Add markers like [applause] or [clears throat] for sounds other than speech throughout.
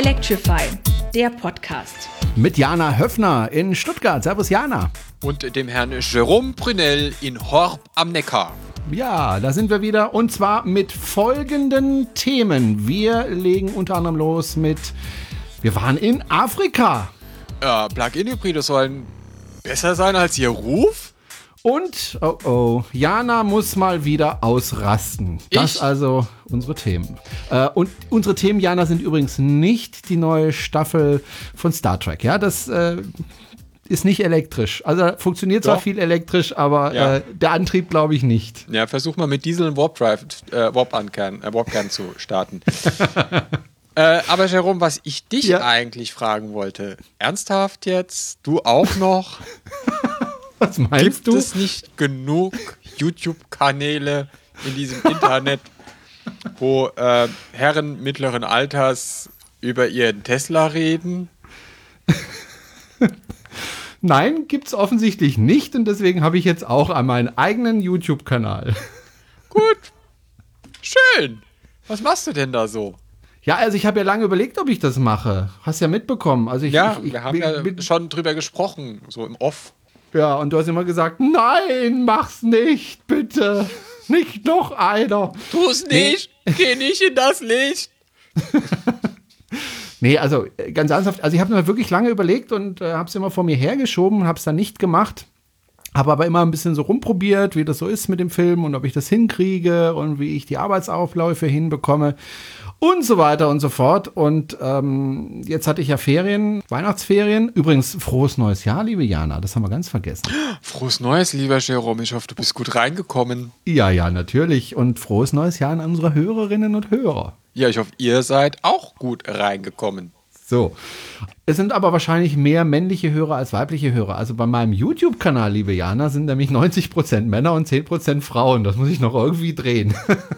Electrify, der Podcast. Mit Jana Höfner in Stuttgart. Servus Jana. Und dem Herrn Jerome Brunel in Horb am Neckar. Ja, da sind wir wieder und zwar mit folgenden Themen. Wir legen unter anderem los mit, wir waren in Afrika. Ja, Plug-in-Hybride sollen besser sein als ihr Ruf? Und, oh oh, Jana muss mal wieder ausrasten. Das Ich? also unsere Themen. Äh, und unsere Themen, Jana, sind übrigens nicht die neue Staffel von Star Trek. Ja, das äh, ist nicht elektrisch. Also funktioniert zwar Doch. viel elektrisch, aber Ja. äh, der Antrieb glaube ich nicht. Ja, versuch mal mit Diesel und Warp Drive, äh, Warp ankern, äh, Warp zu starten. [laughs] äh, aber Jerome, was ich dich Ja. eigentlich fragen wollte, ernsthaft jetzt, du auch noch? [laughs] Was meinst Gibt du? es nicht genug YouTube-Kanäle in diesem Internet, wo äh, Herren mittleren Alters über ihren Tesla reden? Nein, gibt's offensichtlich nicht und deswegen habe ich jetzt auch meinen eigenen YouTube-Kanal. Gut. Schön. Was machst du denn da so? Ja, also ich habe ja lange überlegt, ob ich das mache. Hast ja mitbekommen. Also ich, Ja, ich, ich wir haben bin- ja schon drüber gesprochen, so im Off. Ja, und du hast immer gesagt, nein, mach's nicht, bitte. Nicht noch einer. Tu's nicht, geh nicht in das Licht. [laughs] Nee, also äh, ganz ernsthaft, also ich habe mir wirklich lange überlegt und äh, habe es immer vor mir hergeschoben und habe es dann nicht gemacht. Habe aber immer ein bisschen so rumprobiert, wie das so ist mit dem Film und ob ich das hinkriege und wie ich die Arbeitsaufläufe hinbekomme und so weiter und so fort. Und ähm, jetzt hatte ich ja Ferien, Weihnachtsferien. Übrigens, frohes neues Jahr, liebe Jana, das haben wir ganz vergessen. Frohes Neues, lieber Jerome. Ich hoffe, du bist gut reingekommen. Ja, ja, natürlich. Und frohes neues Jahr an unsere Hörerinnen und Hörer. Ja, ich hoffe, ihr seid auch gut reingekommen. So. Es sind aber wahrscheinlich mehr männliche Hörer als weibliche Hörer. Also bei meinem YouTube-Kanal, liebe Jana, sind nämlich 90% Männer und 10% Frauen. Das muss ich noch irgendwie drehen.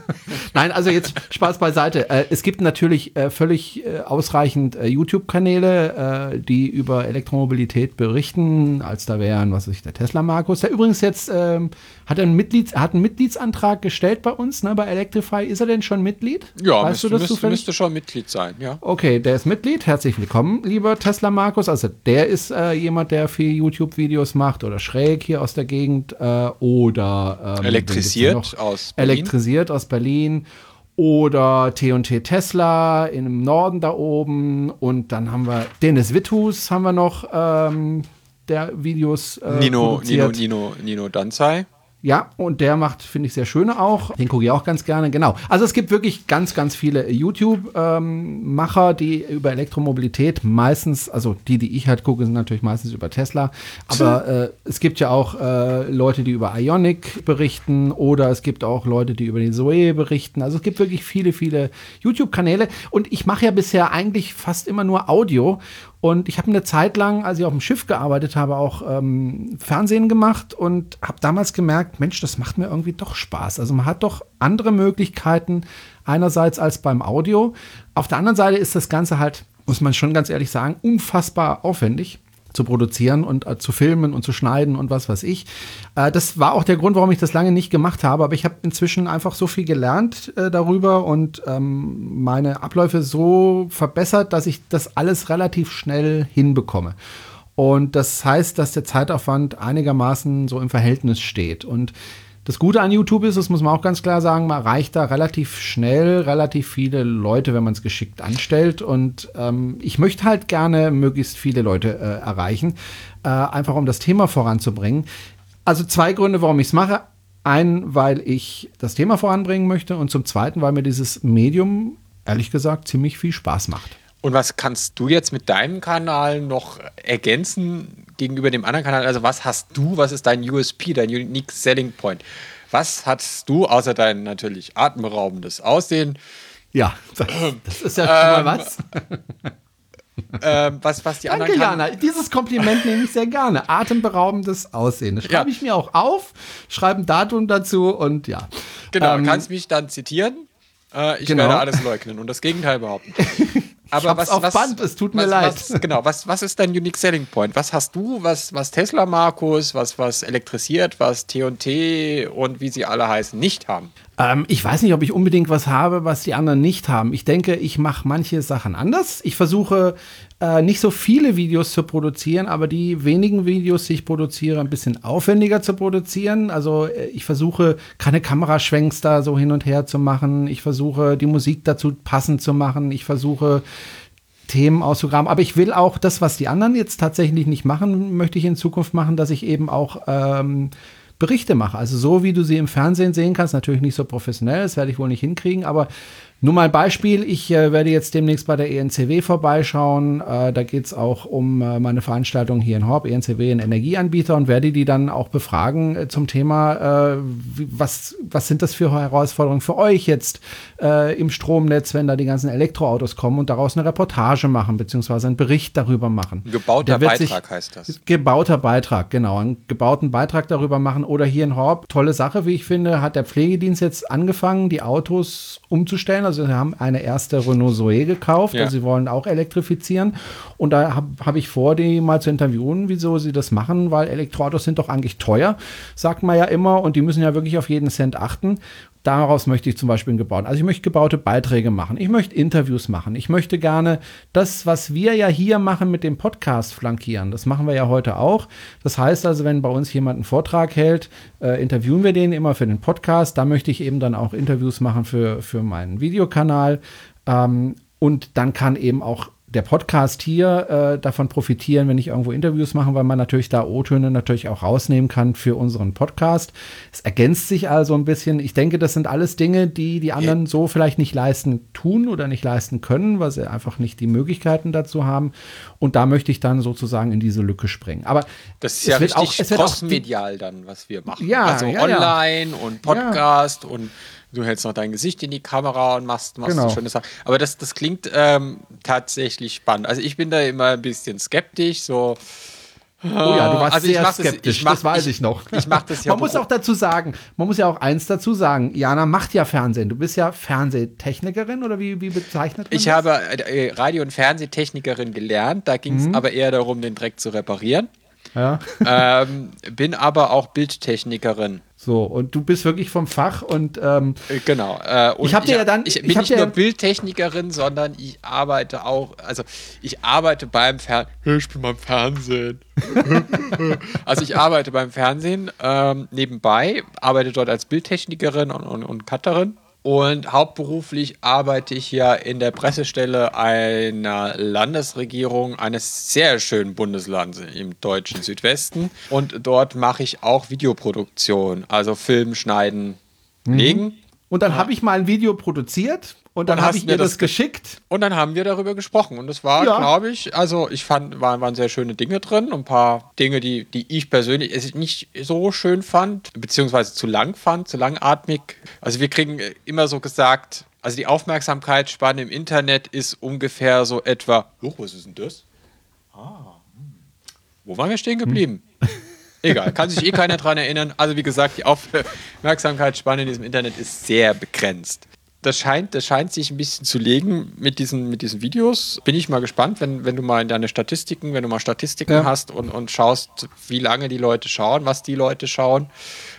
[laughs] Nein, also jetzt Spaß beiseite. Äh, es gibt natürlich äh, völlig äh, ausreichend YouTube-Kanäle, die über Elektromobilität berichten, als da wären, was weiß ich, der Tesla Markus, der übrigens jetzt ähm, hat einen Mitglieds, hat einen Mitgliedsantrag gestellt bei uns, ne, bei Electrify. Ist er denn schon Mitglied? Ja, weißt müsste, du das müsste, müsste schon Mitglied sein, ja. Okay, der ist Mitglied. Herzlich willkommen, lieber Tesla Markus. Also der ist äh, jemand, der viel YouTube-Videos macht oder schräg hier aus der Gegend äh, oder ähm, Elektrisiert aus Berlin. Elektrisiert aus Berlin oder T&T Tesla im Norden da oben und dann haben wir Dennis Witthus haben wir noch, ähm, der Videos äh, Nino, Nino. Nino, Nino Danzai. Ja, und der macht, finde ich, sehr schöne auch. Den gucke ich auch ganz gerne, genau. Also es gibt wirklich ganz, ganz viele YouTube-Macher, die über Elektromobilität meistens, also die, die ich halt gucke, sind natürlich meistens über Tesla. Aber äh, es gibt ja auch äh, Leute, die über Ionic berichten oder es gibt auch Leute, die über die Zoe berichten. Also es gibt wirklich viele, viele YouTube-Kanäle. Und ich mache ja bisher eigentlich fast immer nur Audio. Und ich habe eine Zeit lang, als ich auf dem Schiff gearbeitet habe, auch ähm, Fernsehen gemacht und habe damals gemerkt, Mensch, das macht mir irgendwie doch Spaß. Also man hat doch andere Möglichkeiten einerseits als beim Audio. Auf der anderen Seite ist das Ganze halt, muss man schon ganz ehrlich sagen, unfassbar aufwendig zu produzieren und äh, zu filmen und zu schneiden und was weiß ich. Äh, das war auch der Grund, warum ich das lange nicht gemacht habe. Aber ich habe inzwischen einfach so viel gelernt äh, darüber und ähm, meine Abläufe so verbessert, dass ich das alles relativ schnell hinbekomme. Und das heißt, dass der Zeitaufwand einigermaßen so im Verhältnis steht. Und das Gute an YouTube ist, das muss man auch ganz klar sagen, man erreicht da relativ schnell relativ viele Leute, wenn man es geschickt anstellt. Und ähm, ich möchte halt gerne möglichst viele Leute äh, erreichen, äh, einfach um das Thema voranzubringen. Also zwei Gründe, warum ich es mache. Ein, weil ich das Thema voranbringen möchte und zum Zweiten, weil mir dieses Medium, ehrlich gesagt, ziemlich viel Spaß macht. Und was kannst du jetzt mit deinem Kanal noch ergänzen gegenüber dem anderen Kanal? Also was hast du, was ist dein USP, dein Unique Selling Point? Was hast du, außer dein natürlich atemberaubendes Aussehen, Ja, das, das ist ja schon mal Ähm, was. [laughs] ähm, was, was die Danke, anderen Jana. Dieses Kompliment nehme ich sehr gerne. Atemberaubendes Aussehen. Das schreibe Ja. ich mir auch auf, schreibe ein Datum dazu und ja. Genau, Ähm, du kannst mich dann zitieren. Äh, ich genau. werde alles leugnen und das Gegenteil behaupten. [laughs] Aber hab's auf Band, es tut mir was, leid. Was, genau, was, was ist dein Unique Selling Point? Was hast du, was, was Tesla Markus, was, was elektrisiert, was T&T und wie sie alle heißen, nicht haben? Ähm, ich weiß nicht, ob ich unbedingt was habe, was die anderen nicht haben. Ich denke, ich mache manche Sachen anders. Ich versuche äh, nicht so viele Videos zu produzieren, aber die wenigen Videos, die ich produziere, ein bisschen aufwendiger zu produzieren. Also äh, ich versuche keine Kameraschwenks da so hin und her zu machen. Ich versuche die Musik dazu passend zu machen. Ich versuche Themen auszugraben. Aber ich will auch das, was die anderen jetzt tatsächlich nicht machen, möchte ich in Zukunft machen, dass ich eben auch ähm, Berichte mache. Also so wie du sie im Fernsehen sehen kannst, natürlich nicht so professionell, das werde ich wohl nicht hinkriegen, aber nur mal ein Beispiel, ich äh, werde jetzt demnächst bei der ENCW vorbeischauen. Äh, da geht es auch um äh, meine Veranstaltung hier in Horb, ENCW, ein Energieanbieter und werde die dann auch befragen äh, zum Thema, äh, wie, was, was sind das für Herausforderungen für euch jetzt äh, im Stromnetz, wenn da die ganzen Elektroautos kommen und daraus eine Reportage machen, beziehungsweise einen Bericht darüber machen. Gebauter Beitrag heißt das. Gebauter Beitrag, genau. Einen gebauten Beitrag darüber machen. Oder hier in Horb, tolle Sache, wie ich finde, hat der Pflegedienst jetzt angefangen, die Autos umzustellen. Also sie haben eine erste Renault Zoe gekauft Ja. und sie wollen auch elektrifizieren. Und da habe hab ich vor, die mal zu interviewen, wieso sie das machen, weil Elektroautos sind doch eigentlich teuer, sagt man ja immer, und die müssen ja wirklich auf jeden Cent achten. Daraus möchte ich zum Beispiel einen gebauten. Also ich möchte gebaute Beiträge machen. Ich möchte Interviews machen. Ich möchte gerne das, was wir ja hier machen mit dem Podcast flankieren. Das machen wir ja heute auch. Das heißt also, wenn bei uns jemand einen Vortrag hält, äh, interviewen wir den immer für den Podcast. Da möchte ich eben dann auch Interviews machen für, für meinen Videokanal. Ähm, und dann kann eben auch der Podcast hier äh, davon profitieren, wenn ich irgendwo Interviews mache, weil man natürlich da O-Töne natürlich auch rausnehmen kann für unseren Podcast. Es ergänzt sich also ein bisschen. Ich denke, das sind alles Dinge, die die anderen so vielleicht nicht leisten tun oder nicht leisten können, weil sie einfach nicht die Möglichkeiten dazu haben. Und da möchte ich dann sozusagen in diese Lücke springen. Aber Das ist ja richtig auch- crossmedial dann, was wir machen. Ja, also ja, ja. online und Podcast und du hältst noch dein Gesicht in die Kamera und machst, machst Genau. so schöne Sachen. Aber das, das klingt ähm, tatsächlich spannend. Also ich bin da immer ein bisschen skeptisch, so Oh ja, du warst Also ich sehr das- skeptisch, ich mach- das weiß ich- ich, noch. ich mach das [laughs] ja Man muss auch dazu sagen, man muss ja auch eins dazu sagen, Jana macht ja Fernsehen. Du bist ja Fernsehtechnikerin oder wie, wie bezeichnet man Ich das? habe äh, Radio- und Fernsehtechnikerin gelernt, da ging es Mhm. aber eher darum, den Dreck zu reparieren. Ja. ähm, bin aber auch Bildtechnikerin. So, und du bist wirklich vom Fach und ähm, Äh, Genau. Äh, und Ich hab dir ja dann- Ich ich bin hab nicht nur Bildtechnikerin, sondern ich arbeite auch, also ich arbeite beim Fernsehen. Ich bin beim Fernsehen. [laughs] also ich arbeite beim Fernsehen ähm, nebenbei, arbeite dort als Bildtechnikerin und, und, und Cutterin. Und hauptberuflich arbeite ich ja in der Pressestelle einer Landesregierung eines sehr schönen Bundeslandes im deutschen Südwesten. Und dort mache ich auch Videoproduktion, also Film, Schneiden, Legen. und dann habe ich mal ein Video produziert und dann Und habe hast ich mir ihr das, das ge- geschickt. Und dann haben wir darüber gesprochen. Und es war, Ja. glaube ich, also ich fand, waren, waren sehr schöne Dinge drin. Ein paar Dinge, die, die ich persönlich nicht so schön fand, beziehungsweise zu lang fand, zu langatmig. Also wir kriegen immer so gesagt, also die Aufmerksamkeitsspanne im Internet ist ungefähr so etwa, oh, was ist denn das? Ah, hm. wo waren wir stehen geblieben? Egal, kann sich eh keiner dran erinnern. Also wie gesagt, die Aufmerksamkeitsspanne in diesem Internet ist sehr begrenzt. Das scheint, das scheint sich ein bisschen zu legen mit diesen, mit diesen Videos. Bin ich mal gespannt, wenn, wenn du mal in deine Statistiken, wenn du mal Statistiken Ja. hast und, und schaust, wie lange die Leute schauen, was die Leute schauen.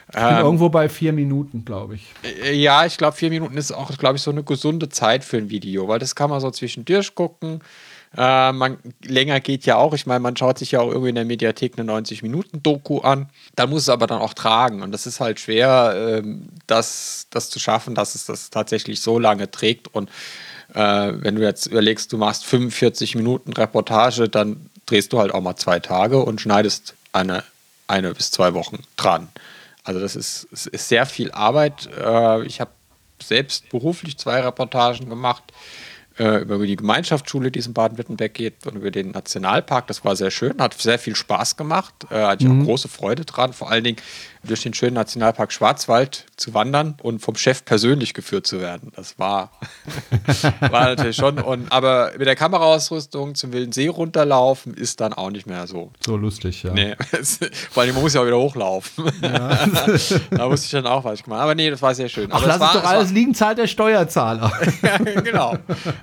Ich bin Ähm, irgendwo bei vier Minuten, glaube ich. äh, Ja, ich glaube, vier Minuten ist auch, glaube ich, so eine gesunde Zeit für ein Video, weil das kann man so zwischendurch gucken. Äh, man, länger geht ja auch. Ich meine, man schaut sich ja auch irgendwie in der Mediathek eine 90-Minuten-Doku an. Da muss es aber dann auch tragen. Und das ist halt schwer, ähm, das, das zu schaffen, dass es das tatsächlich so lange trägt. Und äh, wenn du jetzt überlegst, du machst 45 Minuten Reportage, dann drehst du halt auch mal zwei Tage und schneidest eine, eine bis zwei Wochen dran. Also das ist, ist sehr viel Arbeit. Äh, ich habe selbst beruflich zwei Reportagen gemacht äh, über die Gemeinschaftsschule, die es in Baden-Württemberg geht und über den Nationalpark. Das war sehr schön, hat sehr viel Spaß gemacht, äh, hatte ich auch große Freude dran, vor allen Dingen durch den schönen Nationalpark Schwarzwald zu wandern und vom Chef persönlich geführt zu werden. Das war, [laughs] war natürlich schon. Und, aber mit der Kameraausrüstung zum Wilden See runterlaufen ist dann auch nicht mehr so So lustig, ja. Nee, [laughs] vor allem, man muss ja auch wieder hochlaufen. [laughs] da musste ich dann auch was gemacht. Aber nee, das war sehr schön. Ach, Aber lass es war, doch alles liegen, zahlt der Steuerzahler. war, genau.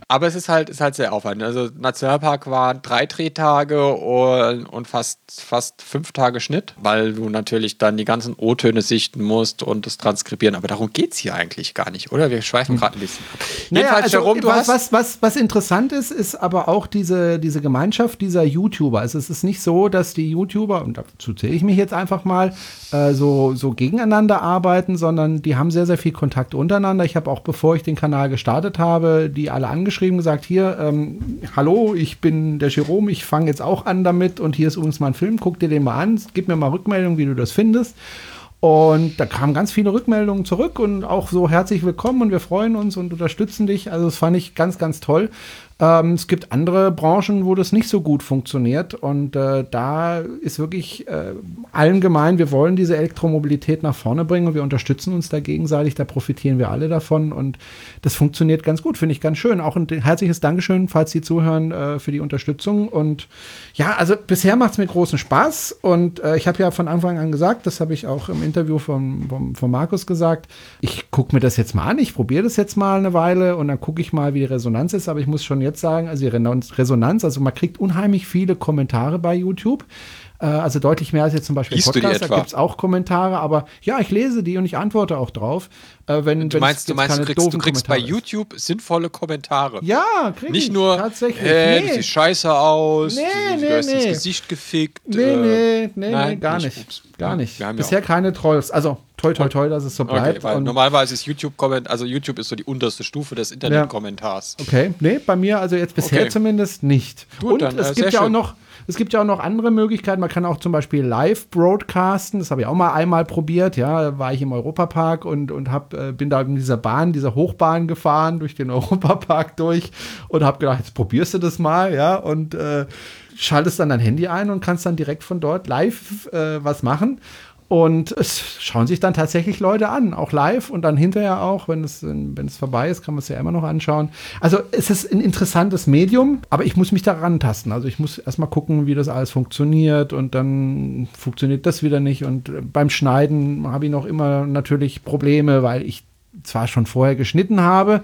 Aber es ist halt, ist halt sehr aufwendig. Also Nationalpark waren drei Drehtage und, und fast, fast fünf Tage Schnitt, weil du natürlich dann die ganzen O-Töne sichten musst und das transkribieren. Aber darum geht es hier eigentlich gar nicht, oder? Wir schweifen gerade ein bisschen ab. Naja, Jedenfalls, also, Jerome, du was, hast was, was, was interessant ist, ist aber auch diese, diese Gemeinschaft dieser YouTuber. Also es ist nicht so, dass die YouTuber, und dazu zähle ich mich jetzt einfach mal, äh, so, so gegeneinander arbeiten, sondern die haben sehr, sehr viel Kontakt untereinander. Ich habe auch, bevor ich den Kanal gestartet habe, die alle angeschrieben, gesagt, hier, ähm, hallo, ich bin der Jerome, ich fange jetzt auch an damit und hier ist übrigens mal ein Film, guck dir den mal an, gib mir mal Rückmeldung, wie du das findest. Und da kamen ganz viele Rückmeldungen zurück und auch so herzlich willkommen und wir freuen uns und unterstützen dich. Also das fand ich ganz, ganz toll. Ähm, es gibt andere Branchen, wo das nicht so gut funktioniert und äh, da ist wirklich äh, allen wir wollen diese Elektromobilität nach vorne bringen und wir unterstützen uns da gegenseitig, da profitieren wir alle davon und das funktioniert ganz gut, finde ich ganz schön. Auch ein herzliches Dankeschön, falls Sie zuhören, äh, für die Unterstützung und ja, also bisher macht es mir großen Spaß und äh, ich habe ja von Anfang an gesagt, das habe ich auch im Interview von, von, von Markus gesagt, ich gucke mir das jetzt mal an, ich probiere das jetzt mal eine Weile und dann gucke ich mal, wie die Resonanz ist, aber ich muss schon jetzt sagen, also die Resonanz, also man kriegt unheimlich viele Kommentare bei YouTube. Äh, Also deutlich mehr als jetzt zum Beispiel Liest Podcast, da gibt es auch Kommentare, aber ja, ich lese die und ich antworte auch drauf. Äh, wenn, Du meinst, du jetzt meinst, du kriegst, du kriegst bei. YouTube sinnvolle Kommentare. Ja, krieg Nicht ich, nur, tatsächlich. äh, du nee. siehst scheiße aus, Nee, du, nee, hast ins nee. Gesicht gefickt. Nee, äh, nee, nee, nein, nee, gar nicht. Gar nicht. Bisher keine Trolls. Also toi, toi, toi, dass es so Okay, bleibt. Und- normalerweise ist YouTube Comment, also YouTube ist so die unterste Stufe des Internet-Kommentars. Okay, nee, bei mir also jetzt bisher Okay. zumindest nicht. Gut, und dann, es äh, gibt ja auch schön. noch, es gibt ja auch noch andere Möglichkeiten. Man kann auch zum Beispiel live broadcasten. Das habe ich auch mal einmal probiert. Ja, da war ich im Europapark und, und hab, äh, bin da in dieser Bahn, dieser Hochbahn gefahren durch den [laughs] Europapark durch und habe gedacht, jetzt probierst du das mal, ja, und äh, schaltest dann dein Handy ein und kannst dann direkt von dort live äh, was machen. Und es schauen sich dann tatsächlich Leute an, auch live und dann hinterher auch, wenn es, wenn es vorbei ist, kann man es ja immer noch anschauen. Also es ist ein interessantes Medium, aber ich muss mich daran tasten. Also ich muss erstmal gucken, wie das alles funktioniert und dann funktioniert das wieder nicht. Und äh, beim Schneiden habe ich noch immer natürlich Probleme, weil ich zwar schon vorher geschnitten habe,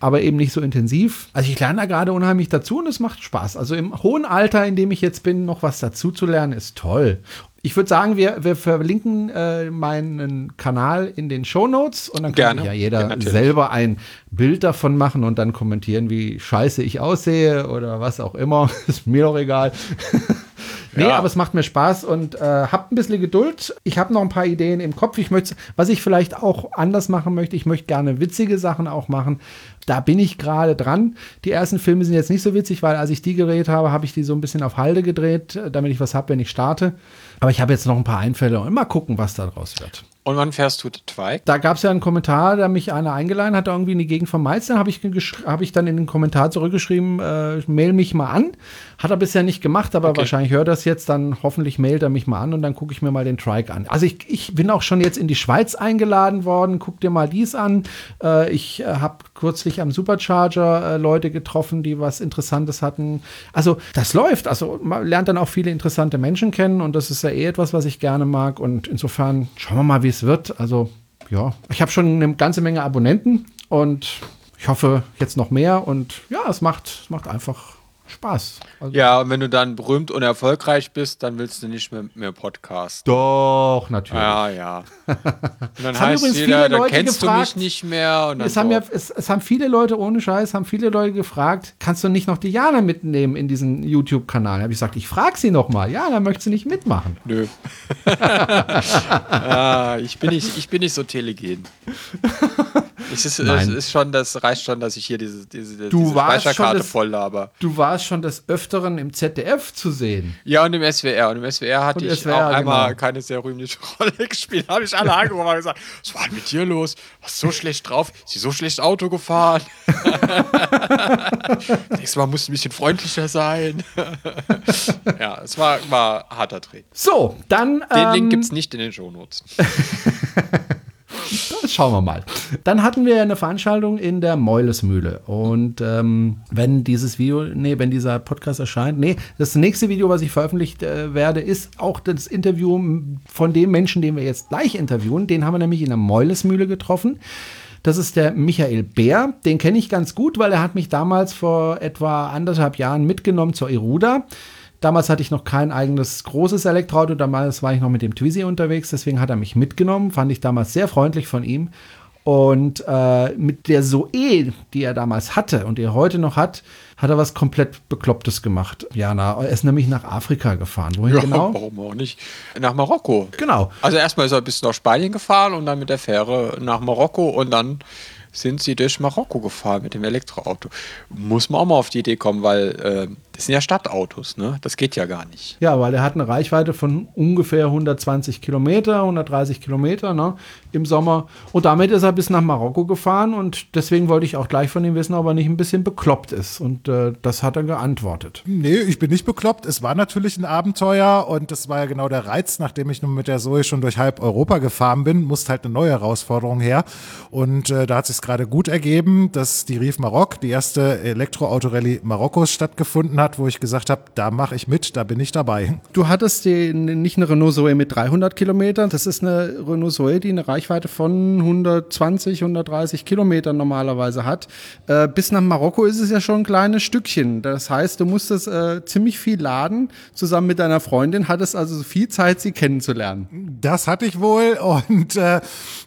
aber eben nicht so intensiv. Also ich lerne da gerade unheimlich dazu und es macht Spaß. Also im hohen Alter, in dem ich jetzt bin, noch was dazu zu lernen, ist toll. Ich würde sagen, wir, wir verlinken äh, meinen Kanal in den Show Notes und dann kann ja jeder Ja, selber ein Bild davon machen und dann kommentieren, wie scheiße ich aussehe oder was auch immer. [laughs] ist mir doch egal. [laughs] Nee, Ja. aber es macht mir Spaß und äh, habt ein bisschen Geduld. Ich habe noch ein paar Ideen im Kopf. Ich möchte, was ich vielleicht auch anders machen möchte, ich möchte gerne witzige Sachen auch machen. Da bin ich gerade dran. Die ersten Filme sind jetzt nicht so witzig, weil als ich die gedreht habe, habe ich die so ein bisschen auf Halde gedreht, äh, damit ich was habe, wenn ich starte. Aber ich habe jetzt noch ein paar Einfälle und mal gucken, was da draus wird. Und wann fährst du Twike? Da gab es ja einen Kommentar, da mich einer eingeladen hat, irgendwie in die Gegend von Mainz. Dann habe ich, hab ich dann in den Kommentar zurückgeschrieben, äh, mail mich mal an. Hat er bisher nicht gemacht, aber Okay. wahrscheinlich hört er das jetzt, dann hoffentlich mailt er mich mal an und dann gucke ich mir mal den Trike an. Also ich, ich bin auch schon jetzt in die Schweiz eingeladen worden, guck dir mal dies an. Äh, ich äh, habe kürzlich am Supercharger äh, Leute getroffen, die was Interessantes hatten. Also das läuft. Also man lernt dann auch viele interessante Menschen kennen und das ist ja eh etwas, was ich gerne mag. Und insofern schauen wir mal, wie es wird. Also ja, ich habe schon eine ganze Menge Abonnenten und ich hoffe jetzt noch mehr. Und ja, es macht, es macht einfach Spaß. Also, Ja, und wenn du dann berühmt und erfolgreich bist, dann willst du nicht mehr, mehr Podcast. Doch, natürlich. Ja, ja. [laughs] Und dann Es haben heißt übrigens jeder, viele dann Leute kennst du gefragt. mich nicht mehr. Und dann Es haben, ja, es, es haben viele Leute ohne Scheiß, haben viele Leute gefragt, kannst du nicht noch Diana mitnehmen in diesen YouTube-Kanal? Da habe ich gesagt, ich frage sie noch mal. Ja, dann möchte sie nicht mitmachen. Nö. [laughs] [laughs] ah, ich, bin nicht, ich bin nicht so telegen. Es ist, es ist schon, das reicht schon, dass ich hier diese, diese, Du diese warst schon Speicherkarte voll habe. Du warst schon des Öfteren im ZDF zu sehen. Ja, und im SWR. Und im SWR hatte Und ich SWR, auch einmal genau. keine sehr rühmliche [laughs] Rolle gespielt. Da habe ich alle angerufen und gesagt, was war denn mit dir los? Was so schlecht drauf? Ist sie so schlecht Auto gefahren? [laughs] Nächstes Mal musst du ein bisschen freundlicher sein. [laughs] ja, es war, war harter Dreh. So, dann. Den ähm, Link gibt es nicht in den Shownotes. Das schauen wir mal. Dann hatten wir eine Veranstaltung in der Meulesmühle. Und ähm, wenn dieses Video, nee, wenn dieser Podcast erscheint, nee, das nächste Video, was ich veröffentlicht äh, werde, ist auch das Interview von dem Menschen, den wir jetzt gleich interviewen. Den haben wir nämlich in der Meulesmühle getroffen. Das ist der Michael Bär. Den kenne ich ganz gut, weil er hat mich damals vor etwa anderthalb Jahren mitgenommen zur Eruda. Damals hatte ich noch kein eigenes großes Elektroauto, damals war ich noch mit dem Twizy unterwegs, deswegen hat er mich mitgenommen, fand ich damals sehr freundlich von ihm. Und äh, mit der Zoe, die er damals hatte und die er heute noch hat, hat er was komplett Beklopptes gemacht. Jana, er ist nämlich nach Afrika gefahren. Wohin Ja, genau? warum auch nicht? Nach Marokko. Genau. Also erstmal ist er bis nach Spanien gefahren und dann mit der Fähre nach Marokko und dann sind sie durch Marokko gefahren mit dem Elektroauto. Muss man auch mal auf die Idee kommen, weil äh, das sind ja Stadtautos, ne? Das geht ja gar nicht. Ja, weil er hat eine Reichweite von ungefähr 120 Kilometer, 130 Kilometer ne, im Sommer. Und damit ist er bis nach Marokko gefahren und deswegen wollte ich auch gleich von ihm wissen, ob er nicht ein bisschen bekloppt ist. Und äh, das hat er geantwortet. Nee, ich bin nicht bekloppt. Es war natürlich ein Abenteuer und das war ja genau der Reiz, nachdem ich nun mit der Zoe schon durch halb Europa gefahren bin, musste halt eine neue Herausforderung her. Und äh, da hat sich gerade gut ergeben, dass die Rief Maroc, die erste Elektroautorallye Marokkos stattgefunden hat, wo ich gesagt habe, da mache ich mit, da bin ich dabei. Du hattest den, nicht eine Renault Zoe mit 300 Kilometern, das ist eine Renault Zoe, die eine Reichweite von 120, 130 Kilometern normalerweise hat. Äh, bis nach Marokko ist es ja schon ein kleines Stückchen. Das heißt, du musstest äh, ziemlich viel laden, zusammen mit deiner Freundin, hattest also viel Zeit, sie kennenzulernen. Das hatte ich wohl und äh,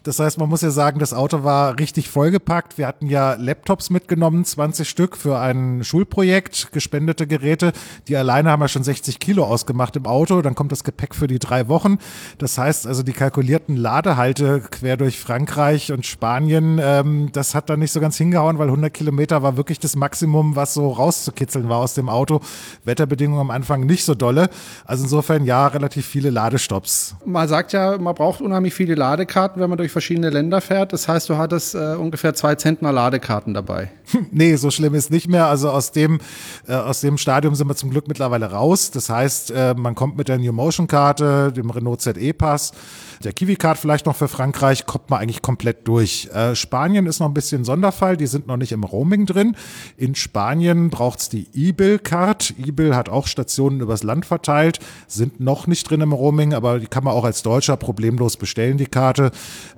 das heißt, man muss ja sagen, das Auto war richtig vollgepackt. Wir hatten ja Laptops mitgenommen, 20 Stück für ein Schulprojekt, gespendete Geräte. Die alleine haben ja schon 60 Kilo ausgemacht im Auto. Dann kommt das Gepäck für die drei Wochen. Das heißt also, die kalkulierten Ladehalte quer durch Frankreich und Spanien, ähm, das hat dann nicht so ganz hingehauen, weil 100 Kilometer war wirklich das Maximum, was so rauszukitzeln war aus dem Auto. Wetterbedingungen am Anfang nicht so dolle. Also insofern ja, relativ viele Ladestops. Man sagt ja, man braucht unheimlich viele Ladekarten, wenn man durch verschiedene Länder fährt. Das heißt, du hattest äh, ungefähr zwei Zentner Ladekarten dabei. [laughs] Nee, so schlimm ist nicht mehr. Also aus dem, äh, aus dem Stadium sind wir zum Glück mittlerweile raus. Das heißt, äh, man kommt mit der New Motion Karte, dem Renault ZE Pass, der Kiwi Card vielleicht noch für Frankreich, kommt man eigentlich komplett durch. Äh, Spanien ist noch ein bisschen Sonderfall, die sind noch nicht im Roaming drin. In Spanien braucht's die E-Bill Card. E-Bill hat auch Stationen übers Land verteilt, sind noch nicht drin im Roaming, aber die kann man auch als Deutscher problemlos bestellen, die Karte.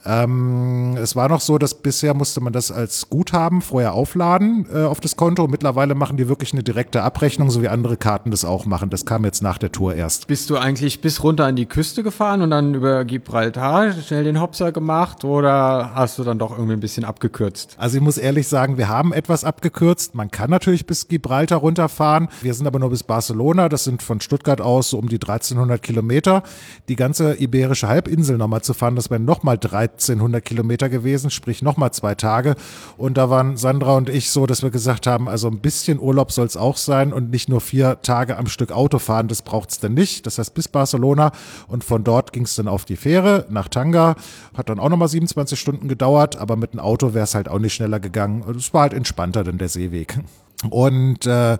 Ähm, es war noch so, dass bisher musste man das als Guthaben vorher aufladen äh, auf das Konto. Mittlerweile machen die wirklich eine direkte Abrechnung, so wie andere Karten das auch machen. Das kam jetzt nach der Tour erst. Bist du eigentlich bis runter an die Küste gefahren und dann über Gibraltar schnell den Hopser gemacht oder hast du dann doch irgendwie ein bisschen abgekürzt? Also ich muss ehrlich sagen, wir haben etwas abgekürzt. Man kann natürlich bis Gibraltar runterfahren. Wir sind aber nur bis Barcelona. Das sind von Stuttgart aus so um die 1300 Kilometer. Die ganze iberische Halbinsel nochmal zu fahren, das wären nochmal 1300 Kilometer gewesen, sprich nochmal zwei Tage. Und da waren Sandra und ich so, dass wir gesagt haben, also ein bisschen Urlaub soll es auch sein und nicht nur vier Tage am Stück Auto fahren. Das braucht es dann nicht. Das heißt bis Barcelona und von dort ging es dann auf die Fähre nach Tanga. Hat dann auch nochmal 27 Stunden gedauert, aber mit dem Auto wäre es halt auch nicht schneller gegangen. Es war halt entspannter denn der Seeweg. Und äh,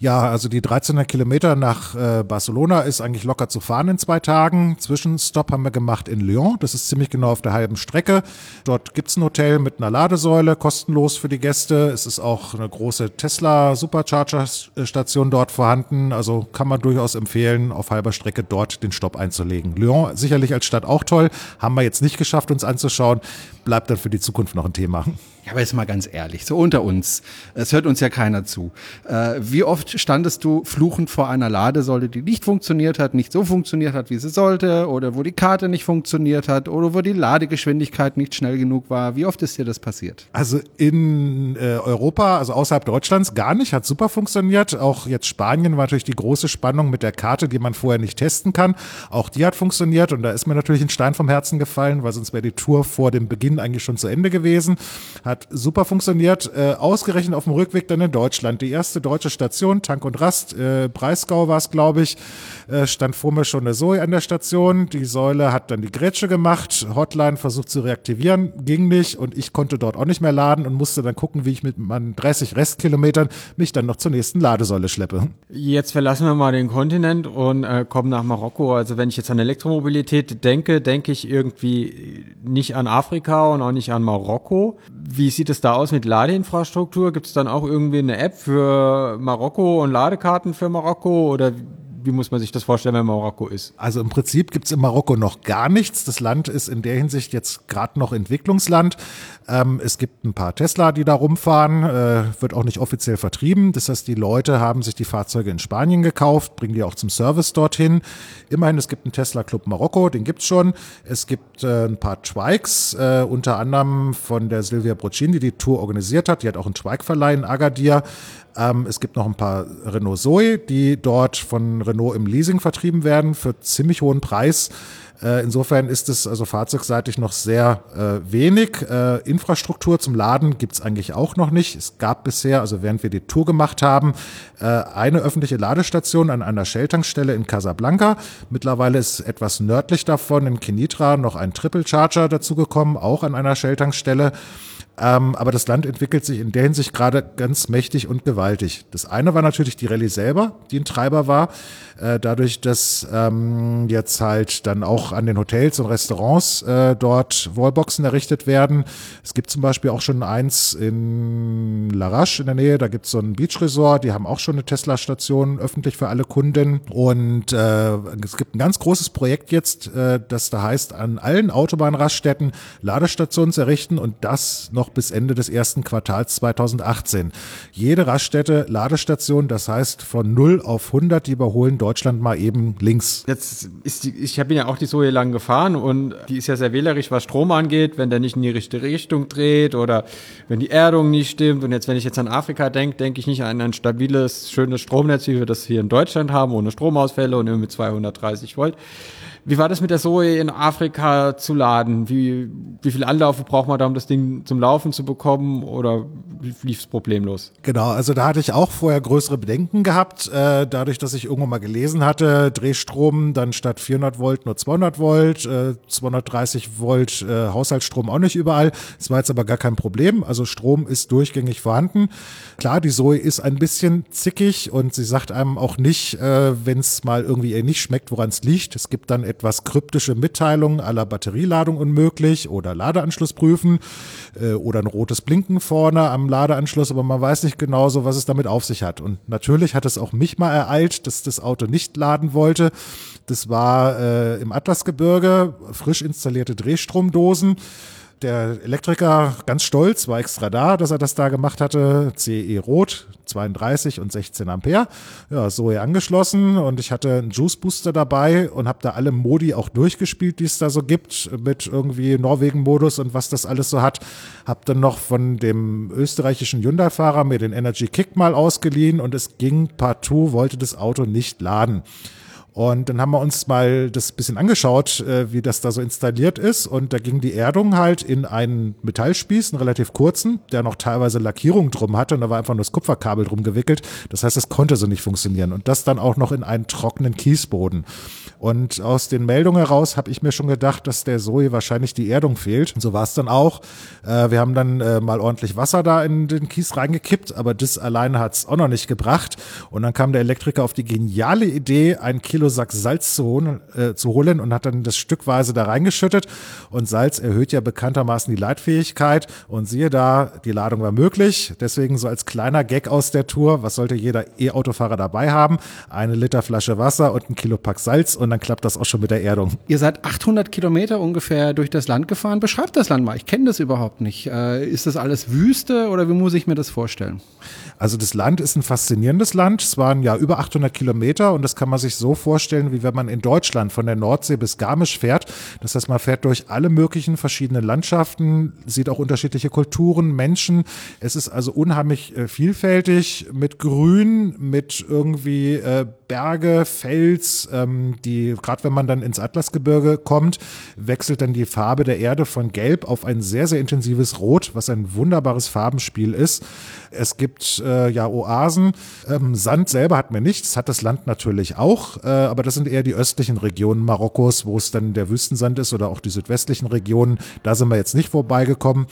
ja, also die 1300 Kilometer nach äh, Barcelona ist eigentlich locker zu fahren in zwei Tagen. Zwischenstopp haben wir gemacht in Lyon. Das ist ziemlich genau auf der halben Strecke. Dort gibt's ein Hotel mit einer Ladesäule, kostenlos für die Gäste. Es ist auch eine große Tesla Supercharger-Station dort vorhanden. Also kann man durchaus empfehlen, auf halber Strecke dort den Stopp einzulegen. Lyon sicherlich als Stadt auch toll. Haben wir jetzt nicht geschafft, uns anzuschauen. Bleibt dann für die Zukunft noch ein Thema. Ja, aber jetzt mal ganz ehrlich, so unter uns. Es hört uns ja keiner zu. Äh, wie oft standest du fluchend vor einer Ladesäule, die nicht funktioniert hat, nicht so funktioniert hat, wie sie sollte, oder wo die Karte nicht funktioniert hat, oder wo die Ladegeschwindigkeit nicht schnell genug war? Wie oft ist dir das passiert? Also in äh, Europa, also außerhalb Deutschlands, gar nicht, hat super funktioniert. Auch jetzt Spanien war natürlich die große Spannung mit der Karte, die man vorher nicht testen kann. Auch die hat funktioniert und da ist mir natürlich ein Stein vom Herzen gefallen, weil sonst wäre die Tour vor dem Beginn eigentlich schon zu Ende gewesen. Hat super funktioniert. Äh, ausgerechnet auf dem Rückweg dann in Deutschland. Die erste deutsche Station, Tank und Rast, äh, Breisgau war es, glaube ich, äh, stand vor mir schon eine Zoe an der Station. Die Säule hat dann die Grätsche gemacht, Hotline versucht zu reaktivieren, ging nicht und ich konnte dort auch nicht mehr laden und musste dann gucken, wie ich mit meinen 30 Restkilometern mich dann noch zur nächsten Ladesäule schleppe. Jetzt verlassen wir mal den Kontinent und äh, kommen nach Marokko. Also wenn ich jetzt an Elektromobilität denke, denke ich irgendwie nicht an Afrika und auch nicht an Marokko. Wie sieht es da aus mit Ladeinfrastruktur? Gibt es dann auch irgendwie eine App für Marokko und Ladekarten für Marokko oder wie muss man sich das vorstellen, wenn Marokko ist? Also im Prinzip gibt's in Marokko noch gar nichts. Das Land ist in der Hinsicht jetzt gerade noch Entwicklungsland. Ähm, es gibt ein paar Tesla, die da rumfahren, äh, wird auch nicht offiziell vertrieben. Das heißt, die Leute haben sich die Fahrzeuge in Spanien gekauft, bringen die auch zum Service dorthin. Immerhin, es gibt einen Tesla Club Marokko, den gibt's schon. Es gibt äh, ein paar Twikes, äh, unter anderem von der Silvia Broccin, die die Tour organisiert hat. Die hat auch einen Twike-Verleih in Agadir. Ähm, es gibt noch ein paar Renault Zoe, die dort von Renault im Leasing vertrieben werden für ziemlich hohen Preis. Äh, insofern ist es also fahrzeugseitig noch sehr äh, wenig. Äh, Infrastruktur zum Laden gibt's eigentlich auch noch nicht. Es gab bisher, also während wir die Tour gemacht haben, äh, eine öffentliche Ladestation an einer Shell-Tankstelle in Casablanca. Mittlerweile ist etwas nördlich davon in Kenitra noch ein Triple Charger dazugekommen, auch an einer Shell-Tankstelle. Ähm, aber das Land entwickelt sich in der Hinsicht gerade ganz mächtig und gewaltig. Das eine war natürlich die Rallye selber, die ein Treiber war. Äh, dadurch, dass ähm, jetzt halt dann auch an den Hotels und Restaurants äh, dort Wallboxen errichtet werden. Es gibt zum Beispiel auch schon eins in Larache in der Nähe, da gibt es so ein Beach Resort, die haben auch schon eine Tesla-Station öffentlich für alle Kunden. Und äh, es gibt ein ganz großes Projekt jetzt, äh, das da heißt, an allen Autobahnraststätten Ladestationen zu errichten und das noch bis Ende des ersten Quartals 2018. Jede Raststätte Ladestation, das heißt von 0 auf 100, die überholen Deutschland mal eben links. Jetzt ist die, ich bin ja auch die Soje lang gefahren und die ist ja sehr wählerisch, was Strom angeht, wenn der nicht in die richtige Richtung dreht oder wenn die Erdung nicht stimmt. Und jetzt, wenn ich jetzt an Afrika denke, denke ich nicht an ein stabiles, schönes Stromnetz, wie wir das hier in Deutschland haben, ohne Stromausfälle und immer mit 230 Volt. Wie war das mit der Zoe in Afrika zu laden? Wie, wie viel Anlaufe braucht man da, um das Ding zum Laufen zu bekommen? Oder lief es problemlos? Genau, also da hatte ich auch vorher größere Bedenken gehabt, äh, dadurch, dass ich irgendwann mal gelesen hatte, Drehstrom dann statt 400 Volt nur 200 Volt, äh, 230 Volt äh, Haushaltsstrom auch nicht überall. Das war jetzt aber gar kein Problem. Also Strom ist durchgängig vorhanden. Klar, die Zoe ist ein bisschen zickig und sie sagt einem auch nicht, äh, wenn es mal irgendwie ihr nicht schmeckt, woran es liegt. Es gibt dann etwas kryptische Mitteilungen aller Batterieladung unmöglich oder Ladeanschluss prüfen äh, oder ein rotes Blinken vorne am Ladeanschluss, aber man weiß nicht genau so, was es damit auf sich hat. Und natürlich hat es auch mich mal ereilt, dass das Auto nicht laden wollte. Das war äh, im Atlasgebirge, frisch installierte Drehstromdosen. Der Elektriker ganz stolz, war extra da, dass er das da gemacht hatte. CE Rot, 32 und 16 Ampere. Ja, so hier angeschlossen und ich hatte einen Juice Booster dabei und habe da alle Modi auch durchgespielt, die es da so gibt, mit irgendwie Norwegen-Modus und was das alles so hat. Hab dann noch von dem österreichischen Hyundai-Fahrer mir den Energy Kick mal ausgeliehen und es ging partout, wollte das Auto nicht laden. Und dann haben wir uns mal das bisschen angeschaut, äh, wie das da so installiert ist. Und da ging die Erdung halt in einen Metallspieß, einen relativ kurzen, der noch teilweise Lackierung drum hatte. Und da war einfach nur das Kupferkabel drum gewickelt. Das heißt, es konnte so nicht funktionieren. Und das dann auch noch in einen trockenen Kiesboden. Und aus den Meldungen heraus habe ich mir schon gedacht, dass der Zoe wahrscheinlich die Erdung fehlt. Und so war es dann auch. Äh, wir haben dann äh, mal ordentlich Wasser da in den Kies reingekippt, aber das alleine hat es auch noch nicht gebracht. Und dann kam der Elektriker auf die geniale Idee, ein Kilo Sack Salz zu holen, äh, zu holen und hat dann das stückweise da reingeschüttet. Und Salz erhöht ja bekanntermaßen die Leitfähigkeit. Und siehe da, die Ladung war möglich. Deswegen so als kleiner Gag aus der Tour, was sollte jeder E-Autofahrer dabei haben? Eine Liter Flasche Wasser und ein Kilo Pack Salz und dann klappt das auch schon mit der Erdung. Ihr seid 800 Kilometer ungefähr durch das Land gefahren. Beschreibt das Land mal. Ich kenne das überhaupt nicht. Äh, ist das alles Wüste oder wie muss ich mir das vorstellen? Also das Land ist ein faszinierendes Land. Es waren ja über 800 Kilometer und das kann man sich so vorstellen, wie wenn man in Deutschland von der Nordsee bis Garmisch fährt. Das heißt, man fährt durch alle möglichen verschiedenen Landschaften, sieht auch unterschiedliche Kulturen, Menschen. Es ist also unheimlich äh, vielfältig mit Grün, mit irgendwie äh, Berge, Fels, ähm, die, gerade wenn man dann ins Atlasgebirge kommt, wechselt dann die Farbe der Erde von Gelb auf ein sehr, sehr intensives Rot, was ein wunderbares Farbenspiel ist. Es gibt äh, ja Oasen. Ähm, Sand selber hat mir nichts, hat das Land natürlich auch, äh, aber das sind eher die östlichen Regionen Marokkos, wo es dann der Wüstensand ist oder auch die südwestlichen Regionen. Da sind wir jetzt nicht vorbeigekommen.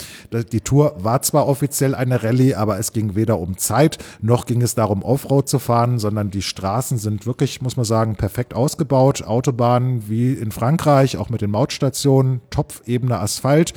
Die Tour war zwar offiziell eine Rallye, aber es ging weder um Zeit, noch ging es darum, Offroad zu fahren, sondern die Straßen sind wirklich, muss man sagen, perfekt ausgebaut. Autobahnen wie in Frankreich, auch mit den Mautstationen, Topfebene Asphalt,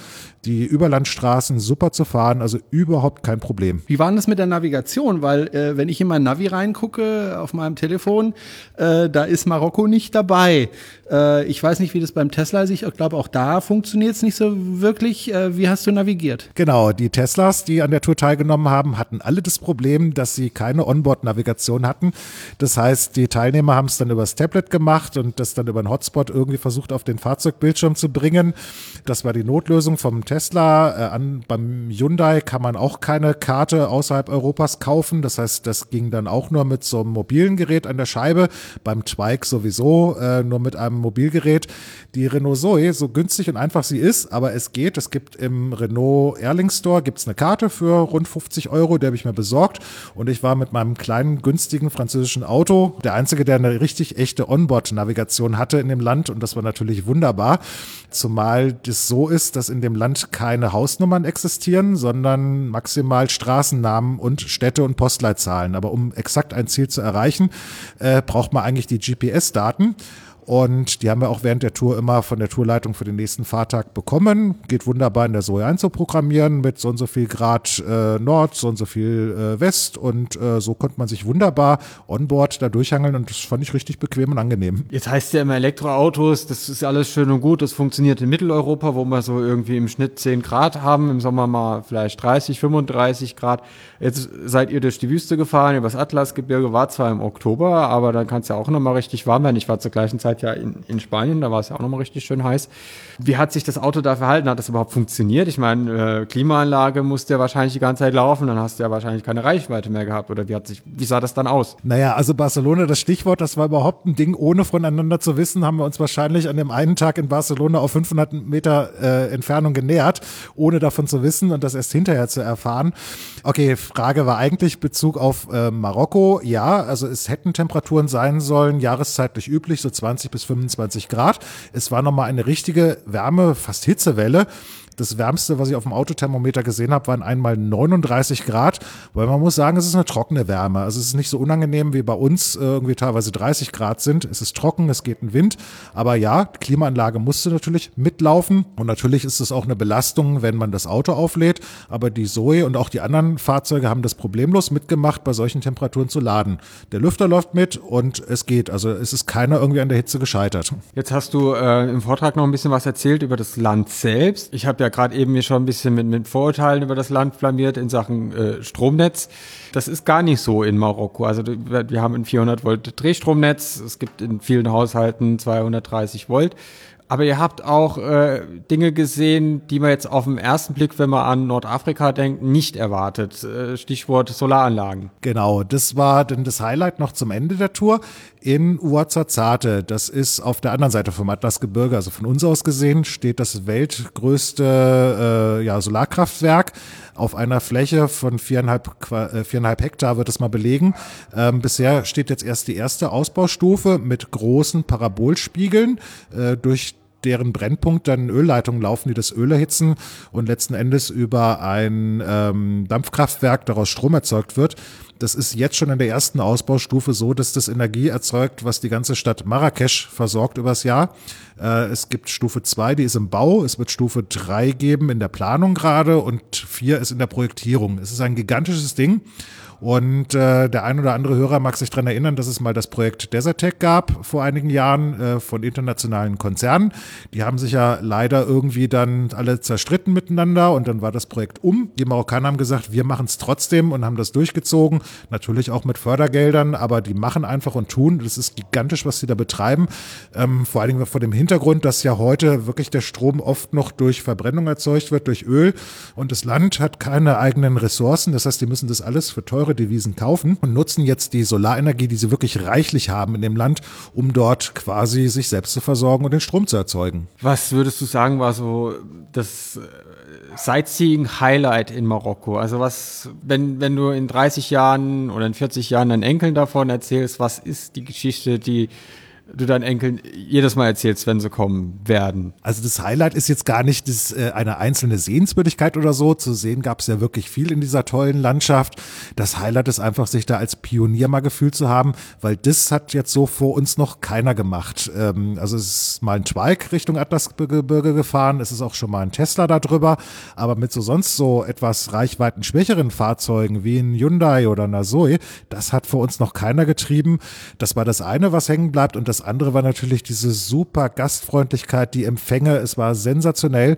die Überlandstraßen super zu fahren, also überhaupt kein Problem. Wie war denn das mit der Navigation? Weil äh, wenn ich in mein Navi reingucke auf meinem Telefon, äh, da ist Marokko nicht dabei. Äh, ich weiß nicht, wie das beim Tesla ist. Ich glaube, auch da funktioniert es nicht so wirklich. Äh, wie hast du navigiert? Genau, die Teslas, die an der Tour teilgenommen haben, hatten alle das Problem, dass sie keine Onboard-Navigation hatten. Das heißt, die Teilnehmer haben es dann übers Tablet gemacht und das dann über einen Hotspot irgendwie versucht, auf den Fahrzeugbildschirm zu bringen. Das war die Notlösung vom Tesla. Äh, an, beim Hyundai kann man auch keine Karte außerhalb Europas kaufen. Das heißt, das ging dann auch nur mit so einem mobilen Gerät an der Scheibe. Beim Twike sowieso äh, nur mit einem Mobilgerät. Die Renault Zoe, so günstig und einfach sie ist, aber es geht. Es gibt im Renault Erling Store gibt's eine Karte für rund 50 Euro, die habe ich mir besorgt. Und ich war mit meinem kleinen, günstigen französischen Auto der Einzige, der eine richtig echte Onboard-Navigation hatte in dem Land. Und das war natürlich wunderbar. Zumal das so ist, dass in dem Land keine Hausnummern existieren, sondern maximal Straßennamen und Städte und Postleitzahlen. Aber um exakt ein Ziel zu erreichen, äh, braucht man eigentlich die GPS-Daten. Und die haben wir auch während der Tour immer von der Tourleitung für den nächsten Fahrtag bekommen. Geht wunderbar in der Zoe einzuprogrammieren mit so und so viel Grad äh, Nord, so und so viel äh, West. Und äh, so konnte man sich wunderbar onboard da durchhangeln und das fand ich richtig bequem und angenehm. Jetzt heißt ja immer Elektroautos, das ist alles schön und gut, das funktioniert in Mitteleuropa, wo wir so irgendwie im Schnitt 10 Grad haben, im Sommer mal vielleicht 30, 35 Grad. Jetzt seid ihr durch die Wüste gefahren, übers Atlasgebirge, war zwar im Oktober, aber dann kann es ja auch nochmal richtig warm werden. Ich war zur gleichen Zeit ja in, in Spanien, da war es ja auch nochmal richtig schön heiß. Wie hat sich das Auto da verhalten? Hat das überhaupt funktioniert? Ich meine, äh, Klimaanlage musste ja wahrscheinlich die ganze Zeit laufen, dann hast du ja wahrscheinlich keine Reichweite mehr gehabt. Oder wie hat sich, wie sah das dann aus? Naja, also Barcelona, das Stichwort, das war überhaupt ein Ding, ohne voneinander zu wissen, haben wir uns wahrscheinlich an dem einen Tag in Barcelona auf 500 Meter äh, Entfernung genähert, ohne davon zu wissen und das erst hinterher zu erfahren. Okay, Frage war eigentlich Bezug auf äh, Marokko. Ja, also es hätten Temperaturen sein sollen, jahreszeitlich üblich, so 20 bis 25 Grad. Es war nochmal eine richtige Wärme, fast Hitzewelle. Das Wärmste, was ich auf dem Autothermometer gesehen habe, waren einmal 39 Grad, weil man muss sagen, es ist eine trockene Wärme. Also es ist nicht so unangenehm wie bei uns äh, irgendwie teilweise 30 Grad sind. Es ist trocken, es geht ein Wind. Aber ja, Klimaanlage musste natürlich mitlaufen und natürlich ist es auch eine Belastung, wenn man das Auto auflädt. Aber die Zoe und auch die anderen Fahrzeuge haben das problemlos mitgemacht, bei solchen Temperaturen zu laden. Der Lüfter läuft mit und es geht. Also es ist keiner irgendwie an der Hitze gescheitert. Jetzt hast du äh, im Vortrag noch ein bisschen was erzählt über das Land selbst. Ich habe ja gerade eben mir schon ein bisschen mit, mit Vorurteilen über das Land blamiert in Sachen äh, Stromnetz. Das ist gar nicht so in Marokko. Also wir haben ein 400 Volt Drehstromnetz. Es gibt in vielen Haushalten 230 Volt. Aber ihr habt auch äh, Dinge gesehen, die man jetzt auf den ersten Blick, wenn man an Nordafrika denkt, nicht erwartet. Äh, Stichwort Solaranlagen. Genau, das war dann das Highlight noch zum Ende der Tour in Ouarzazate. Das ist auf der anderen Seite vom Atlasgebirge, also von uns aus gesehen, steht das weltgrößte äh, ja, Solarkraftwerk auf einer Fläche von viereinhalb, äh, viereinhalb Hektar wird es mal belegen. Ähm, bisher steht jetzt erst die erste Ausbaustufe mit großen Parabolspiegeln, äh, durch deren Brennpunkt dann Ölleitungen laufen, die das Öl erhitzen und letzten Endes über ein ähm, Dampfkraftwerk daraus Strom erzeugt wird. Das ist jetzt schon in der ersten Ausbaustufe so, dass das Energie erzeugt, was die ganze Stadt Marrakesch versorgt übers Jahr. Äh, es gibt Stufe zwei, die ist im Bau. Es wird Stufe drei geben in der Planung gerade und vier ist in der Projektierung. Es ist ein gigantisches Ding. Und äh, der ein oder andere Hörer mag sich dran erinnern, dass es mal das Projekt Desertec gab vor einigen Jahren äh, von internationalen Konzernen. Die haben sich ja leider irgendwie dann alle zerstritten miteinander und dann war das Projekt um. Die Marokkaner haben gesagt, wir machen es trotzdem und haben das durchgezogen. Natürlich auch mit Fördergeldern, aber die machen einfach und tun. Das ist gigantisch, was sie da betreiben. Ähm, vor allen Dingen vor dem Hintergrund, dass ja heute wirklich der Strom oft noch durch Verbrennung erzeugt wird, durch Öl. Und das Land hat keine eigenen Ressourcen. Das heißt, die müssen das alles für teure Devisen kaufen und nutzen jetzt die Solarenergie, die sie wirklich reichlich haben in dem Land, um dort quasi sich selbst zu versorgen und den Strom zu erzeugen. Was würdest du sagen, war so das Sightseeing-Highlight in Marokko? Also was, wenn, wenn du in 30 Jahren oder in 40 Jahren deinen Enkeln davon erzählst, was ist die Geschichte, die du deinen Enkeln jedes Mal erzählst, wenn sie kommen werden. Also das Highlight ist jetzt gar nicht das, äh, eine einzelne Sehenswürdigkeit oder so. Zu sehen gab es ja wirklich viel in dieser tollen Landschaft. Das Highlight ist einfach, sich da als Pionier mal gefühlt zu haben, weil das hat jetzt so vor uns noch keiner gemacht. Ähm, also es ist mal ein Twike Richtung Atlasgebirge gefahren, es ist auch schon mal ein Tesla da drüber, aber mit so sonst so etwas reichweitenschwächeren Fahrzeugen wie ein Hyundai oder ein Zoe, das hat vor uns noch keiner getrieben. Das war das eine, was hängen bleibt und das andere war natürlich diese super Gastfreundlichkeit, die Empfänge, es war sensationell.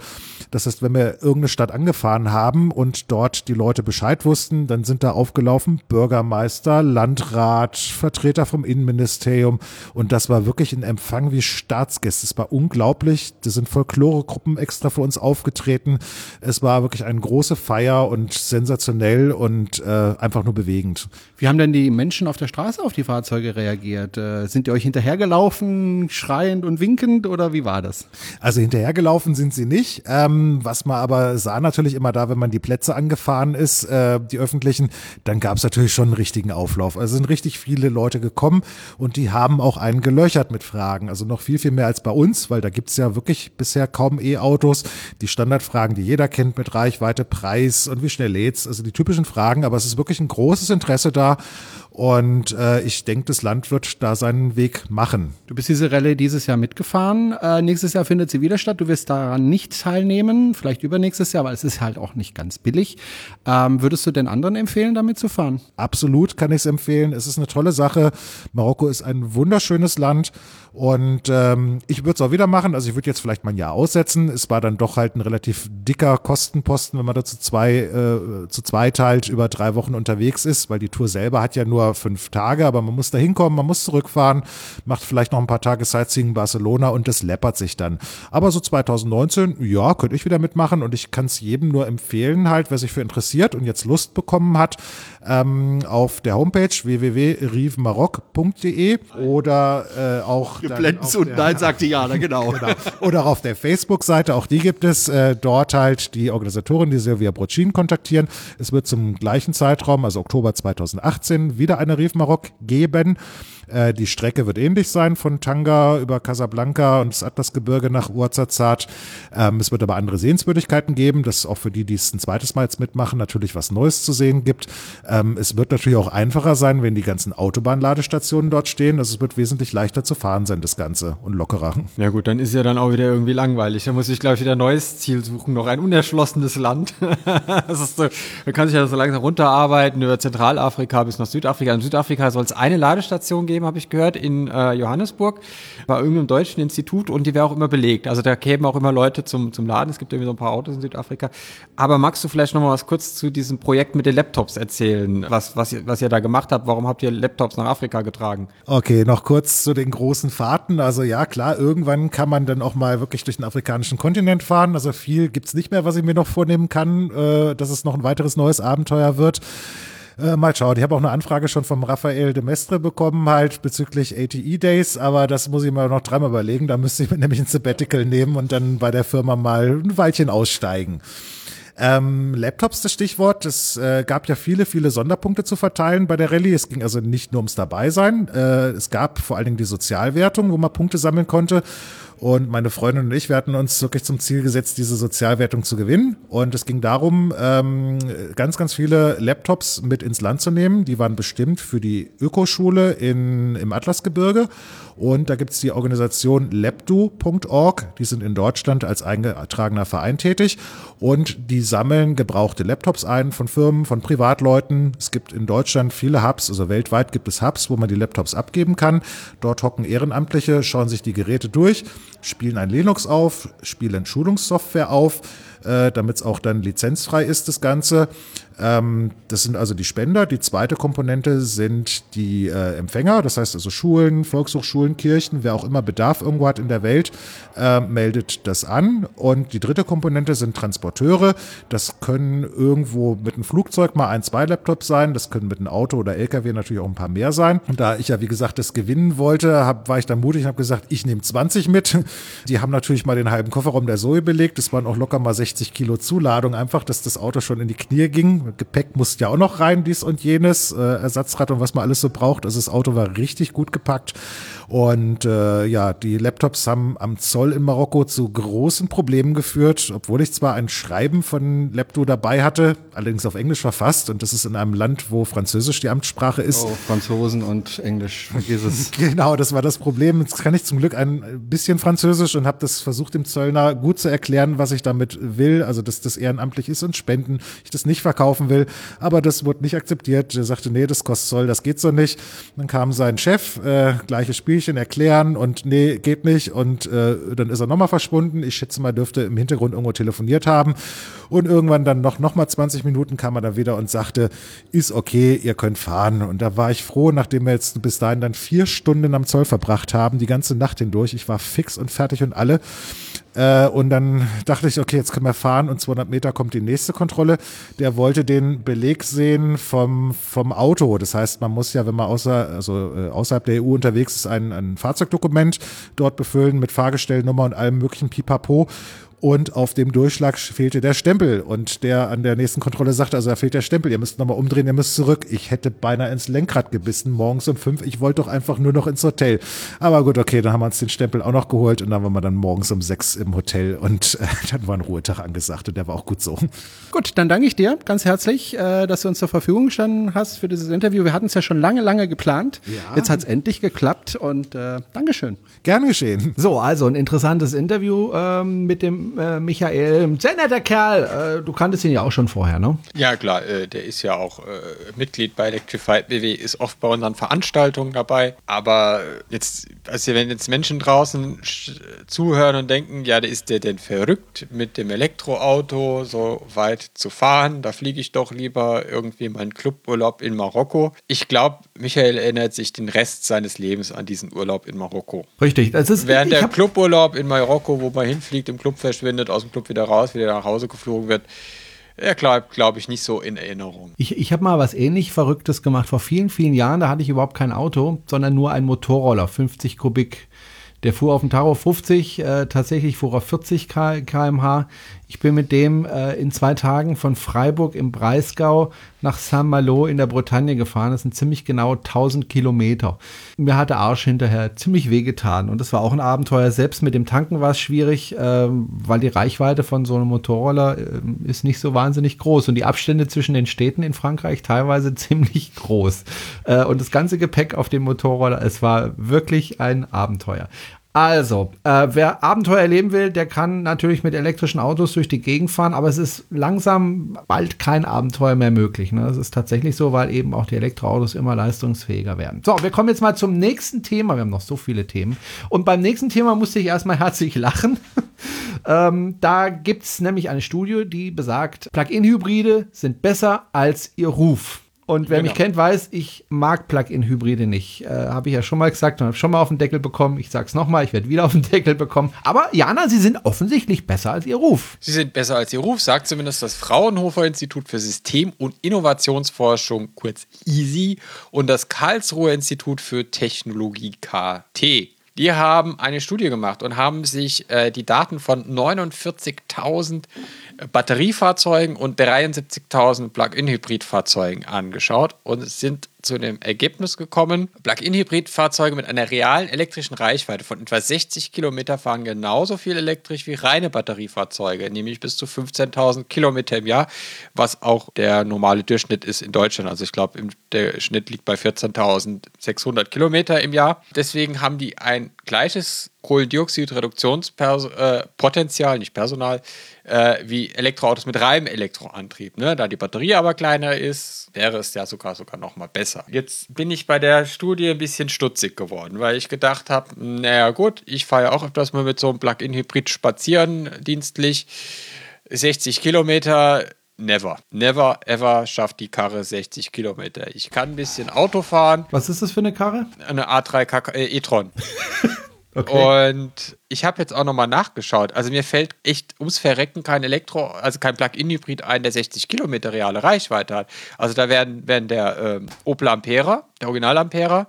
Das heißt, wenn wir irgendeine Stadt angefahren haben und dort die Leute Bescheid wussten, dann sind da aufgelaufen Bürgermeister, Landrat, Vertreter vom Innenministerium und das war wirklich ein Empfang wie Staatsgäste. Es war unglaublich. Da sind Folkloregruppen extra für uns aufgetreten. Es war wirklich eine große Feier und sensationell und äh, einfach nur bewegend. Wie haben denn die Menschen auf der Straße auf die Fahrzeuge reagiert? Äh, sind die euch hinterhergelaufen, schreiend und winkend oder wie war das? Also hinterhergelaufen sind sie nicht. Ähm, was man aber sah natürlich immer da, wenn man die Plätze angefahren ist, äh, die öffentlichen, dann gab es natürlich schon einen richtigen Auflauf. Also sind richtig viele Leute gekommen und die haben auch einen gelöchert mit Fragen. Also noch viel, viel mehr als bei uns, weil da gibt's ja wirklich bisher kaum E-Autos. Die Standardfragen, die jeder kennt mit Reichweite, Preis und wie schnell lädt's. Also die typischen Fragen, aber es ist wirklich ein großes Interesse da. Und äh, ich denke, das Land wird da seinen Weg machen. Du bist diese Rallye dieses Jahr mitgefahren. Äh, nächstes Jahr findet sie wieder statt. Du wirst daran nicht teilnehmen, vielleicht übernächstes Jahr, weil es ist halt auch nicht ganz billig. Ähm, würdest du den anderen empfehlen, damit zu fahren? Absolut kann ich es empfehlen. Es ist eine tolle Sache. Marokko ist ein wunderschönes Land und ähm, ich würde es auch wieder machen. Also ich würde jetzt vielleicht mal ein Jahr aussetzen. Es war dann doch halt ein relativ dicker Kostenposten, wenn man da zu zwei, äh, zu zwei teilt, über drei Wochen unterwegs ist, weil die Tour selber hat ja nur fünf Tage, aber man muss da hinkommen, man muss zurückfahren, macht vielleicht noch ein paar Tage Sightseeing in Barcelona und das läppert sich dann. Aber so 2019, ja, könnte ich wieder mitmachen und ich kann es jedem nur empfehlen, halt, wer sich für interessiert und jetzt Lust bekommen hat, ähm, auf der Homepage www.rivemarok.de oder äh, auch. Wir blenden es unten ein, sagt Diana, [laughs] genau. genau. Oder auf der Facebook-Seite, auch die gibt es. Äh, dort halt die Organisatorin, die Silvia Brocin kontaktieren. Es wird zum gleichen Zeitraum, also Oktober 2018, wieder eine Rive Maroc geben. Äh, die Strecke wird ähnlich sein von Tanga über Casablanca und das Atlasgebirge nach Ouarzazat. Ähm, es wird aber andere Sehenswürdigkeiten geben, dass auch für die, die es ein zweites Mal jetzt mitmachen, natürlich was Neues zu sehen gibt. Ähm, es wird natürlich auch einfacher sein, wenn die ganzen Autobahnladestationen dort stehen. Also es wird wesentlich leichter zu fahren sein, das Ganze und lockerer. Ja gut, dann ist ja dann auch wieder irgendwie langweilig. Da muss ich, glaube ich, wieder ein neues Ziel suchen, noch ein unerschlossenes Land. [laughs] das ist so, man kann sich ja so langsam runterarbeiten über Zentralafrika bis nach Südafrika. In Südafrika soll es eine Ladestation geben, habe ich gehört, in äh, Johannesburg, bei irgendeinem deutschen Institut und die wäre auch immer belegt. Also da kämen auch immer Leute zum, zum Laden. Es gibt irgendwie so ein paar Autos in Südafrika. Aber magst du vielleicht noch mal was kurz zu diesem Projekt mit den Laptops erzählen? Was, was, ihr, was ihr da gemacht habt? Warum habt ihr Laptops nach Afrika getragen? Okay, noch kurz zu den großen Fahrten. Also ja, klar, irgendwann kann man dann auch mal wirklich durch den afrikanischen Kontinent fahren. Also viel gibt's nicht mehr, was ich mir noch vornehmen kann, äh, dass es noch ein weiteres neues Abenteuer wird. Äh, mal schauen. Ich habe auch eine Anfrage schon vom Raphael de Mestre bekommen, halt bezüglich ATE Days, aber das muss ich mal noch dreimal überlegen. Da müsste ich mir [laughs] nämlich ein Sabbatical nehmen und dann bei der Firma mal ein Weilchen aussteigen. Ähm, Laptops, das Stichwort. Es äh, gab ja viele, viele Sonderpunkte zu verteilen bei der Rallye. Es ging also nicht nur ums Dabeisein. Äh, es gab vor allen Dingen die Sozialwertung, wo man Punkte sammeln konnte. Und meine Freundin und ich, wir hatten uns wirklich zum Ziel gesetzt, diese Sozialwertung zu gewinnen. Und es ging darum, ähm, ganz, ganz viele Laptops mit ins Land zu nehmen. Die waren bestimmt für die Ökoschule in, im Atlasgebirge. Und da gibt es die Organisation labdo.org. Die sind in Deutschland als eingetragener Verein tätig. Und die sammeln gebrauchte Laptops ein von Firmen, von Privatleuten. Es gibt in Deutschland viele Hubs, also weltweit gibt es Hubs, wo man die Laptops abgeben kann. Dort hocken Ehrenamtliche, schauen sich die Geräte durch spielen ein Linux auf, spielen Schulungssoftware auf, äh, damit es auch dann lizenzfrei ist, das Ganze. Ähm, das sind also die Spender. Die zweite Komponente sind die äh, Empfänger, das heißt also Schulen, Volkshochschulen, Kirchen, wer auch immer Bedarf irgendwo hat in der Welt, äh, meldet das an. Und die dritte Komponente sind Transporteure. Das können irgendwo mit einem Flugzeug mal ein, zwei Laptops sein. Das können mit einem Auto oder LKW natürlich auch ein paar mehr sein. Und da ich ja, wie gesagt, das gewinnen wollte, hab, war ich dann mutig und habe gesagt, ich nehme 20 mit. Die haben natürlich mal den halben Kofferraum der Zoe belegt. Das waren auch locker mal 60 Kilo Zuladung, einfach, dass das Auto schon in die Knie ging. Gepäck musste ja auch noch rein, dies und jenes, äh, Ersatzrad und was man alles so braucht. Also das Auto war richtig gut gepackt. Und äh, ja, die Laptops haben am Zoll in Marokko zu großen Problemen geführt, obwohl ich zwar ein Schreiben von Lepto dabei hatte, allerdings auf Englisch verfasst. Und das ist in einem Land, wo Französisch die Amtssprache ist. Oh, Franzosen und Englisch, vergiss es. [laughs] Genau, das war das Problem. Jetzt kann ich zum Glück ein bisschen Französisch und habe das versucht, dem Zöllner gut zu erklären, was ich damit will. Also, dass das ehrenamtlich ist und Spenden, ich das nicht verkaufen will. Aber das wurde nicht akzeptiert. Er sagte, nee, das kostet Zoll, das geht so nicht. Dann kam sein Chef, äh, gleiches Spielchen erklären und nee, geht nicht. Und äh, dann ist er nochmal verschwunden. Ich schätze mal, dürfte im Hintergrund irgendwo telefoniert haben. Und irgendwann dann noch, noch mal 20 Minuten kam er dann wieder und sagte, ist okay, ihr könnt fahren. Und da war ich froh, nachdem wir jetzt bis dahin dann vier Stunden am Zoll verbracht haben, die ganze Nacht hindurch. Ich war fix und fertig und alle. Äh, und dann dachte ich, okay, jetzt können wir fahren und 200 Meter kommt die nächste Kontrolle. Der wollte den Beleg sehen vom, vom Auto. Das heißt, man muss ja, wenn man außer, also, äh, außerhalb der EU unterwegs ist, ein, ein Fahrzeugdokument dort befüllen mit Fahrgestellnummer und allem möglichen Pipapo und auf dem Durchschlag fehlte der Stempel und der an der nächsten Kontrolle sagte, also da fehlt der Stempel, ihr müsst nochmal umdrehen, ihr müsst zurück. Ich hätte beinahe ins Lenkrad gebissen, morgens um fünf, ich wollte doch einfach nur noch ins Hotel. Aber gut, okay, dann haben wir uns den Stempel auch noch geholt und dann waren wir dann morgens um sechs im Hotel und äh, [laughs] dann war ein Ruhetag angesagt und der war auch gut so. Gut, dann danke ich dir ganz herzlich, äh, dass du uns zur Verfügung gestanden hast für dieses Interview. Wir hatten es ja schon lange, lange geplant. Ja. Jetzt hat es endlich geklappt und äh, Dankeschön. Gern geschehen. So, also ein interessantes Interview ähm, mit dem äh, Michael. Sehr netter Kerl. Äh, du kanntest ihn ja auch schon vorher, ne? Ja, klar, äh, der ist ja auch äh, Mitglied bei Electrified BW, ist oft bei unseren Veranstaltungen dabei. Aber jetzt, also wenn jetzt Menschen draußen zuhören und denken, ja, ist der denn verrückt, mit dem Elektroauto so weit zu fahren? Da fliege ich doch lieber irgendwie meinen Cluburlaub in Marokko. Ich glaube, Michael erinnert sich den Rest seines Lebens an diesen Urlaub in Marokko. Richtig. Das ist, Während der Cluburlaub in Marokko, wo man hinfliegt, im Club verschwindet, aus dem Club wieder raus, wieder nach Hause geflogen wird, er bleibt, glaube ich, nicht so in Erinnerung. Ich, ich habe mal was ähnlich Verrücktes gemacht vor vielen, vielen Jahren. Da hatte ich überhaupt kein Auto, sondern nur einen Motorroller, 50 Kubik. Der fuhr auf dem Tacho 50, äh, tatsächlich fuhr er 40 K- km/h. Ich bin mit dem äh, in zwei Tagen von Freiburg im Breisgau nach Saint-Malo in der Bretagne gefahren. Das sind ziemlich genau 1000 Kilometer. Mir hat der Arsch hinterher ziemlich wehgetan und das war auch ein Abenteuer. Selbst mit dem Tanken war es schwierig, ähm, weil die Reichweite von so einem Motorroller ähm, ist nicht so wahnsinnig groß und die Abstände zwischen den Städten in Frankreich teilweise [laughs] ziemlich groß. Äh, und das ganze Gepäck auf dem Motorroller, es war wirklich ein Abenteuer. Also, äh, wer Abenteuer erleben will, der kann natürlich mit elektrischen Autos durch die Gegend fahren, aber es ist langsam bald kein Abenteuer mehr möglich. Ne? Das ist tatsächlich so, weil eben auch die Elektroautos immer leistungsfähiger werden. So, wir kommen jetzt mal zum nächsten Thema. Wir haben noch so viele Themen. Und beim nächsten Thema musste ich erstmal [laughs] herzlich lachen. [laughs] ähm, da gibt es nämlich eine Studie, die besagt, Plug-in-Hybride sind besser als ihr Ruf. Und wer mich Genau. kennt, weiß, ich mag Plug-in-Hybride nicht. Äh, habe ich ja schon mal gesagt und habe schon mal auf den Deckel bekommen. Ich sag's nochmal, ich werde wieder auf den Deckel bekommen. Aber Jana, sie sind offensichtlich besser als ihr Ruf. Sie sind besser als ihr Ruf, sagt zumindest das Fraunhofer Institut für System- und Innovationsforschung, kurz EASY, und das Karlsruher Institut für Technologie KT. Die haben eine Studie gemacht und haben sich äh, die Daten von 49.000 Batteriefahrzeugen und 73.000 Plug-in-Hybrid-Fahrzeugen angeschaut und sind zu dem Ergebnis gekommen, Plug-in-Hybrid-Fahrzeuge mit einer realen elektrischen Reichweite von etwa 60 Kilometer fahren genauso viel elektrisch wie reine Batteriefahrzeuge, nämlich bis zu 15.000 Kilometer im Jahr, was auch der normale Durchschnitt ist in Deutschland. Also ich glaube, der Schnitt liegt bei 14.600 Kilometer im Jahr. Deswegen haben die ein gleiches Kohlendioxidreduktionspotenzial, nicht Personal, äh, wie Elektroautos mit reinem Elektroantrieb. Ne? Da die Batterie aber kleiner ist, wäre es ja sogar sogar noch mal besser. Jetzt bin ich bei der Studie ein bisschen stutzig geworden, weil ich gedacht habe, naja gut, ich fahre ja auch öfters mal mit so einem Plug-in-Hybrid spazieren, dienstlich. 60 Kilometer, never. Never ever schafft die Karre 60 Kilometer. Ich kann ein bisschen Auto fahren, Was ist das für eine Karre? eine A3 K äh, e-tron. [laughs] Okay. Und ich habe jetzt auch nochmal nachgeschaut. Also mir fällt echt ums Verrecken kein Elektro, also kein Plug-in-Hybrid ein, der 60 Kilometer reale Reichweite hat. Also da werden, werden der ähm, Opel Ampera, der Original Ampera,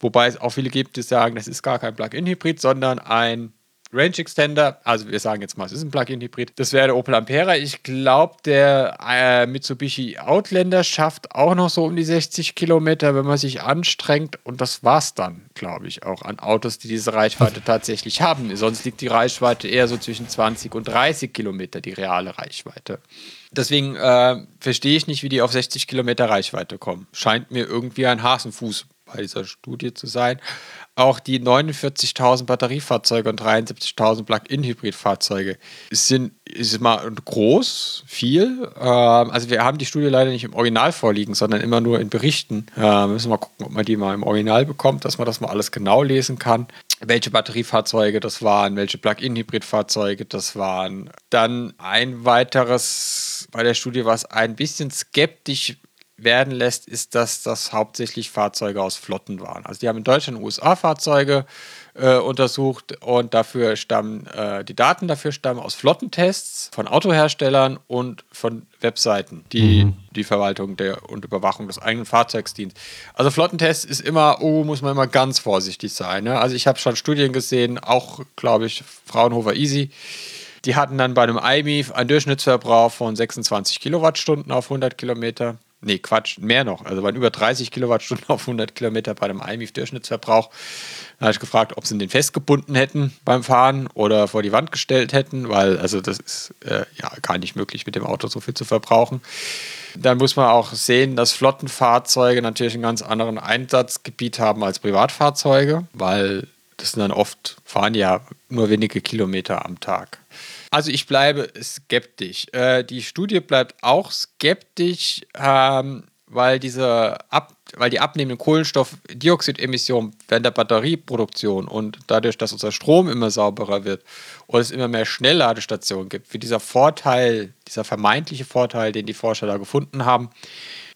wobei es auch viele gibt, die sagen, das ist gar kein Plug-in-Hybrid, sondern ein Range Extender. Also wir sagen jetzt mal, es ist ein Plug-in-Hybrid. Das wäre der Opel Ampera. Ich glaube, der äh, Mitsubishi Outlander schafft auch noch so um die 60 Kilometer, wenn man sich anstrengt. Und das war's dann, glaube ich, auch an Autos, die diese Reichweite [laughs] tatsächlich haben. Sonst liegt die Reichweite eher so zwischen 20 und 30 Kilometer, die reale Reichweite. Deswegen äh, verstehe ich nicht, wie die auf 60 Kilometer Reichweite kommen. Scheint mir irgendwie ein Hasenfuß bei dieser Studie zu sein. Auch die 49.000 Batteriefahrzeuge und 73.000 Plug-in-Hybrid-Fahrzeuge sind ist mal groß, viel. Ähm, also wir haben die Studie leider nicht im Original vorliegen, sondern immer nur in Berichten. Äh, müssen wir mal gucken, ob man die mal im Original bekommt, dass man das mal alles genau lesen kann. Welche Batteriefahrzeuge das waren, welche Plug-in-Hybrid-Fahrzeuge das waren. Dann ein weiteres bei der Studie, was ein bisschen skeptisch werden lässt, ist, dass das hauptsächlich Fahrzeuge aus Flotten waren. Also die haben in Deutschland und USA Fahrzeuge äh, untersucht und dafür stammen äh, die Daten dafür stammen aus Flottentests von Autoherstellern und von Webseiten, die mhm. die Verwaltung der und Überwachung des eigenen Fahrzeugs dient. Also Flottentests ist immer, oh, muss man immer ganz vorsichtig sein. Ne? Also ich habe schon Studien gesehen, auch glaube ich Fraunhofer Easy. Die hatten dann bei einem iMIF einen Durchschnittsverbrauch von 26 Kilowattstunden auf 100 Kilometer. Nee, Quatsch, mehr noch. Also waren über 30 Kilowattstunden [laughs] auf 100 Kilometer bei dem IMIF-Durchschnittsverbrauch. Da habe ich gefragt, ob sie den festgebunden hätten beim Fahren oder vor die Wand gestellt hätten, weil also das ist äh, ja gar nicht möglich, mit dem Auto so viel zu verbrauchen. Dann muss man auch sehen, dass Flottenfahrzeuge natürlich einen ganz anderen Einsatzgebiet haben als Privatfahrzeuge, weil das sind dann oft, fahren ja nur wenige Kilometer am Tag. Also ich bleibe skeptisch. Äh, die Studie bleibt auch skeptisch, ähm, weil diese ab, weil die abnehmenden Kohlenstoffdioxidemissionen während der Batterieproduktion und dadurch, dass unser Strom immer sauberer wird und es immer mehr Schnellladestationen gibt, wie dieser Vorteil, dieser vermeintliche Vorteil, den die Forscher da gefunden haben,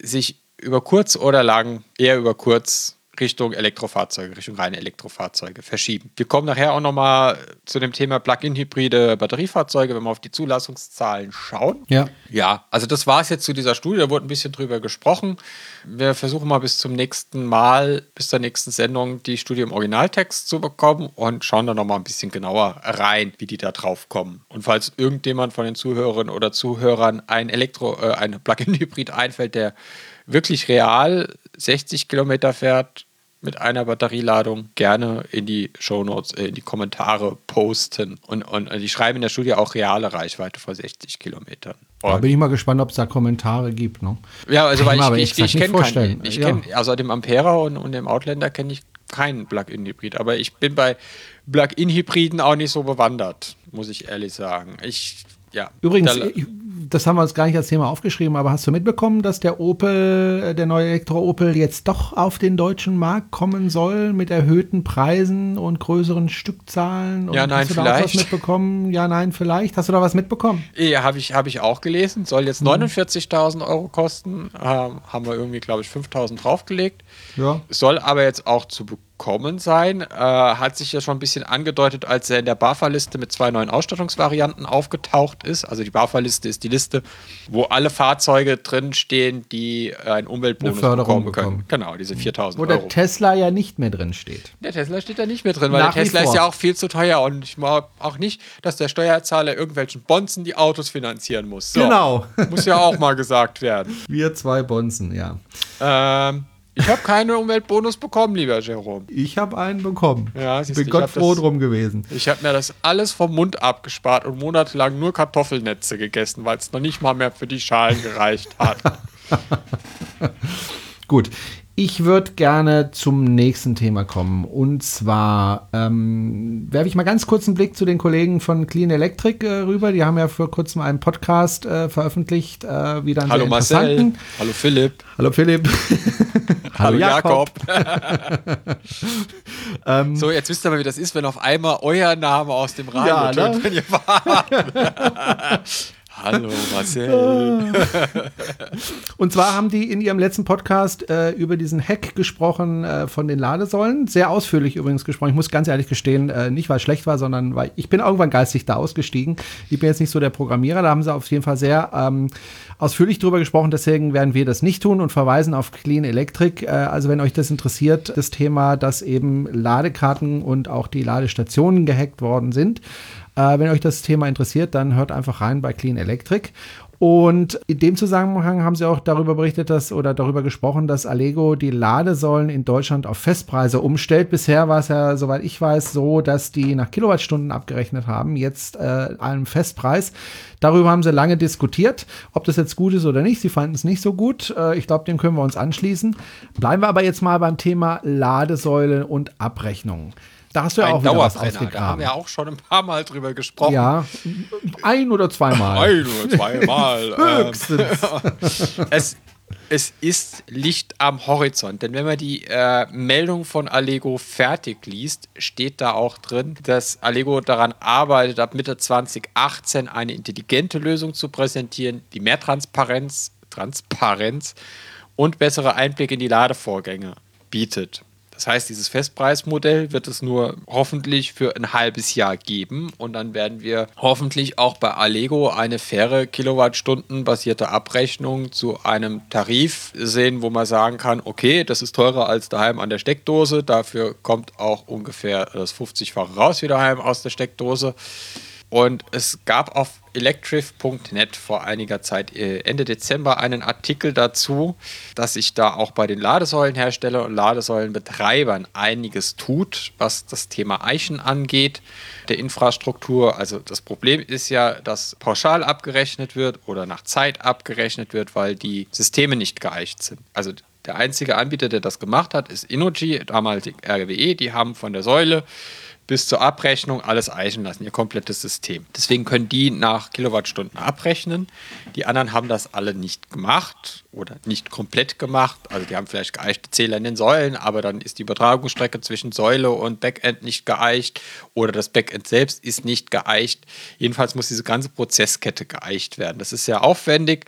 sich über kurz oder lang, eher über kurz Richtung Elektrofahrzeuge, Richtung reine Elektrofahrzeuge verschieben. Wir kommen nachher auch nochmal zu dem Thema Plug-in-Hybride Batteriefahrzeuge, wenn wir auf die Zulassungszahlen schauen. Ja. Ja, also das war es jetzt zu dieser Studie, da wurde ein bisschen drüber gesprochen. Wir versuchen mal bis zum nächsten Mal, bis zur nächsten Sendung, die Studie im Originaltext zu bekommen und schauen da nochmal ein bisschen genauer rein, wie die da drauf kommen. Und falls irgendjemand von den Zuhörerinnen oder Zuhörern ein Elektro, äh, ein Plug-in-Hybrid einfällt, der wirklich real 60 Kilometer fährt, mit einer Batterieladung gerne in die Shownotes, äh, in die Kommentare posten. Und, und, und die schreiben in der Studie auch reale Reichweite von 60 Kilometern. Da bin ich mal gespannt, ob es da Kommentare gibt. Ne? Ja, also weil ich, ich, ich, ich kenne keinen. Ich ja. kenn, also dem Ampera und, und dem Outlander kenne ich keinen Plug-in-Hybrid. Aber ich bin bei Plug-in-Hybriden auch nicht so bewandert, muss ich ehrlich sagen. Ich, ja. Übrigens, das haben wir uns gar nicht als Thema aufgeschrieben, aber hast du mitbekommen, dass der Opel, äh, der neue Elektro-Opel jetzt doch auf den deutschen Markt kommen soll mit erhöhten Preisen und größeren Stückzahlen? Und ja, nein, hast du vielleicht. Da was mitbekommen? Ja, nein, vielleicht. Hast du da was mitbekommen? Ja, habe ich, hab ich auch gelesen. Soll jetzt 49.000 Euro kosten. Ähm, haben wir irgendwie, glaube ich, 5.000 draufgelegt. Ja. Soll aber jetzt auch zu bekommen sein. Äh, hat sich ja schon ein bisschen angedeutet, als er in der BAFA-Liste mit zwei neuen Ausstattungsvarianten aufgetaucht ist. Also die BAFA-Liste ist die Liste, wo alle Fahrzeuge drinstehen, die einen Umweltbonus Förderung bekommen können. bekommen. Genau, diese 4.000 Wo Euro. der Tesla ja nicht mehr drin steht. Der Tesla steht da nicht mehr drin, weil Nach der Tesla ist ja auch viel zu teuer und ich mag auch nicht, dass der Steuerzahler irgendwelchen Bonzen die Autos finanzieren muss. So, Genau. Muss ja auch mal gesagt werden. Wir zwei Bonzen, ja. Ähm, ich habe keinen Umweltbonus bekommen, lieber Jerome. Ich habe einen bekommen. Ja, ich siehst bin Gott froh das- drum gewesen. Ich habe mir das alles vom Mund abgespart und monatelang nur Kartoffelnetze gegessen, weil es noch nicht mal mehr für die Schalen gereicht hat. [laughs] Gut. Ich würde gerne zum nächsten Thema kommen. Und zwar ähm, werfe ich mal ganz kurz einen Blick zu den Kollegen von Clean Electric äh, rüber. Die haben ja vor kurzem einen Podcast äh, veröffentlicht. Äh, wieder einen Hallo Marcel. Hallo Philipp. Hallo Philipp. [laughs] Hallo Jakob. [laughs] Ähm, So, jetzt wisst ihr mal, wie das ist, wenn auf einmal euer Name aus dem Radio Ja, ne? tönt, wenn ihr fahrt. [laughs] Hallo [laughs] Marcel. Und zwar haben die in ihrem letzten Podcast äh, über diesen Hack gesprochen äh, von den Ladesäulen. Sehr ausführlich übrigens gesprochen. Ich muss ganz ehrlich gestehen, äh, nicht weil es schlecht war, sondern weil ich bin irgendwann geistig da ausgestiegen. Ich bin jetzt nicht so der Programmierer. Da haben sie auf jeden Fall sehr ähm, ausführlich drüber gesprochen. Deswegen werden wir das nicht tun und verweisen auf Clean Electric. Äh, also wenn euch das interessiert, das Thema, dass eben Ladekarten und auch die Ladestationen gehackt worden sind. Äh, wenn euch das Thema interessiert, dann hört einfach rein bei Clean Electric. Und in dem Zusammenhang haben sie auch darüber berichtet, dass oder darüber gesprochen, dass Allego die Ladesäulen in Deutschland auf Festpreise umstellt. Bisher war es ja, soweit ich weiß, so, dass die nach Kilowattstunden abgerechnet haben, jetzt äh, einem Festpreis. Darüber haben sie lange diskutiert, ob das jetzt gut ist oder nicht. Sie fanden es nicht so gut. Äh, ich glaube, dem können wir uns anschließen. Bleiben wir aber jetzt mal beim Thema Ladesäule und Abrechnung. Da hast du ja auch wieder was Dauerbrenner. Da haben ausgegraben. wir auch schon ein paar Mal drüber gesprochen. Ja, ein oder zweimal. Ein oder zweimal. [laughs] ähm, Höchstens. [laughs] es, es ist Licht am Horizont, denn wenn man die äh, Meldung von Allego fertig liest, steht da auch drin, dass Allego daran arbeitet, ab Mitte 2018 eine intelligente Lösung zu präsentieren, die mehr Transparenz, Transparenz und bessere Einblicke in die Ladevorgänge bietet. Das heißt, dieses Festpreismodell wird es nur hoffentlich für ein halbes Jahr geben und dann werden wir hoffentlich auch bei Allego eine faire Kilowattstundenbasierte Abrechnung zu einem Tarif sehen, wo man sagen kann, okay, das ist teurer als daheim an der Steckdose, dafür kommt auch ungefähr das 50-fache raus wie daheim aus der Steckdose. Und es gab auf electrif.net vor einiger Zeit, äh, Ende Dezember, einen Artikel dazu, dass sich da auch bei den Ladesäulenherstellern und Ladesäulenbetreibern einiges tut, was das Thema Eichen angeht, der Infrastruktur. Also das Problem ist ja, dass pauschal abgerechnet wird oder nach Zeit abgerechnet wird, weil die Systeme nicht geeicht sind. Also der einzige Anbieter, der das gemacht hat, ist Innogy, damals RWE. Die haben von der Säule bis zur Abrechnung alles eichen lassen, ihr komplettes System. Deswegen können die nach Kilowattstunden abrechnen. Die anderen haben das alle nicht gemacht oder nicht komplett gemacht. Also die haben vielleicht geeichte Zähler in den Säulen, aber dann ist die Übertragungsstrecke zwischen Säule und Backend nicht geeicht oder das Backend selbst ist nicht geeicht. Jedenfalls muss diese ganze Prozesskette geeicht werden. Das ist sehr aufwendig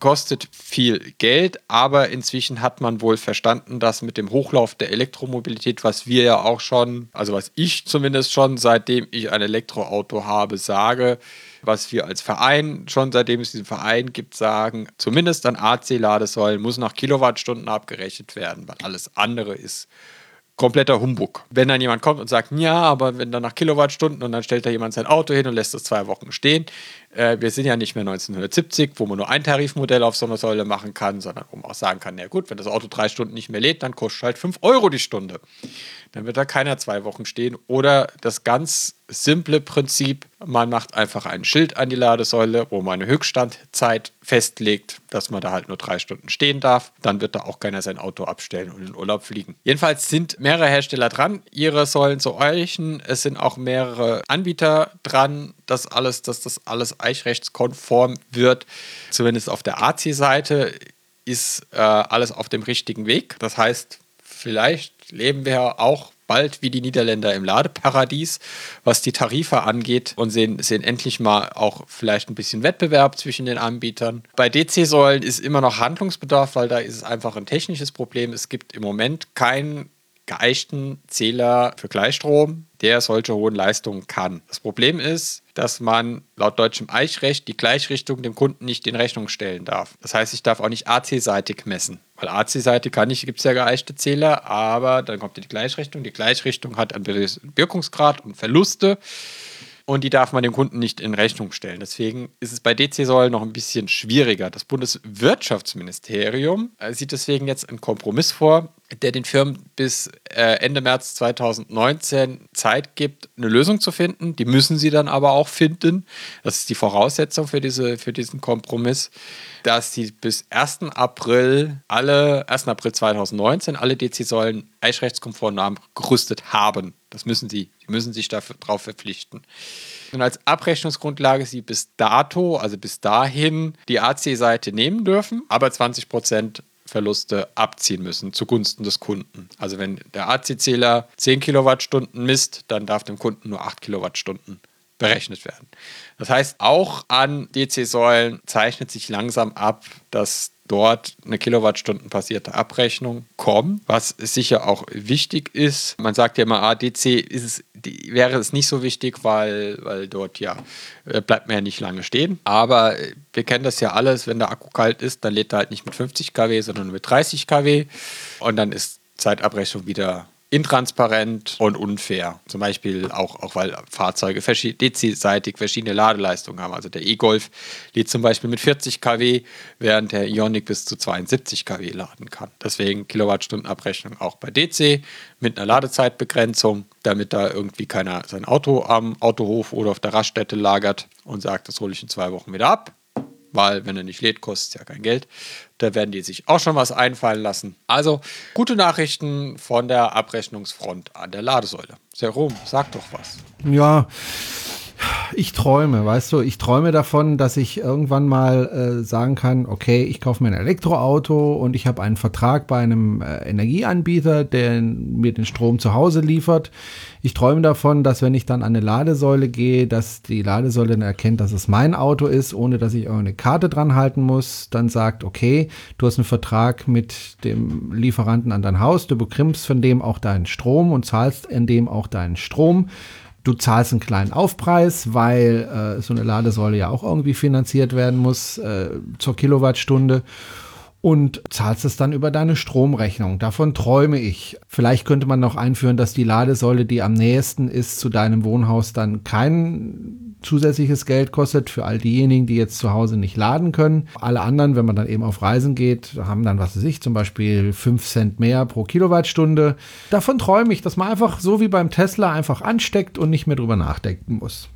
kostet viel Geld, aber inzwischen hat man wohl verstanden, dass mit dem Hochlauf der Elektromobilität, was wir ja auch schon, also was ich zumindest schon, seitdem ich ein Elektroauto habe, sage, was wir als Verein schon, seitdem es diesen Verein gibt, sagen, zumindest an AC-Ladesäulen muss nach Kilowattstunden abgerechnet werden, weil alles andere ist kompletter Humbug. Wenn dann jemand kommt und sagt, ja, aber wenn dann nach Kilowattstunden und dann stellt da jemand sein Auto hin und lässt es zwei Wochen stehen. Äh, wir sind ja nicht mehr 1970, wo man nur ein Tarifmodell auf so einer Säule machen kann, sondern wo man auch sagen kann, ja gut, wenn das Auto drei Stunden nicht mehr lädt, dann kostet halt 5 Euro die Stunde. Dann wird da keiner zwei Wochen stehen. Oder das ganz simple Prinzip, man macht einfach ein Schild an die Ladesäule, wo man eine Höchststandzeit festlegt, dass man da halt nur drei Stunden stehen darf. Dann wird da auch keiner sein Auto abstellen und in Urlaub fliegen. Jedenfalls sind mehrere Hersteller dran, ihre Säulen zu eichen. Es sind auch mehrere Anbieter dran, dass alles, dass das alles eichrechtskonform wird. Zumindest auf der AC-Seite ist äh, alles auf dem richtigen Weg. Das heißt, vielleicht leben wir auch bald wie die Niederländer im Ladeparadies, was die Tarife angeht und sehen, sehen endlich mal auch vielleicht ein bisschen Wettbewerb zwischen den Anbietern. Bei DC-Säulen ist immer noch Handlungsbedarf, weil da ist es einfach ein technisches Problem. Es gibt im Moment keinen geeichten Zähler für Gleichstrom, der solche hohen Leistungen kann. Das Problem ist, dass man laut deutschem Eichrecht die Gleichrichtung dem Kunden nicht in Rechnung stellen darf. Das heißt, ich darf auch nicht AC-seitig messen. Weil AC-Seite kann ich, gibt es ja geeichte Zähler, aber dann kommt die Gleichrichtung. Die Gleichrichtung hat einen Wirkungsgrad und Verluste und die darf man dem Kunden nicht in Rechnung stellen. Deswegen ist es bei DC-Säulen noch ein bisschen schwieriger. Das Bundeswirtschaftsministerium äh, sieht deswegen jetzt einen Kompromiss vor, der den Firmen bis äh, Ende März 2019 Zeit gibt, eine Lösung zu finden. Die müssen sie dann aber auch finden. Das ist die Voraussetzung für, diese, für diesen Kompromiss, dass sie bis 1. April alle, 1. April 2019 alle DC-Säulen eichrechtskonform gerüstet haben. Das müssen sie. Sie müssen sich darauf verpflichten. Und als Abrechnungsgrundlage sie bis dato, also bis dahin, die AC-Seite nehmen dürfen, aber 20 Prozent Verluste abziehen müssen zugunsten des Kunden. Also wenn der AC-Zähler 10 Kilowattstunden misst, dann darf dem Kunden nur 8 Kilowattstunden berechnet werden. Das heißt, auch an DC-Säulen zeichnet sich langsam ab, dass dort eine Kilowattstundenbasierte Abrechnung kommt, was sicher auch wichtig ist. Man sagt ja immer, ADC ist es, die, wäre es nicht so wichtig, weil, weil dort ja äh, bleibt man ja nicht lange stehen. Aber äh, wir kennen das ja alles, wenn der Akku kalt ist, dann lädt er halt nicht mit 50 kW, sondern mit 30 kW und dann ist Zeitabrechnung wieder intransparent und unfair. Zum Beispiel auch, auch weil Fahrzeuge DC-seitig verschiedene Ladeleistungen haben. Also der E-Golf lädt zum Beispiel mit 40 kW, während der Ioniq bis zu 72 kW laden kann. Deswegen Kilowattstundenabrechnung auch bei DC mit einer Ladezeitbegrenzung, damit da irgendwie keiner sein Auto am Autohof oder auf der Raststätte lagert und sagt, das hole ich in zwei Wochen wieder ab weil wenn er nicht lädt, kostet es ja kein Geld. Da werden die sich auch schon was einfallen lassen. Also gute Nachrichten von der Abrechnungsfront an der Ladesäule. Serum, sag doch was. Ja, ich träume, weißt du, ich träume davon, dass ich irgendwann mal äh, sagen kann, okay, ich kaufe mir ein Elektroauto und ich habe einen Vertrag bei einem äh, Energieanbieter, der mir den Strom zu Hause liefert. Ich träume davon, dass wenn ich dann an eine Ladesäule gehe, dass die Ladesäule dann erkennt, dass es mein Auto ist, ohne dass ich irgendeine Karte dran halten muss, dann sagt, okay, du hast einen Vertrag mit dem Lieferanten an dein Haus, du bekommst von dem auch deinen Strom und zahlst in dem auch deinen Strom. Du zahlst einen kleinen Aufpreis, weil äh, so eine Ladesäule ja auch irgendwie finanziert werden muss äh, zur Kilowattstunde und zahlst es dann über deine Stromrechnung. Davon träume ich. Vielleicht könnte man noch einführen, dass die Ladesäule, die am nächsten ist zu deinem Wohnhaus, dann kein zusätzliches Geld kostet für all diejenigen, die jetzt zu Hause nicht laden können. Alle anderen, wenn man dann eben auf Reisen geht, haben dann, was weiß ich, zum Beispiel 5 Cent mehr pro Kilowattstunde. Davon träume ich, dass man einfach so wie beim Tesla einfach ansteckt und nicht mehr drüber nachdenken muss.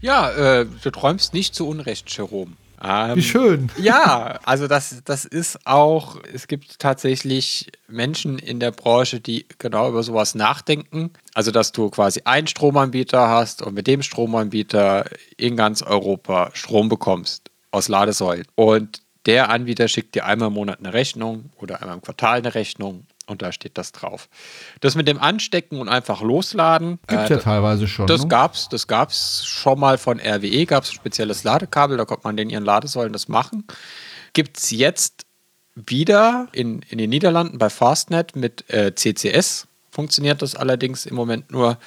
Ja, äh, du träumst nicht zu Unrecht, Jerome. Ähm, Wie schön. Ja, also das, das ist auch, es gibt tatsächlich Menschen in der Branche, die genau über sowas nachdenken. Also, dass du quasi einen Stromanbieter hast und mit dem Stromanbieter in ganz Europa Strom bekommst aus Ladesäulen. Und der Anbieter schickt dir einmal im Monat eine Rechnung oder einmal im Quartal eine Rechnung und da steht das drauf. Das mit dem Anstecken und einfach losladen. Gibt äh, ja teilweise schon. Das ne? gab's, das gab's schon mal von RWE, gab es ein spezielles Ladekabel, da konnte man in ihren Ladesäulen das machen. Gibt es jetzt wieder in, in den Niederlanden bei Fastnet mit äh, CCS. Funktioniert das allerdings im Moment nur.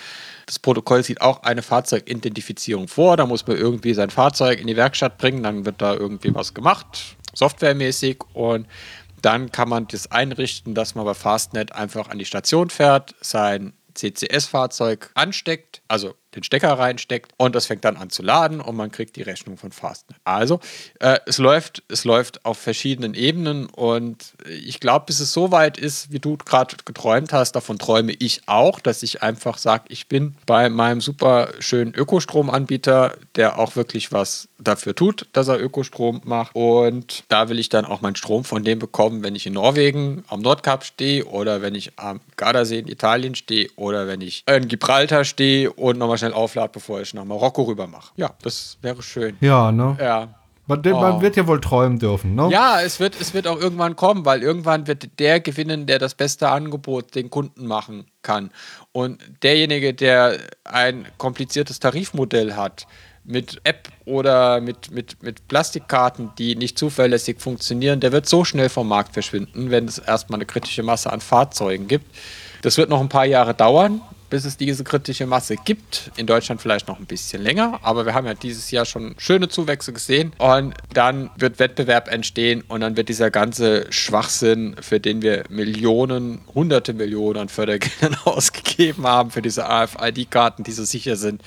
Das Protokoll sieht auch eine Fahrzeugidentifizierung vor. Da muss man irgendwie sein Fahrzeug in die Werkstatt bringen, dann wird da irgendwie was gemacht, softwaremäßig. Und dann kann man das einrichten, dass man bei Fastnet einfach an die Station fährt, sein CCS-Fahrzeug ansteckt, also den Stecker reinsteckt und das fängt dann an zu laden und man kriegt die Rechnung von Fastnet. Also äh, es läuft, es läuft auf verschiedenen Ebenen und ich glaube, bis es so weit ist, wie du gerade geträumt hast, davon träume ich auch, dass ich einfach sage, ich bin bei meinem super schönen Ökostromanbieter, der auch wirklich was dafür tut, dass er Ökostrom macht und da will ich dann auch meinen Strom von dem bekommen, wenn ich in Norwegen am Nordkap stehe oder wenn ich am Gardasee in Italien stehe oder wenn ich in Gibraltar stehe und nochmal schnell schnell auflade, bevor ich nach Marokko rüber mache. Ja, das wäre schön. Ja, ne? Ja. Man, oh. man, wird ja wohl träumen dürfen, ne? Ja, es wird, es wird auch irgendwann kommen, weil irgendwann wird der gewinnen, der das beste Angebot den Kunden machen kann. Und derjenige, der ein kompliziertes Tarifmodell hat, mit App oder mit, mit, mit Plastikkarten, die nicht zuverlässig funktionieren, der wird so schnell vom Markt verschwinden, wenn es erstmal eine kritische Masse an Fahrzeugen gibt. Das wird noch ein paar Jahre dauern, bis es diese kritische Masse gibt. In Deutschland vielleicht noch ein bisschen länger, aber wir haben ja dieses Jahr schon schöne Zuwächse gesehen. Und dann wird Wettbewerb entstehen und dann wird dieser ganze Schwachsinn, für den wir Millionen, hunderte Millionen an Fördergeldern [laughs] ausgegeben haben, für diese AFID-Karten, die so sicher sind,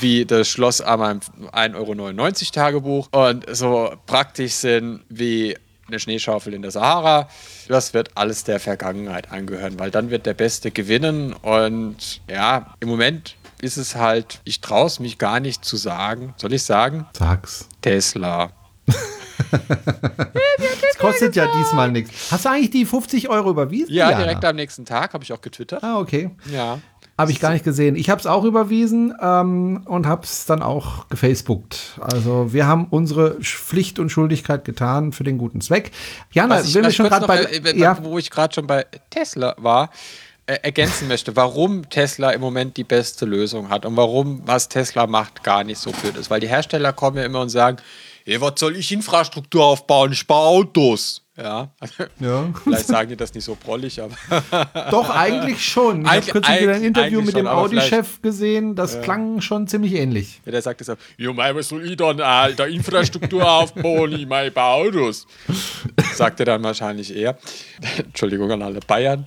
wie das Schloss meinem 1,99 Euro Tagebuch und so praktisch sind wie eine Schneeschaufel in der Sahara. Das wird alles der Vergangenheit angehören, weil dann wird der Beste gewinnen. Und ja, im Moment ist es halt, ich traue es mich gar nicht zu sagen. Soll ich sagen? Sag's. Tesla. das kostet ja diesmal nichts. Hast du eigentlich die 50 Euro überwiesen? Ja, Jana? direkt am nächsten Tag habe ich auch getwittert. Ah, okay. Ja. Habe ich gar nicht gesehen. Ich habe es auch überwiesen ähm, und habe es dann auch gefacebookt. Also wir haben unsere Pflicht und Schuldigkeit getan für den guten Zweck. Jana, ich, wenn wir schon gerade bei, äh, ja. wo ich gerade schon bei Tesla war, äh, ergänzen möchte, warum Tesla im Moment die beste Lösung hat und warum, was Tesla macht, gar nicht so blöd ist. Weil die Hersteller kommen ja immer und sagen, hey, was soll ich Infrastruktur aufbauen? Ich baue Autos. Ja. Ja. Vielleicht sagen die das nicht so prollig, aber [laughs] Doch, eigentlich schon. Ich habe kürzlich wieder ein Interview mit dem Audi-Chef gesehen. Das klang schon ziemlich ähnlich. Ja, der sagt das auch, ja, mei, was soll ich dann, Alter, Infrastruktur aufbauen, ich mei, baue Autos. Sagt er dann wahrscheinlich eher. [laughs] Entschuldigung an alle Bayern.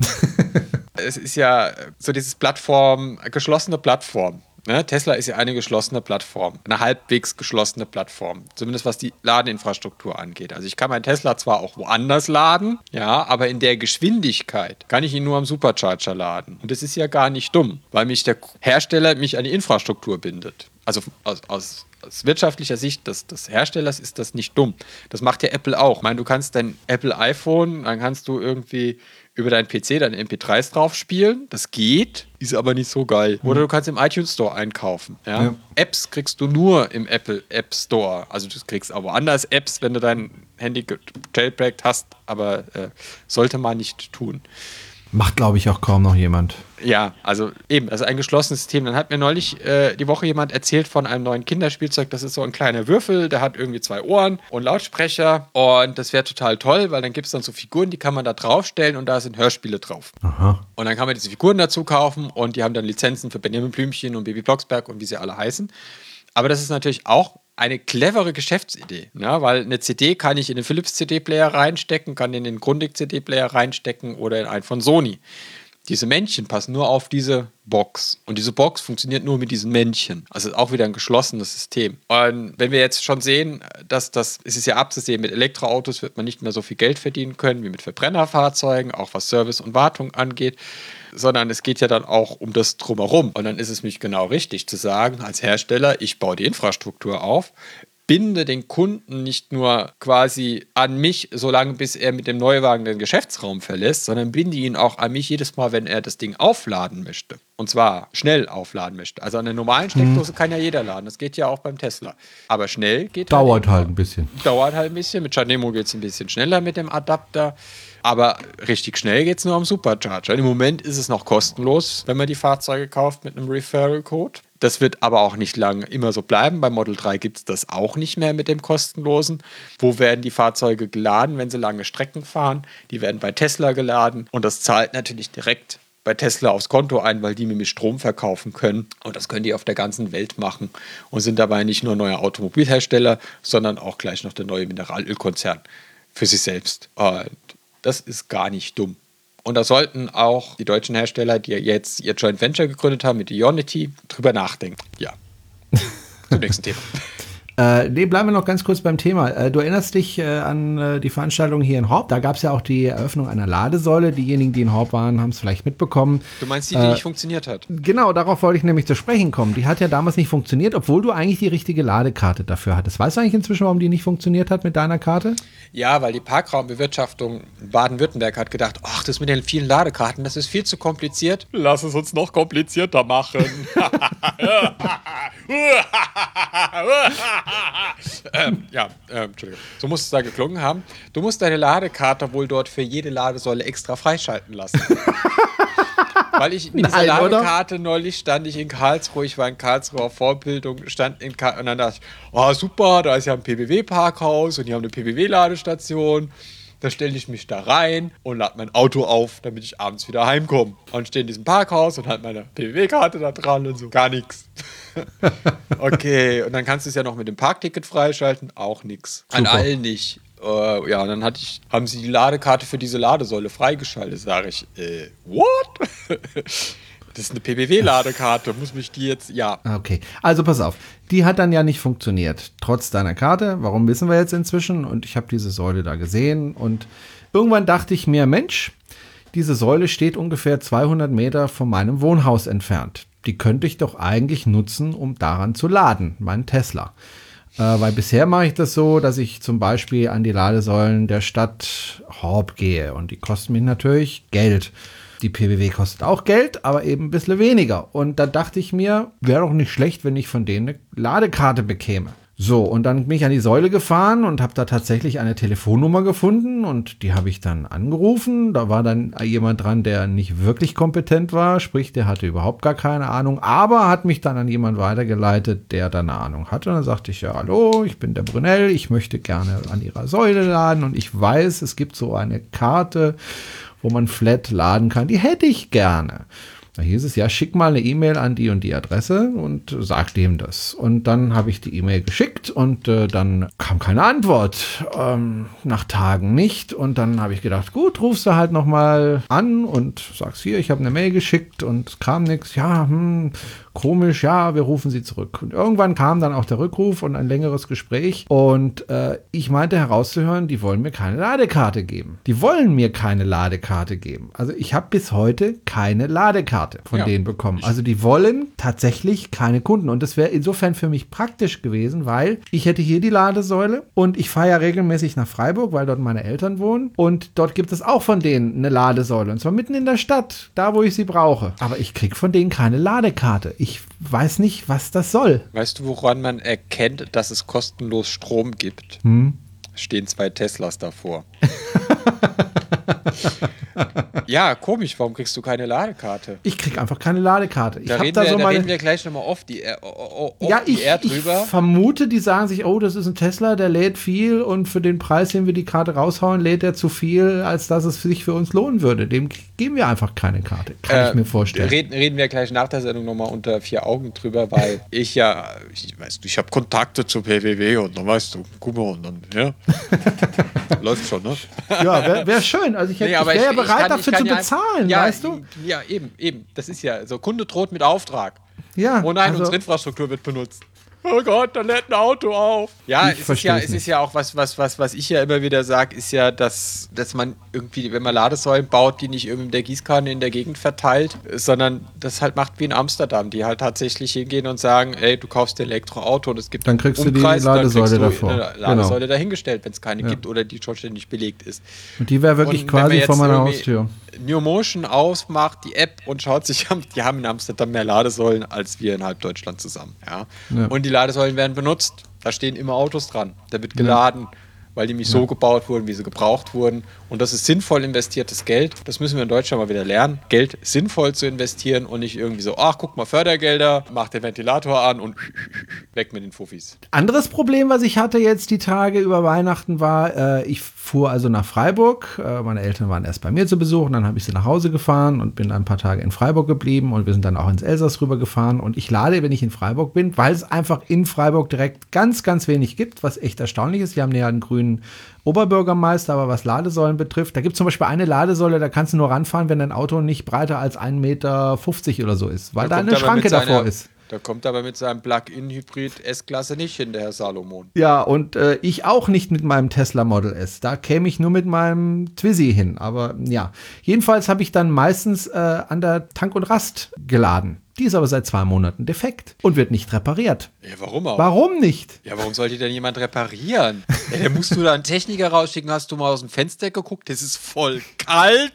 [laughs] es ist ja so dieses Plattform, geschlossene Plattform. Ne? Tesla ist ja eine geschlossene Plattform, eine halbwegs geschlossene Plattform, zumindest was die Ladeinfrastruktur angeht. Also ich kann meinen Tesla zwar auch woanders laden, ja, aber in der Geschwindigkeit kann ich ihn nur am Supercharger laden. Und das ist ja gar nicht dumm, weil mich der Hersteller mich an die Infrastruktur bindet. Also aus, aus, aus wirtschaftlicher Sicht des, des Herstellers ist das nicht dumm. Das macht ja Apple auch. Ich meine, du kannst dein Apple iPhone, dann kannst du irgendwie über deinen PC deine MP3s drauf spielen. Das geht, ist aber nicht so geil. Oder du kannst im iTunes Store einkaufen. Ja? Ja. Apps kriegst du nur im Apple App Store. Also du kriegst auch woanders Apps, wenn du dein Handy jailbreakt hast, aber äh, sollte man nicht tun. Macht, glaube ich, auch kaum noch jemand. Ja, also eben, also ein geschlossenes System. Dann hat mir neulich äh, die Woche jemand erzählt von einem neuen Kinderspielzeug. Das ist so ein kleiner Würfel, der hat irgendwie zwei Ohren und Lautsprecher. Und das wäre total toll, weil dann gibt es dann so Figuren, die kann man da draufstellen und da sind Hörspiele drauf. Aha. Und dann kann man diese Figuren dazu kaufen und die haben dann Lizenzen für Benjamin Blümchen und Baby Blocksberg und wie sie alle heißen. Aber das ist natürlich auch eine clevere Geschäftsidee, ne? weil eine CD kann ich in den Philips CD-Player reinstecken, kann in den Grundig CD-Player reinstecken oder in einen von Sony. Diese Männchen passen nur auf diese Box. Und diese Box funktioniert nur mit diesen Männchen. Also ist auch wieder ein geschlossenes System. Und wenn wir jetzt schon sehen, dass das, es ist ja abzusehen, mit Elektroautos wird man nicht mehr so viel Geld verdienen können wie mit Verbrennerfahrzeugen, auch was Service und Wartung angeht, sondern es geht ja dann auch um das Drumherum. Und dann ist es mich genau richtig zu sagen, als Hersteller, ich baue die Infrastruktur auf, binde den Kunden nicht nur quasi an mich, solange bis er mit dem Neuwagen den Geschäftsraum verlässt, sondern binde ihn auch an mich jedes Mal, wenn er das Ding aufladen möchte. Und zwar schnell aufladen möchte. Also an der normalen Steckdose kann ja jeder laden. Das geht ja auch beim Tesla. Aber schnell geht Dauert halt. halt ein bisschen. Dauert halt ein bisschen. Mit Chanemo geht es ein bisschen schneller mit dem Adapter. Aber richtig schnell geht es nur am Supercharger. Im Moment ist es noch kostenlos, wenn man die Fahrzeuge kauft mit einem Referral-Code. Das wird aber auch nicht lange immer so bleiben. Bei Model 3 gibt es das auch nicht mehr mit dem kostenlosen. Wo werden die Fahrzeuge geladen, wenn sie lange Strecken fahren? Die werden bei Tesla geladen und das zahlt natürlich direkt bei Tesla aufs Konto ein, weil die mir mit Strom verkaufen können. Und das können die auf der ganzen Welt machen und sind dabei nicht nur neuer Automobilhersteller, sondern auch gleich noch der neue Mineralölkonzern für sich selbst. Und das ist gar nicht dumm. Und da sollten auch die deutschen Hersteller, die jetzt ihr Joint Venture gegründet haben mit Ionity, drüber nachdenken. Ja. [laughs] Zum nächsten Thema. Äh, nee, bleiben wir noch ganz kurz beim Thema. Äh, du erinnerst dich äh, an äh, die Veranstaltung hier in Horb. Da gab es ja auch die Eröffnung einer Ladesäule. Diejenigen, die in Horb waren, haben es vielleicht mitbekommen. Du meinst die, die nicht funktioniert hat? Genau, darauf wollte ich nämlich zu sprechen kommen. Die hat ja damals nicht funktioniert, obwohl du eigentlich die richtige Ladekarte dafür hattest. Weißt du eigentlich inzwischen, warum die nicht funktioniert hat mit deiner Karte? Ja, weil die Parkraumbewirtschaftung Baden-Württemberg hat gedacht, ach, das mit den vielen Ladekarten, das ist viel zu kompliziert. Lass es uns noch komplizierter machen. [laughs] [laughs] [laughs] ähm, ja, äh, Entschuldigung. So muss es da geklungen haben. Du musst deine Ladekarte wohl dort für jede Ladesäule extra freischalten lassen. [laughs] Weil ich mit dieser Nein, oder? Ladekarte neulich stand ich in Karlsruhe, ich war in Karlsruhe auf Vorbildung, stand in Kar und dann dachte ich, oh super, da ist ja ein PBW-Parkhaus und die haben eine PBW-Ladestation. Da stelle ich mich da rein und lade mein Auto auf, damit ich abends wieder heimkomme. Und stehe in diesem Parkhaus und halt meine PBW-Karte da dran und so. Gar nichts. [laughs] Okay, und dann kannst du es ja noch mit dem Parkticket freischalten, auch nichts. An allen nicht. Äh, ja, und dann hatte ich, haben sie die Ladekarte für diese Ladesäule freigeschaltet. Sage ich, äh, what? [laughs] das ist eine PBW-Ladekarte. Muss mich die jetzt, ja. Okay, also pass auf. Die hat dann ja nicht funktioniert, trotz deiner Karte. Warum wissen wir jetzt inzwischen? Und ich habe diese Säule da gesehen und irgendwann dachte ich mir, Mensch, diese Säule steht ungefähr 200 Meter von meinem Wohnhaus entfernt. Die könnte ich doch eigentlich nutzen, um daran zu laden, meinen Tesla. Äh, weil bisher mache ich das so, dass ich zum Beispiel an die Ladesäulen der Stadt Horb gehe und die kosten mich natürlich Geld. Die PBW kostet auch Geld, aber eben ein bisschen weniger. Und da dachte ich mir, wäre doch nicht schlecht, wenn ich von denen eine Ladekarte bekäme. So, und dann bin ich an die Säule gefahren und habe da tatsächlich eine Telefonnummer gefunden und die habe ich dann angerufen. Da war dann jemand dran, der nicht wirklich kompetent war, sprich, der hatte überhaupt gar keine Ahnung, aber hat mich dann an jemand weitergeleitet, der da eine Ahnung hatte. Und dann sagte ich, ja, hallo, ich bin der Brunel, ich möchte gerne an ihrer Säule laden und ich weiß, es gibt so eine Karte, wo man flat laden kann. Die hätte ich gerne. Da hieß es, ja, schick mal eine E-Mail an die und die Adresse und sag dem das. Und dann habe ich die E-Mail geschickt und äh, dann kam keine Antwort. Ähm, nach Tagen nicht. Und dann habe ich gedacht, gut, rufst du halt nochmal an und sagst hier, ich habe eine Mail geschickt und es kam nichts. Ja, hm, komisch, ja, wir rufen sie zurück. Und irgendwann kam dann auch der Rückruf und ein längeres Gespräch. Und äh, ich meinte herauszuhören, die wollen mir keine Ladekarte geben. Die wollen mir keine Ladekarte geben. Also ich habe bis heute keine Ladekarte von Ja. denen bekommen. Also die wollen tatsächlich keine Kunden. Und das wäre insofern für mich praktisch gewesen, weil ich hätte hier die Ladesäule und ich fahre ja regelmäßig nach Freiburg, weil dort meine Eltern wohnen. Und dort gibt es auch von denen eine Ladesäule. Und zwar mitten in der Stadt, da wo ich sie brauche. Aber ich kriege von denen keine Ladekarte. Ich weiß nicht, was das soll. Weißt du, woran man erkennt, dass es kostenlos Strom gibt? Hm? Stehen zwei Teslas davor. [laughs] [laughs] ja, komisch, warum kriegst du keine Ladekarte? Ich kriege einfach keine Ladekarte. Ich Da, reden, da wir, so da meine. reden wir gleich nochmal off die, äh, off ja, die ich, Air ich drüber. vermute, die sagen sich, oh, das ist ein Tesla, der lädt viel und für den Preis, den wir die Karte raushauen, lädt er zu viel, als dass es sich für uns lohnen würde. Dem geben wir einfach keine Karte. Kann ich mir vorstellen. Äh, Reden, reden wir gleich nach der Sendung nochmal unter vier Augen drüber, weil [laughs] ich ja, ich weiß, ich habe Kontakte zu PWW und dann weißt du, guck mal, und dann, ja. [laughs] Läuft schon, ne? Ja, wäre wär schön. Also ich, Nee, ich wäre ja bereit, kann- dafür zu ja- bezahlen, ja, weißt du? Ja, eben, eben. Das ist ja so, Kunde droht mit Auftrag. Ja, Oh nein, also- unsere Infrastruktur wird benutzt. Oh Gott, da lädt ein Auto auf. Ja, Ich es ist ja, es nicht. ist ja auch was, was, was, was ich ja immer wieder sage, ist ja, dass, dass man irgendwie, wenn man Ladesäulen baut, die nicht irgendwie mit der Gießkanne in der Gegend verteilt, sondern das halt macht wie in Amsterdam, die halt tatsächlich hingehen und sagen, ey, du kaufst ein Elektroauto und es gibt Dann kriegst du die Umkreis, dann Ladesäule kriegst du davor. Eine Genau. Ladesäule dahingestellt, wenn es keine gibt oder die schon ständig belegt ist. Und die wäre wirklich Und wenn man quasi jetzt vor meiner Haustür. New Motion ausmacht, die App und schaut sich [laughs] an, die haben in Amsterdam mehr Ladesäulen als wir in halb Deutschland zusammen. Ja? Ja. Und die Ladesäulen werden benutzt. Da stehen immer Autos dran. Da wird geladen, weil die nicht so gebaut wurden, wie sie gebraucht wurden. Und das ist sinnvoll investiertes Geld. Das müssen wir in Deutschland mal wieder lernen. Geld sinnvoll zu investieren und nicht irgendwie so, ach, guck mal, Fördergelder, mach den Ventilator an und weg mit den Fuffis. Anderes Problem, was ich hatte jetzt die Tage über Weihnachten war, äh, ich fuhr also nach Freiburg. Äh, meine Eltern waren erst bei mir zu Besuch und dann habe ich sie nach Hause gefahren und bin ein paar Tage in Freiburg geblieben und wir sind dann auch ins Elsass rübergefahren und ich lade, wenn ich in Freiburg bin, weil es einfach in Freiburg direkt ganz, ganz wenig gibt, was echt erstaunlich ist. Wir haben ja einen grünen Oberbürgermeister, aber was Ladesäulen betrifft, da gibt es zum Beispiel eine Ladesäule, da kannst du nur ranfahren, wenn dein Auto nicht breiter als 1,50 Meter oder so ist, weil da, kommt eine Schranke seiner- davor ist. Da kommt aber mit seinem Plug-in-Hybrid S-Klasse nicht hin, der Herr Salomon. Ja, und äh, ich auch nicht mit meinem Tesla Model S. Da käme ich nur mit meinem Twizy hin. Aber ja, jedenfalls habe ich dann meistens äh, an der Tank und Rast geladen. Die ist aber seit zwei Monaten defekt und wird nicht repariert. Ja, warum auch? Warum nicht? Ja, warum sollte denn jemand reparieren? Ja, da musst du da einen Techniker rausschicken. Hast du mal aus dem Fenster geguckt? Das ist voll kalt.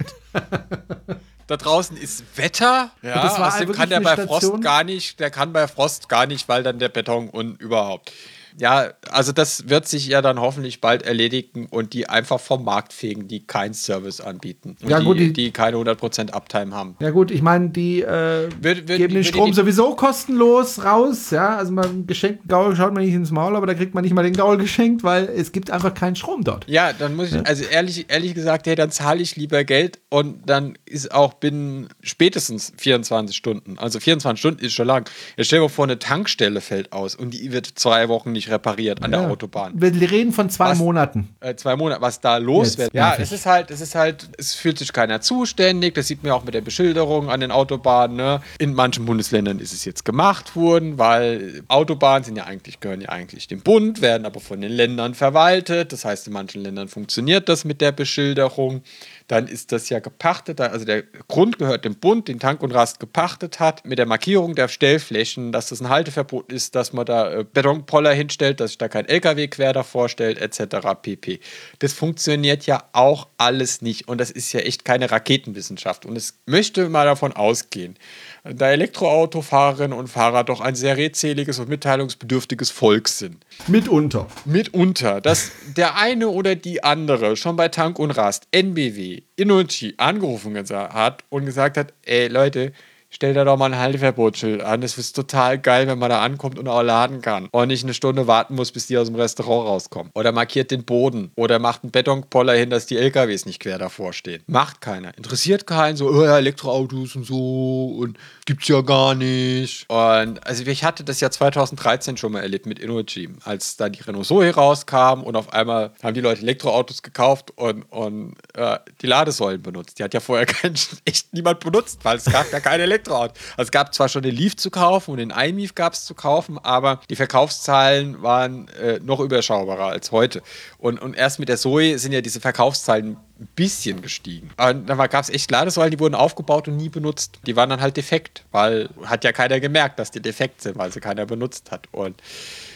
Da draußen ist Wetter. Ja, das war außerdem kann der bei? Frost gar nicht, der kann bei Frost gar nicht, weil dann der Beton und überhaupt. Ja, also das wird sich ja dann hoffentlich bald erledigen und die einfach vom Markt fegen, die keinen Service anbieten. Und Ja, die, gut, die, die- keine 100% Uptime haben. Ja gut, ich meine, die äh, Wird- wird- geben den Strom die- sowieso kostenlos raus. Ja, also mal einen geschenkten Gaul schaut man nicht ins Maul, aber da kriegt man nicht mal den Gaul geschenkt, weil es gibt einfach keinen Strom dort. Ja, dann muss ich, also ehrlich, ehrlich gesagt, hey, dann zahle ich lieber Geld und dann ist auch binnen spätestens 24 Stunden, also 24 Stunden ist schon lang. Jetzt stell dir mal vor, eine Tankstelle fällt aus und die wird zwei Wochen nicht repariert an der Autobahn. Wir reden von zwei Was? Monaten. Äh, zwei Monate, was da los wird. Ja, es ist halt, es ist halt, es fühlt sich keiner zuständig. Das sieht man ja auch mit der Beschilderung an den Autobahnen. Ne? In manchen Bundesländern ist es jetzt gemacht worden, weil Autobahnen sind ja eigentlich, gehören ja eigentlich dem Bund, werden aber von den Ländern verwaltet. Das heißt, in manchen Ländern funktioniert das mit der Beschilderung. Dann ist das ja gepachtet. Also der Grund gehört dem Bund, den Tank und Rast gepachtet hat, mit der Markierung der Stellflächen, dass das ein Halteverbot ist, dass man da äh, Betonpoller hinstellt, dass sich da kein LKW quer davor stellt, etc. pp. Das funktioniert ja auch alles nicht und das ist ja echt keine Raketenwissenschaft. Und es möchte mal davon ausgehen, da Elektroautofahrerinnen und Fahrer doch ein sehr redseliges und mitteilungsbedürftiges Volk sind. Mitunter. Mitunter, dass der eine oder die andere schon bei Tank und Rast, NBW, Innochi angerufen hat und gesagt hat, ey Leute, stell da doch mal ein Halteverbotsschild an. Das ist total geil, wenn man da ankommt und auch laden kann. Und nicht eine Stunde warten muss, bis die aus dem Restaurant rauskommen. Oder markiert den Boden. Oder macht einen Betonpoller hin, dass die LKWs nicht quer davor stehen. Macht keiner. Interessiert keinen. So, oh ja, Elektroautos und so. Und gibt's ja gar nicht. Und also ich hatte das ja 2013 schon mal erlebt mit InnoGym, als da die Renault Zoe rauskam und auf einmal haben die Leute Elektroautos gekauft und, und äh, die Ladesäulen benutzt. Die hat ja vorher [laughs] kein, echt niemand benutzt, weil es gab ja keine Elektroautos. Also es gab zwar schon den Leaf zu kaufen und den iMeaf gab es zu kaufen, aber die Verkaufszahlen waren äh, noch überschaubarer als heute. Und, und erst mit der Zoe sind ja diese Verkaufszahlen ein bisschen gestiegen. Und dann gab es echt Ladesäulen, die wurden aufgebaut und nie benutzt. Die waren dann halt defekt, weil hat ja keiner gemerkt, dass die defekt sind, weil sie keiner benutzt hat. Und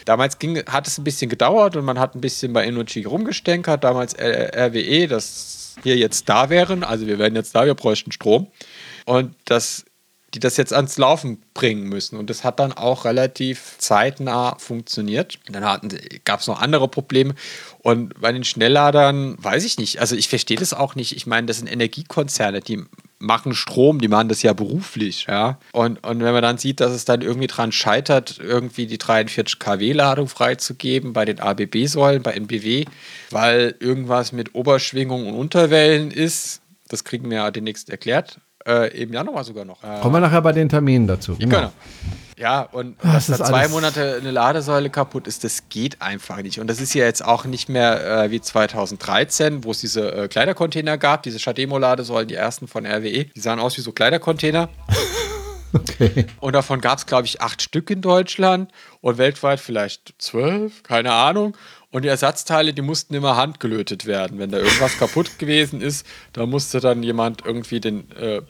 damals ging, hat es ein bisschen gedauert und man hat ein bisschen bei Energy rumgestänkert. Damals RWE, dass wir jetzt da wären, also wir wären jetzt da, wir bräuchten Strom. Und das die das jetzt ans Laufen bringen müssen. Und das hat dann auch relativ zeitnah funktioniert. Dann gab es noch andere Probleme. Und bei den Schnellladern weiß ich nicht. Also ich verstehe das auch nicht. Ich meine, das sind Energiekonzerne, die machen Strom, die machen das ja beruflich, ja. Und, und wenn man dann sieht, dass es dann irgendwie dran scheitert, irgendwie die 43 kW-Ladung freizugeben bei den ABB-Säulen, bei NBW, weil irgendwas mit Oberschwingung und Unterwellen ist, das kriegen wir ja demnächst erklärt, äh, Im Januar sogar noch. Äh, Kommen wir nachher bei den Terminen dazu. Genau. genau. Ja, und Ah, dass das da zwei Monate eine Ladesäule kaputt ist, das geht einfach nicht. Und das ist ja jetzt auch nicht mehr äh, wie 2013, wo es diese äh, Kleidercontainer gab, diese Shademo-Ladesäulen, die ersten von RWE. Die sahen aus wie so Kleidercontainer. [laughs] Okay. Und davon gab es, glaube ich, acht Stück in Deutschland und weltweit vielleicht zwölf, keine Ahnung. Und die Ersatzteile, die mussten immer handgelötet werden. Wenn da irgendwas kaputt gewesen ist, da musste dann jemand irgendwie den äh,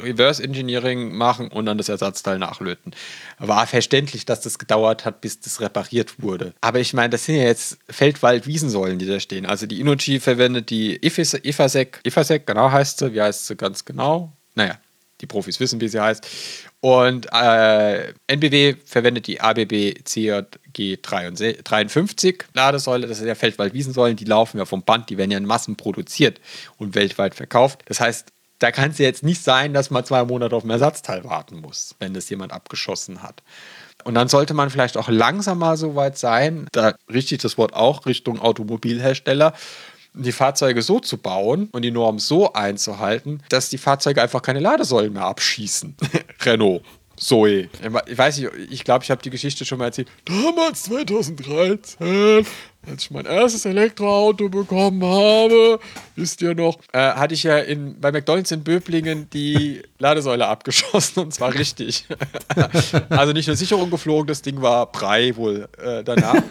Reverse Engineering machen und dann das Ersatzteil nachlöten. War verständlich, dass das gedauert hat, bis das repariert wurde. Aber ich meine, das sind ja jetzt Feldwald-Wiesensäulen, die da stehen. Also die Inochi verwendet die Ifasec, Ifasec, genau heißt sie. Wie heißt sie ganz genau? Naja, die Profis wissen, wie sie heißt. Und äh, NBW verwendet die ABB CJG 53 Ladesäule. Das sind ja Feldwald-Wiesensäulen, die laufen ja vom Band, die werden ja in Massen produziert und weltweit verkauft. Das heißt, da kann es ja jetzt nicht sein, dass man zwei Monate auf ein Ersatzteil warten muss, wenn das jemand abgeschossen hat. Und dann sollte man vielleicht auch langsam mal so weit sein, da richtig das Wort auch Richtung Automobilhersteller, die Fahrzeuge so zu bauen und die Norm so einzuhalten, dass die Fahrzeuge einfach keine Ladesäulen mehr abschießen. [laughs] Renault. Zoe. Ich weiß nicht, ich glaube, ich habe die Geschichte schon mal erzählt. Damals, 2013, als ich mein erstes Elektroauto bekommen habe, wisst ihr noch, äh, hatte ich ja in, bei McDonalds in Böblingen die [laughs] Ladesäule abgeschossen und zwar richtig. [laughs] also nicht nur Sicherung geflogen, das Ding war Brei wohl äh, danach.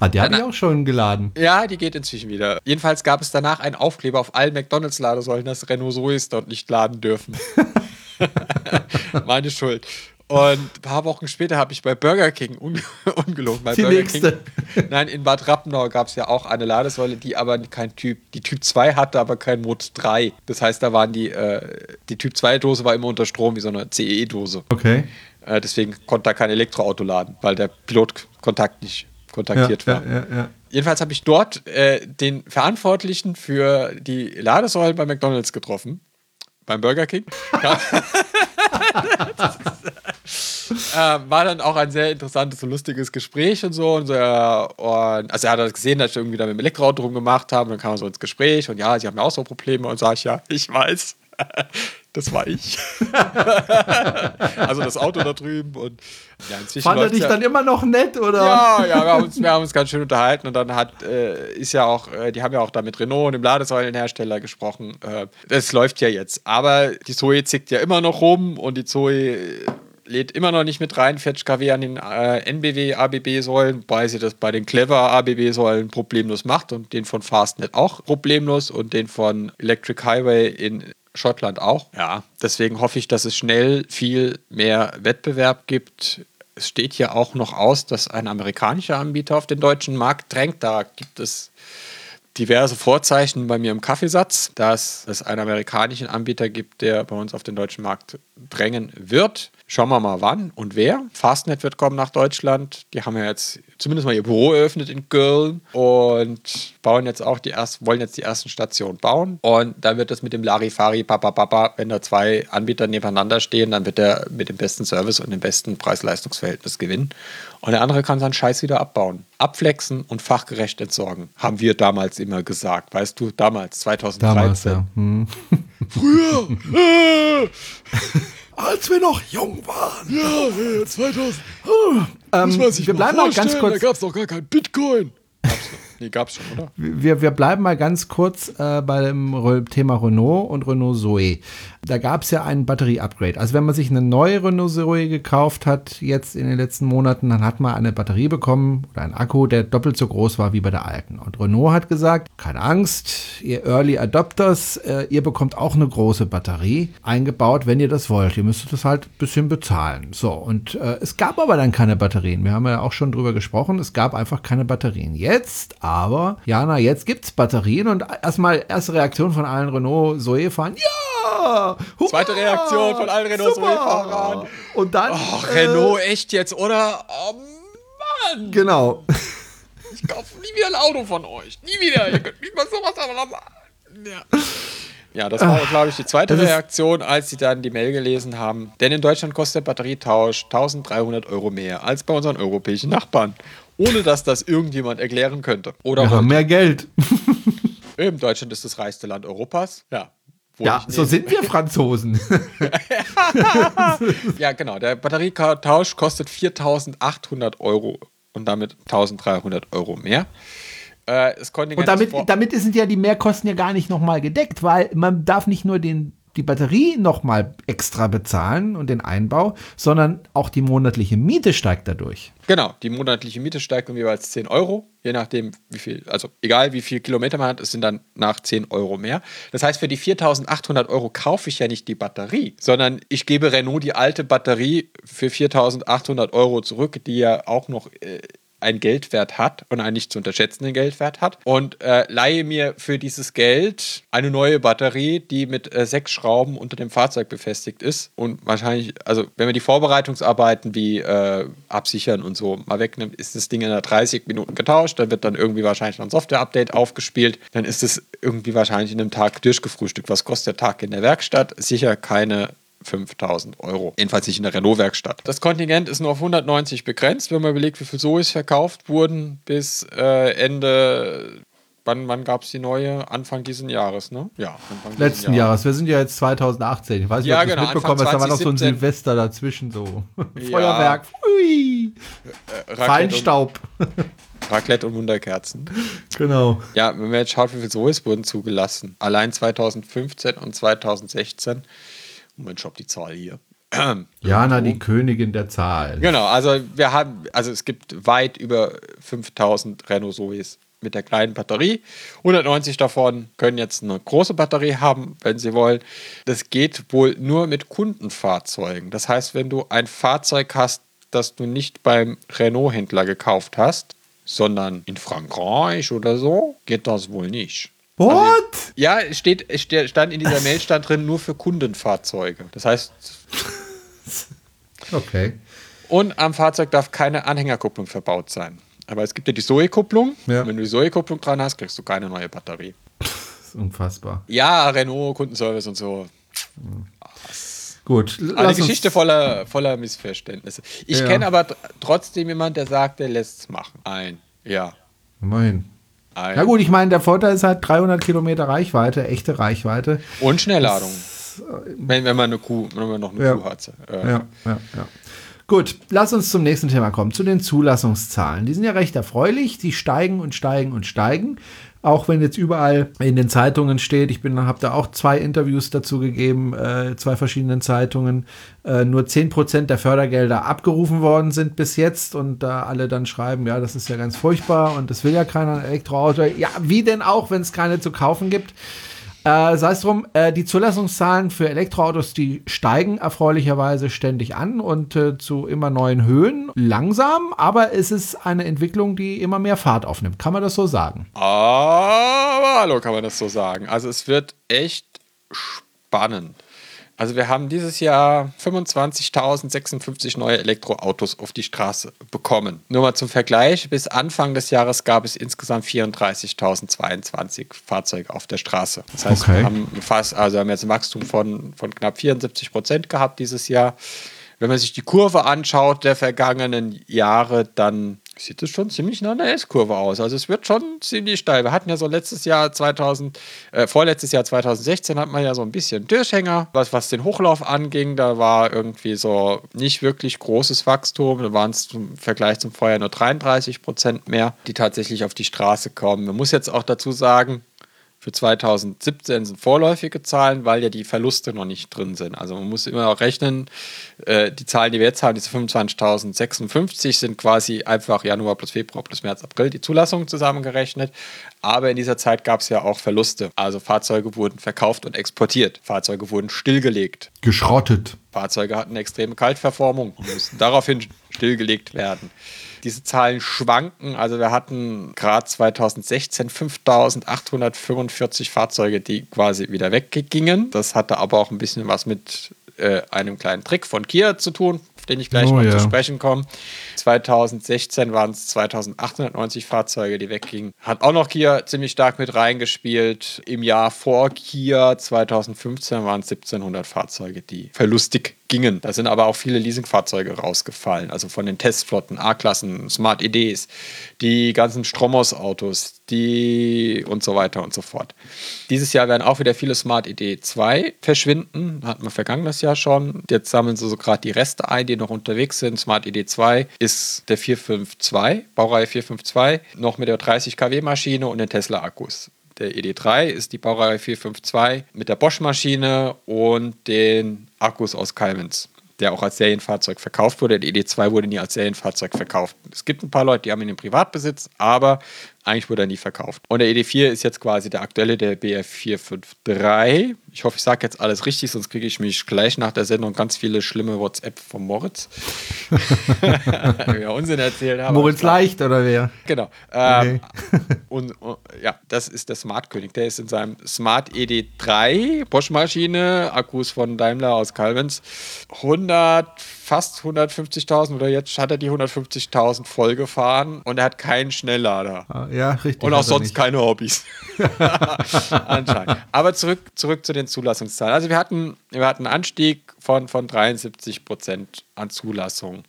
Ah, die habe ich auch schon geladen. Ja, die geht inzwischen wieder. Jedenfalls gab es danach einen Aufkleber auf allen McDonalds-Ladesäulen, dass Renault Zoes dort nicht laden dürfen. [laughs] Meine Schuld. Und ein paar Wochen später habe ich bei Burger King, un [laughs] ungelogen, bei Die Burger nächste. King, nein, in Bad Rappenau gab es ja auch eine Ladesäule, die aber kein Typ, die Typ 2 hatte, aber kein Mod 3. Das heißt, da waren die, äh, die Typ 2 Dose war immer unter Strom, wie so eine CEE-Dose. Okay. Äh, deswegen konnte da kein Elektroauto laden, weil der Pilotkontakt nicht kontaktiert ja, war. Ja, ja, ja. Jedenfalls habe ich dort äh, den Verantwortlichen für die Ladesäulen bei McDonalds getroffen. Beim Burger King. Ja. [laughs] äh, war dann auch ein sehr interessantes und lustiges Gespräch und so. Und, so, äh, und also er hat halt gesehen, dass ich irgendwie da mit dem Elektroauto rumgemacht habe. Und dann kam er so ins Gespräch und ja, sie haben ja auch so Probleme. Und sage ich, ja, ich weiß. Das war ich. [laughs] also das Auto da drüben und ja, inzwischen Fand er dich ja, dann immer noch nett, oder? ja, ja, wir haben uns, wir haben uns ganz schön unterhalten und dann hat, äh, ist ja auch, äh, die haben ja auch da mit Renault und dem Ladesäulenhersteller gesprochen. Äh, das läuft ja jetzt. Aber die Zoe zickt ja immer noch rum und die Zoe lädt immer noch nicht mit rein, 40 kW an den äh, NBW ABB-Säulen, wobei sie das bei den Clever ABB-Säulen problemlos macht und den von Fastnet auch problemlos und den von Electric Highway in Schottland auch. Ja, deswegen hoffe ich, dass es schnell viel mehr Wettbewerb gibt. Es steht hier auch noch aus, dass ein amerikanischer Anbieter auf den deutschen Markt drängt. Da gibt es diverse Vorzeichen bei mir im Kaffeesatz, dass es einen amerikanischen Anbieter gibt, der bei uns auf den deutschen Markt drängen wird. Schauen wir mal wann und wer. Fastnet wird kommen nach Deutschland. Die haben ja jetzt zumindest mal ihr Büro eröffnet in Köln und bauen jetzt auch die ersten, wollen jetzt die ersten Stationen bauen. Und dann wird das mit dem Larifari, Papa, Papa, wenn da zwei Anbieter nebeneinander stehen, dann wird der mit dem besten Service und dem besten Preis-Leistungs-Verhältnis gewinnen. Und der andere kann seinen Scheiß wieder abbauen. Abflexen und fachgerecht entsorgen. Haben wir damals immer gesagt. Weißt du, damals, 2013. Damals, ja. Hm. Früher! [laughs] [laughs] Als wir noch jung waren. Ja, 2000. Ähm, wir bleiben mal ganz kurz. gab es doch gar kein Bitcoin. Nee, gab's schon, oder? Wir, wir bleiben mal ganz kurz äh, bei dem Thema Renault und Renault Zoe. Da gab es ja ein Batterie-Upgrade. Also wenn man sich eine neue Renault Zoe gekauft hat, jetzt in den letzten Monaten, dann hat man eine Batterie bekommen oder einen Akku, der doppelt so groß war wie bei der alten. Und Renault hat gesagt, keine Angst, ihr Early Adopters, äh, ihr bekommt auch eine große Batterie eingebaut, wenn ihr das wollt. Ihr müsstet das halt ein bisschen bezahlen. So, und äh, es gab aber dann keine Batterien. Wir haben ja auch schon drüber gesprochen, es gab einfach keine Batterien. Jetzt aber, Jana, jetzt gibt's Batterien und erstmal erste Reaktion von allen Renault Zoe-Fahrern, ja! Hurra! Zweite Reaktion von allen Renault Super! Zoe-Fahrern. Und dann. Ach, äh, Renault, echt jetzt, oder? Oh Mann! Genau. Ich kaufe nie wieder ein Auto von euch. Nie wieder. Ihr könnt nicht mal sowas haben. Ja. Ja, das war, glaube ich, die zweite Reaktion, als sie dann die Mail gelesen haben. Denn in Deutschland kostet der Batterietausch 1300 Euro mehr als bei unseren europäischen Nachbarn. Ohne dass das irgendjemand erklären könnte. Oder Wir haben mehr Geld. [laughs] Eben, Deutschland ist das reichste Land Europas. Ja. Ja, so sind wir [laughs] Franzosen. [laughs] Ja, genau. Der Batterietausch kostet 4.800 Euro und damit 1.300 Euro mehr. Äh, Und damit, damit sind ja die Mehrkosten ja gar nicht nochmal gedeckt, weil man darf nicht nur den, die Batterie nochmal extra bezahlen und den Einbau, sondern auch die monatliche Miete steigt dadurch. Genau, die monatliche Miete steigt um jeweils 10 Euro, je nachdem, wie viel, also egal wie viel Kilometer man hat, es sind dann nach 10 Euro mehr. Das heißt, für die 4.800 Euro kaufe ich ja nicht die Batterie, sondern ich gebe Renault die alte Batterie für 4.800 Euro zurück, die ja auch noch äh, einen Geldwert hat und einen nicht zu unterschätzenden Geldwert hat und äh, leihe mir für dieses Geld eine neue Batterie, die mit äh, sechs Schrauben unter dem Fahrzeug befestigt ist und wahrscheinlich, also wenn man die Vorbereitungsarbeiten wie äh, absichern und so mal wegnimmt, ist das Ding in 30 Minuten getauscht, dann wird dann irgendwie wahrscheinlich noch ein Software-Update aufgespielt, dann ist es irgendwie wahrscheinlich in einem Tag durchgefrühstückt. Was kostet der Tag in der Werkstatt? Sicher keine 5000 Euro. Jedenfalls nicht in der Renault-Werkstatt. Das Kontingent ist nur auf 190 begrenzt, wenn man überlegt, wie viel Zoes verkauft wurden bis äh, Ende. Wann, wann gab es die neue? Anfang dieses Jahres, ne? Ja, Anfang diesen Letzten Jahres. Wir sind ja jetzt 2018. Ich weiß nicht, Ja, ob du genau, mitbekommen hast. Da war noch so ein 2017. Silvester dazwischen so. [laughs] Ja. Feuerwerk. Ui. Äh, Raclette Feinstaub. Und, [laughs] Raclette und Wunderkerzen. genau. Ja, wenn man jetzt schaut, wie viele Zoes wurden zugelassen. Allein 2015 und 2016. Moment, ich hab die Zahl hier. Jana, die Königin der Zahlen. Genau, also wir haben, also es gibt weit über 5000 Renault Zoes mit der kleinen Batterie. 190 davon können jetzt eine große Batterie haben, wenn sie wollen. Das geht wohl nur mit Kundenfahrzeugen. Das heißt, wenn du ein Fahrzeug hast, das du nicht beim Renault-Händler gekauft hast, sondern in Frankreich oder so, geht das wohl nicht. What? Ja, es steht, stand in dieser Mail stand drin nur für Kundenfahrzeuge. Das heißt, [laughs] Okay. Und am Fahrzeug darf keine Anhängerkupplung verbaut sein. Aber es gibt ja die Zoe-Kupplung. Ja. Wenn du die Zoe-Kupplung dran hast, kriegst du keine neue Batterie. Das ist unfassbar. Ja, Renault, Kundenservice und so. Gut. Eine Geschichte voller, voller Missverständnisse. Ich Ja. kenne aber tr- trotzdem jemanden, der sagt, der lässt es machen. Ein. Ja. Immerhin. Ein. Na gut, ich meine, der Vorteil ist halt 300 Kilometer Reichweite, echte Reichweite. Und Schnellladung. Wenn, wenn man eine Kuh, wenn man noch eine Ja. Kuh hat. Äh, Ja, ja, ja. Gut, lass uns zum nächsten Thema kommen, zu den Zulassungszahlen. Die sind ja recht erfreulich, die steigen und steigen und steigen. Auch wenn jetzt überall in den Zeitungen steht, ich habe da auch zwei Interviews dazu gegeben, äh, zwei verschiedenen Zeitungen, äh, nur 10% der Fördergelder abgerufen worden sind bis jetzt und da alle dann schreiben, ja, das ist ja ganz furchtbar und das will ja keiner ein Elektroauto. Ja, wie denn auch, wenn es keine zu kaufen gibt? Äh, sei es drum, äh, die Zulassungszahlen für Elektroautos, die steigen erfreulicherweise ständig an und äh, zu immer neuen Höhen. Langsam, aber es ist eine Entwicklung, die immer mehr Fahrt aufnimmt. Kann man das so sagen? Aber hallo, kann man das so sagen. Also es wird echt spannend. Also wir haben dieses Jahr 25.056 neue Elektroautos auf die Straße bekommen. Nur mal zum Vergleich, bis Anfang des Jahres gab es insgesamt 34.022 Fahrzeuge auf der Straße. Das heißt, Okay. wir haben fast, also haben jetzt ein Wachstum von, von knapp 74 Prozent gehabt dieses Jahr. Wenn man sich die Kurve anschaut der vergangenen Jahre, dann sieht es schon ziemlich nach einer S-Kurve aus. Also es wird schon ziemlich steil. Wir hatten ja so letztes Jahr 2000, äh, vorletztes Jahr 2016 hatten wir ja so ein bisschen Durchhänger, was, was den Hochlauf anging. Da war irgendwie so nicht wirklich großes Wachstum. Da waren es im Vergleich zum Vorjahr nur 33 Prozent mehr, die tatsächlich auf die Straße kommen. Man muss jetzt auch dazu sagen, für 2017 sind vorläufige Zahlen, weil ja die Verluste noch nicht drin sind. Also man muss immer auch rechnen, äh, die Zahlen, die wir jetzt haben, diese 25.056, sind quasi einfach Januar plus Februar plus März, April die Zulassung zusammengerechnet. Aber in dieser Zeit gab es ja auch Verluste. Also Fahrzeuge wurden verkauft und exportiert. Fahrzeuge wurden stillgelegt. Geschrottet. Fahrzeuge hatten extreme Kaltverformung und mussten daraufhin stillgelegt werden. Diese Zahlen schwanken. Also wir hatten gerade 2016 5845 Fahrzeuge, die quasi wieder weggingen. Das hatte aber auch ein bisschen was mit äh, einem kleinen Trick von Kia zu tun, auf den ich gleich Oh noch ja. zu sprechen komme. 2016 waren es 2890 Fahrzeuge, die weggingen. Hat auch noch Kia ziemlich stark mit reingespielt. Im Jahr vor Kia 2015 waren es 1700 Fahrzeuge, die verlustig gingen. Da sind aber auch viele Leasingfahrzeuge rausgefallen, also von den Testflotten, A-Klassen, Smart IDs, die ganzen Stromos-Autos, die und so weiter und so fort. Dieses Jahr werden auch wieder viele Smart ID 2 verschwinden, hatten wir vergangenes Jahr schon. Jetzt sammeln sie so gerade die Reste ein, die noch unterwegs sind. Smart ID 2 ist der 452, Baureihe 452, noch mit der 30 kW Maschine und den Tesla Akkus. Der ED3 ist die Baureihe 452 mit der Bosch-Maschine und den Akkus aus Cummins, der auch als Serienfahrzeug verkauft wurde. Der ED2 wurde nie als Serienfahrzeug verkauft. Es gibt ein paar Leute, die haben ihn im Privatbesitz, aber eigentlich wurde er nie verkauft. Und der ED4 ist jetzt quasi der aktuelle, der BF453. Ich hoffe, ich sage jetzt alles richtig, sonst kriege ich mich gleich nach der Sendung ganz viele schlimme WhatsApp von Moritz. [laughs] Wir Unsinn erzählt haben. Moritz Leicht oder wer? Genau. Ähm, und, und ja, das ist der Smart König. Der ist in seinem Smart ED3 Bosch-Maschine, Akkus von Daimler aus Calvins, 100, fast 150.000 oder jetzt hat er die 150.000 voll gefahren und er hat keinen Schnelllader. Ah, Ja, richtig. Und auch sonst keine Hobbys. [laughs] Anscheinend. Aber zurück, zurück zu den Zulassungszahlen. Also wir hatten, wir hatten einen Anstieg von, von 73 Prozent an Zulassung.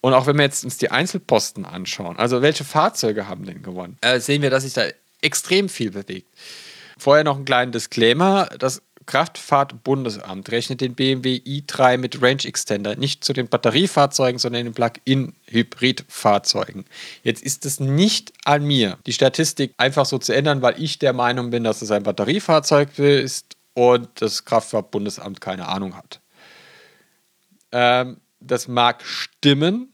Und auch wenn wir jetzt uns die Einzelposten anschauen, also welche Fahrzeuge haben denn gewonnen, äh, sehen wir, dass sich da extrem viel bewegt. Vorher noch einen kleinen Disclaimer. Das Kraftfahrtbundesamt rechnet den BMW i3 mit Range Extender nicht zu den Batteriefahrzeugen, sondern den Plug-in-Hybrid-Fahrzeugen. Jetzt ist es nicht an mir, die Statistik einfach so zu ändern, weil ich der Meinung bin, dass es ein Batteriefahrzeug ist und das Kraftfahrtbundesamt keine Ahnung hat. Ähm, das mag stimmen,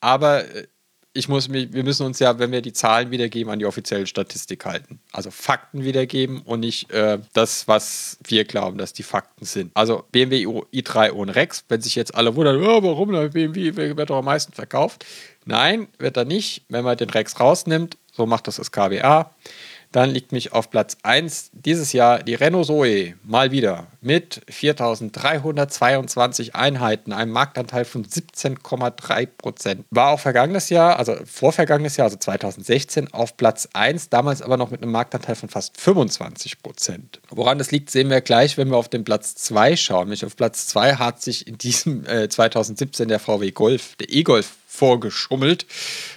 aber äh, ich muss mich, wir müssen uns ja, wenn wir die Zahlen wiedergeben, an die offizielle Statistik halten. Also Fakten wiedergeben und nicht äh, das, was wir glauben, dass die Fakten sind. Also BMW i3 ohne Rex, wenn sich jetzt alle wundern, oh, warum der BMW wird doch am meisten verkauft. Nein, wird er nicht. Wenn man den Rex rausnimmt, so macht das das KWA, dann liegt mich auf Platz 1 dieses Jahr die Renault Zoe mal wieder mit 4.322 Einheiten, einem Marktanteil von 17,3 Prozent. War auch vergangenes Jahr, also vorvergangenes Jahr, also 2016, auf Platz 1, damals aber noch mit einem Marktanteil von fast 25 Prozent. Woran das liegt, sehen wir gleich, wenn wir auf den Platz 2 schauen. Nämlich auf Platz 2 hat sich in diesem äh, 2017 der VW Golf, der E-Golf vorgeschummelt.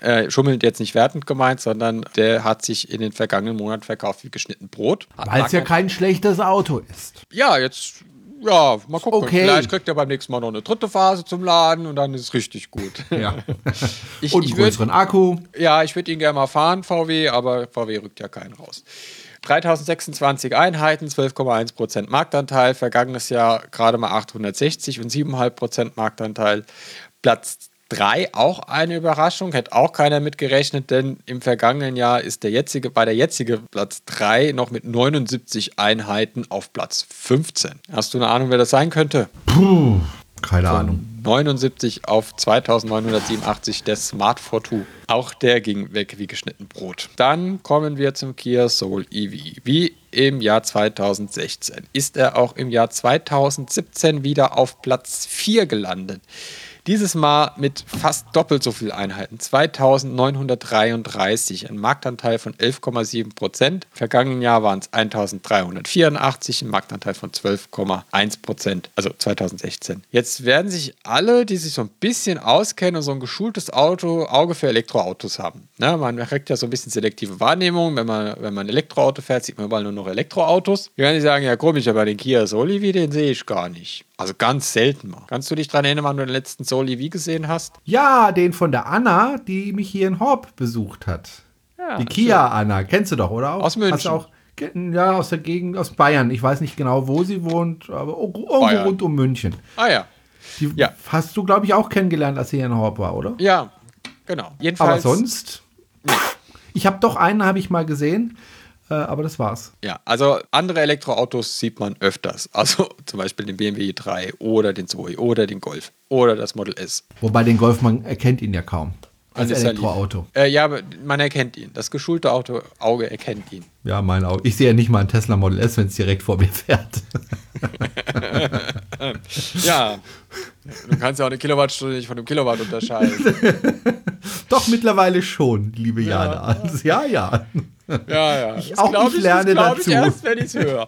Äh, schummelnd jetzt nicht wertend gemeint, sondern der hat sich in den vergangenen Monaten verkauft wie geschnitten Brot. Weil es ja kein schlechtes Auto ist. ja, jetzt Ja, mal gucken. Okay. Vielleicht kriegt er beim nächsten Mal noch eine dritte Phase zum Laden und dann ist es richtig gut. [laughs] Ja. Ich, Und ich einen würd, größeren Akku. ja, ich würde ihn gerne mal fahren, VW, aber VW rückt ja keinen raus. 3026 Einheiten, 12,1% Marktanteil, vergangenes Jahr gerade mal 860 und 7,5% Marktanteil. Platz 3 auch eine Überraschung, hätte auch keiner mitgerechnet, denn im vergangenen Jahr ist der jetzige, war der jetzige Platz 3 noch mit 79 Einheiten auf Platz 15. Hast du eine Ahnung, wer das sein könnte? Keine Ahnung. 79 auf 2987 der Smart Fortwo. Auch der ging weg wie geschnitten Brot. Dann kommen wir zum Kia Soul EV. Wie im Jahr 2016 ist er auch im Jahr 2017 wieder auf Platz 4 gelandet. Dieses Mal mit fast doppelt so viel Einheiten, 2933, ein Marktanteil von 11,7 Prozent. Vergangenen Jahr waren es 1384, ein Marktanteil von 12,1 Prozent, also 2016. Jetzt werden sich alle, die sich so ein bisschen auskennen und so ein geschultes Auto, Auge für Elektroautos haben. Ne, man kriegt ja so ein bisschen selektive Wahrnehmung. Wenn man, wenn man ein Elektroauto fährt, sieht man überall nur noch Elektroautos. Die werden sich sagen, ja komisch, aber den Kia Soul EV, den sehe ich gar nicht. Also ganz selten mal. Kannst du dich daran erinnern, wann du den letzten Soul EV gesehen hast? Ja, den von der Anna, die mich hier in Horb besucht hat. Ja, die Kia Anna, kennst du doch, oder? Auch? Aus München. Auch, ja, aus der Gegend, aus Bayern. Ich weiß nicht genau, wo sie wohnt, aber irgendwo Bayern. rund um München. Ah ja. Die Ja. hast du, glaube ich, auch kennengelernt, als sie hier in Horb war, oder? Ja, genau. aber Jedenfalls. sonst. Ich habe doch einen, habe ich mal gesehen, aber das war's. Ja, also andere Elektroautos sieht man öfters. Also [laughs] zum Beispiel den BMW i3 oder den Zoe oder den Golf oder das Model S. Wobei den Golf, man erkennt ihn ja kaum. Als ja Elektroauto. Äh, ja, aber man erkennt ihn. Das geschulte Auto, Auge erkennt ihn. Ja, mein Auto. Ich sehe ja nicht mal einen Tesla Model S, wenn es direkt vor mir fährt. [laughs] Ja, du kannst ja auch eine Kilowattstunde nicht von einem Kilowatt unterscheiden. [laughs] Doch, mittlerweile schon, liebe Jana. Also, ja, ja. Ja, ja. [laughs] Ich Das auch, glaub ich lerne das glaub dazu. Ich erst, wenn ich es höre.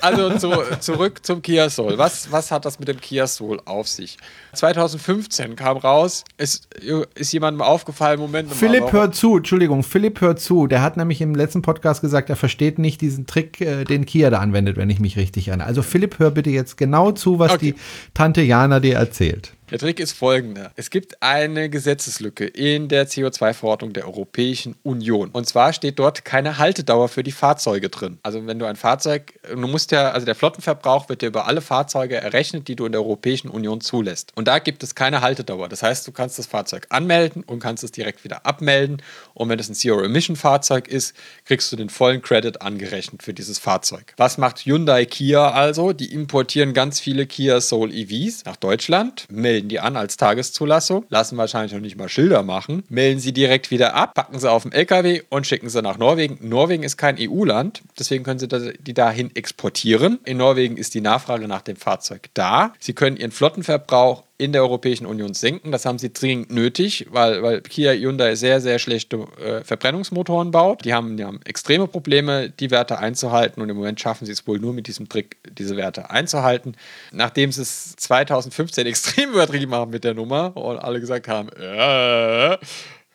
Also zu, zurück zum Kia Soul. Was, was hat das mit dem Kia Soul auf sich? 2015 kam raus, ist, ist jemandem aufgefallen, Moment mal, Philipp warum- hört zu, Entschuldigung, Philipp hört zu. Der hat nämlich im letzten Podcast gesagt, er versteht nicht diesen Trick, äh, den Kia da anwendet, wenn ich mich richtig erinnere. Also Philipp, hör bitte jetzt genau zu, was Okay. die Tante Jana dir erzählt. Der Trick ist folgender. Es gibt eine Gesetzeslücke in der CO2-Verordnung der Europäischen Union. Und zwar steht dort keine Haltedauer für die Fahrzeuge drin. Also wenn du ein Fahrzeug, du musst ja, also der Flottenverbrauch wird ja über alle Fahrzeuge errechnet, die du in der Europäischen Union zulässt. Und da gibt es keine Haltedauer. Das heißt, du kannst das Fahrzeug anmelden und kannst es direkt wieder abmelden. Und wenn es ein Zero-Emission-Fahrzeug ist, kriegst du den vollen Credit angerechnet für dieses Fahrzeug. Was macht Hyundai Kia also? Die importieren ganz viele Kia Soul EVs nach Deutschland, melden die an als Tageszulassung, lassen wahrscheinlich noch nicht mal Schilder machen, melden sie direkt wieder ab, packen sie auf dem LKW und schicken sie nach Norwegen. Norwegen ist kein EU-Land, deswegen können sie die dahin exportieren. In Norwegen ist die Nachfrage nach dem Fahrzeug da. Sie können ihren Flottenverbrauch in der Europäischen Union senken. Das haben sie dringend nötig, weil, weil Kia Hyundai sehr, sehr schlechte äh, Verbrennungsmotoren baut. Die haben, die haben extreme Probleme, die Werte einzuhalten und im Moment schaffen sie es wohl nur mit diesem Trick, diese Werte einzuhalten. Nachdem sie es 2015 [laughs] extrem übertrieben haben mit der Nummer und alle gesagt haben, äh,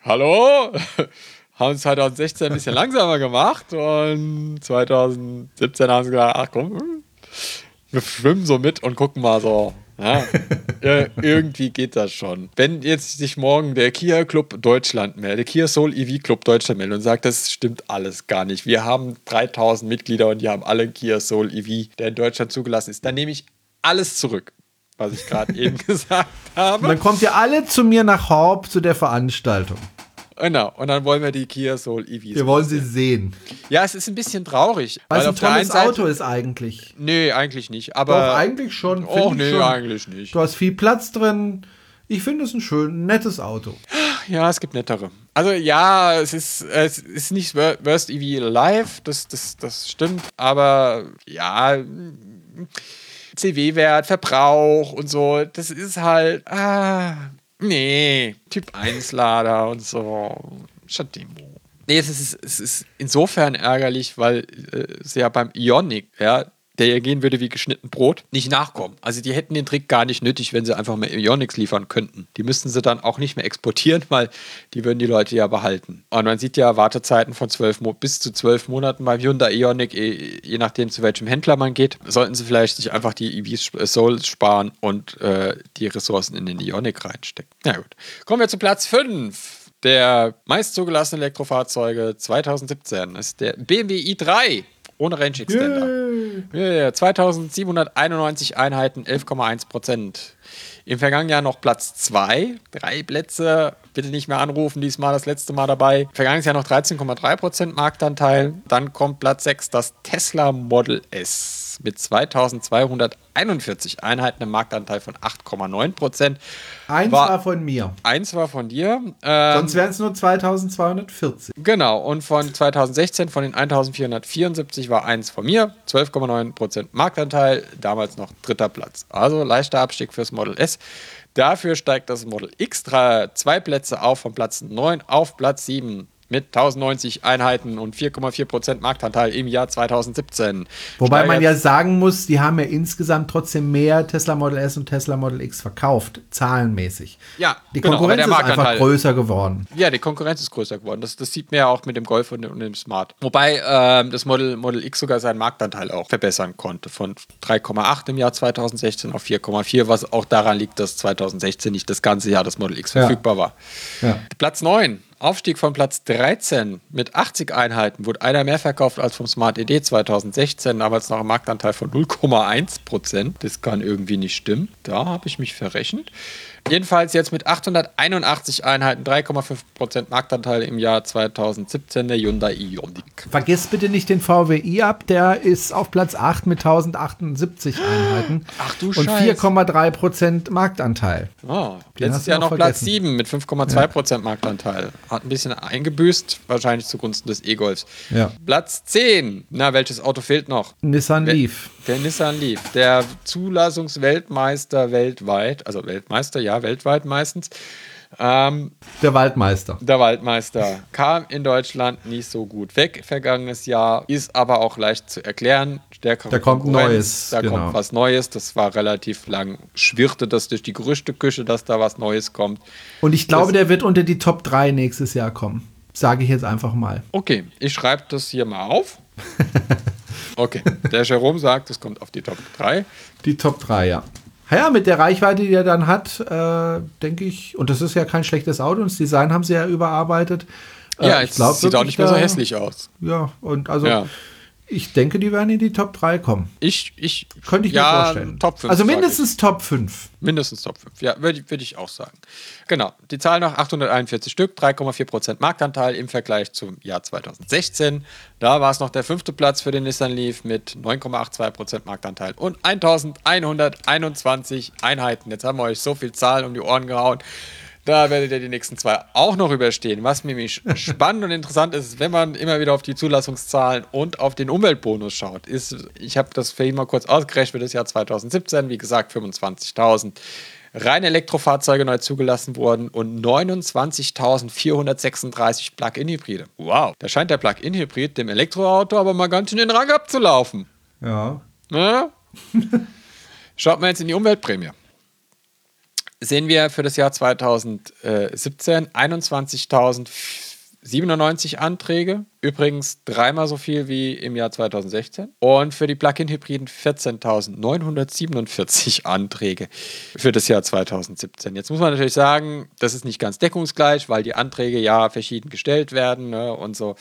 hallo? [laughs] haben es 2016 ein bisschen langsamer gemacht und 2017 haben sie gesagt, ach komm, hm, wir schwimmen so mit und gucken mal so. Ja, ja, irgendwie geht das schon. Wenn jetzt sich morgen der Kia Club Deutschland meldet, der Kia Soul EV Club Deutschland meldet und sagt, das stimmt alles gar nicht. Wir haben 3000 Mitglieder und die haben alle einen Kia Soul EV, der in Deutschland zugelassen ist, dann nehme ich alles zurück, was ich gerade [laughs] eben gesagt habe. Und dann kommt ihr alle zu mir nach Horb zu der Veranstaltung. Genau, und dann wollen wir die Kia Soul EVs. Wir wollen sie sehen. Ja, es ist ein bisschen traurig. Weil es ein tolles Seite- Auto ist eigentlich. Nee, eigentlich nicht. Aber Doch, eigentlich schon. Oh, nee, schon. eigentlich nicht. Du hast viel Platz drin. Ich finde es ein schön, nettes Auto. Ja, es gibt nettere. Also ja, es ist, es ist nicht wor- Worst EV Alive, das, das, das stimmt, aber ja, CW-Wert, Verbrauch und so, das ist halt, ah, nee, Typ 1 Lader und so, statt Demo. Nee, es ist, es ist insofern ärgerlich, weil äh, es ja beim Ionic, ja, der ja gehen würde wie geschnitten Brot, nicht nachkommen. Also die hätten den Trick gar nicht nötig, wenn sie einfach mehr Ionics liefern könnten. Die müssten sie dann auch nicht mehr exportieren, weil die würden die Leute ja behalten. Und man sieht ja Wartezeiten von zwölf bis zu zwölf Monaten beim Hyundai Ionic, eh, je nachdem zu welchem Händler man geht. Sollten sie vielleicht sich einfach die EVs äh, Soul sparen und äh, die Ressourcen in den Ionic reinstecken. Na gut. Kommen wir zu Platz 5 der meist zugelassenen Elektrofahrzeuge 2017 ist der BMW i3 ohne Range Extender. Yeah. 2791 Einheiten, 11,1 Prozent. Im vergangenen Jahr noch Platz 2, drei Plätze. Bitte nicht mehr anrufen, diesmal das letzte Mal dabei. Vergangenes Jahr noch 13,3% Marktanteil. Dann kommt Platz 6, das Tesla Model S mit 2241 Einheiten, einem Marktanteil von 8,9%. Eins war, war, von mir. Eins war von dir. Ähm, Sonst wären es nur 2240. Genau, und von 2016 von den 1474 war eins von mir. 12,9% Marktanteil, damals noch dritter Platz. Also leichter Abstieg fürs Model S. Dafür steigt das Model X zwei Plätze auf von Platz 9 auf Platz 7 mit 1090 Einheiten und 4,4% Marktanteil im Jahr 2017. Wobei Steigert man ja sagen muss, die haben ja insgesamt trotzdem mehr Tesla Model S und Tesla Model X verkauft, zahlenmäßig. Ja, die genau, Konkurrenz ist einfach größer geworden. Ja, die Konkurrenz ist größer geworden. Das, das sieht man ja auch mit dem Golf und, dem Smart. Wobei ähm, das Model, Model X sogar seinen Marktanteil auch verbessern konnte. Von 3,8 im Jahr 2016 auf 4,4, was auch daran liegt, dass 2016 nicht das ganze Jahr das Model X verfügbar ja. war. Ja. Platz 9 Aufstieg von Platz 13 mit 80 Einheiten wurde einer mehr verkauft als vom Smart ED 2016, damals noch ein Marktanteil von 0,1 Prozent. Das kann irgendwie nicht stimmen. Da habe ich mich verrechnet. Jedenfalls jetzt mit 881 Einheiten, 3,5% Marktanteil im Jahr 2017 der Hyundai Ioniq. Vergiss bitte nicht den VWI ab, der ist auf Platz 8 mit 1078 Einheiten. Ach du Und 4,3% Marktanteil. Oh, letztes Jahr noch vergessen. Platz 7 mit 5,2% ja. Marktanteil. Hat ein bisschen eingebüßt, wahrscheinlich zugunsten des E-Golfs. Ja. Platz 10. Na, welches Auto fehlt noch? Nissan Leaf. Der Nissan Leaf, der Zulassungsweltmeister weltweit, also Weltmeister, ja, weltweit meistens. Ähm, der Waldmeister. Der Waldmeister kam in Deutschland nicht so gut weg vergangenes Jahr, ist aber auch leicht zu erklären. Stärkere da kommt Neues. Da genau. kommt was Neues. Das war relativ lang, schwirrte das durch die Gerüchteküche, dass da was Neues kommt. Und ich glaube, das, der wird unter die Top 3 nächstes Jahr kommen. Sage ich jetzt einfach mal. Okay, ich schreibe das hier mal auf. [laughs] Okay, der Jerome sagt, es kommt auf die Top 3. Die Top 3, ja. Ja, mit der Reichweite, die er dann hat, äh, denke ich, und das ist ja kein schlechtes Auto, und das Design haben sie ja überarbeitet. Äh, ja, ich glaub, sieht auch nicht mehr so hässlich aus. Ja, und also ja. Ich denke, die werden in die Top 3 kommen. Ich, ich könnte ich ja, mir vorstellen. Top 5. Also mindestens Top 5. Mindestens Top 5. Ja, würde würd ich auch sagen. Genau. Die Zahl noch 841 Stück, 3,4% Marktanteil im Vergleich zum Jahr 2016. Da war es noch der fünfte Platz für den Nissan Leaf mit 9,82% Marktanteil und 1121 Einheiten. Jetzt haben wir euch so viel Zahlen um die Ohren gehauen. Da werdet ihr die nächsten zwei auch noch überstehen. Was nämlich spannend und interessant ist, wenn man immer wieder auf die Zulassungszahlen und auf den Umweltbonus schaut, ist, ich habe das für ihn mal kurz ausgerechnet für das Jahr 2017, wie gesagt, 25.000 reine Elektrofahrzeuge neu zugelassen wurden und 29.436 Plug-in-Hybride. Wow, da scheint der Plug-in-Hybrid dem Elektroauto aber mal ganz schön den Rang abzulaufen. Ja. Na? [laughs] Schaut mal jetzt in die Umweltprämie sehen wir für das Jahr 2017 21.097 Anträge Übrigens dreimal so viel wie im Jahr 2016. Und für die Plug-in-Hybriden 14.947 [laughs] Anträge für das Jahr 2017. Jetzt muss man natürlich sagen, das ist nicht ganz deckungsgleich, weil die Anträge ja verschieden gestellt werden ne, und so.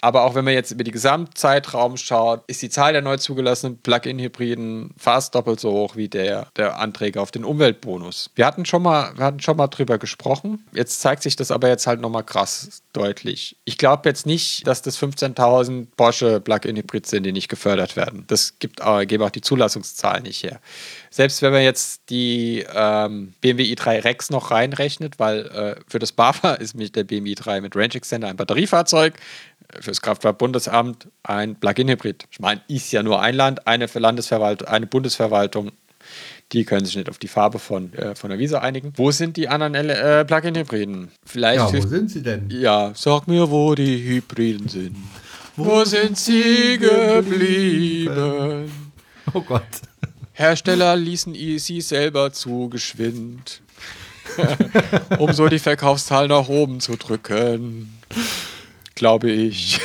Aber auch wenn man jetzt über die Gesamtzeitraum schaut, ist die Zahl der neu zugelassenen Plug-in-Hybriden fast doppelt so hoch wie der der Anträge auf den Umweltbonus. Wir hatten schon mal, wir hatten schon mal drüber gesprochen. Jetzt zeigt sich das aber jetzt halt nochmal krass deutlich. Ich glaube jetzt nicht, dass das 15.000 Porsche Plug-in-Hybrids sind, die nicht gefördert werden. Das gibt, äh, geben auch die Zulassungszahlen nicht her. Selbst wenn man jetzt die ähm, BMW i3 Rex noch reinrechnet, weil äh, für das BAFA [laughs] ist mit der BMW i3 mit Range Extender ein Batteriefahrzeug, äh, fürs Kraftfahrtbundesamt ein Plug-in-Hybrid. Ich meine, ist ja nur ein Land, eine Landesverwaltung, eine Bundesverwaltung die können sich nicht auf die Farbe von, äh, von der Visa einigen. Wo sind die anderen äh, Plug-in-Hybriden? Vielleicht. Ja, wo sind sie denn? Ja, sag mir, wo die Hybriden sind. Wo, wo sind sie geblieben? Oh Gott. Hersteller ließen sie selber zu geschwind, [laughs] um so die Verkaufszahlen nach oben zu drücken. Glaube ich.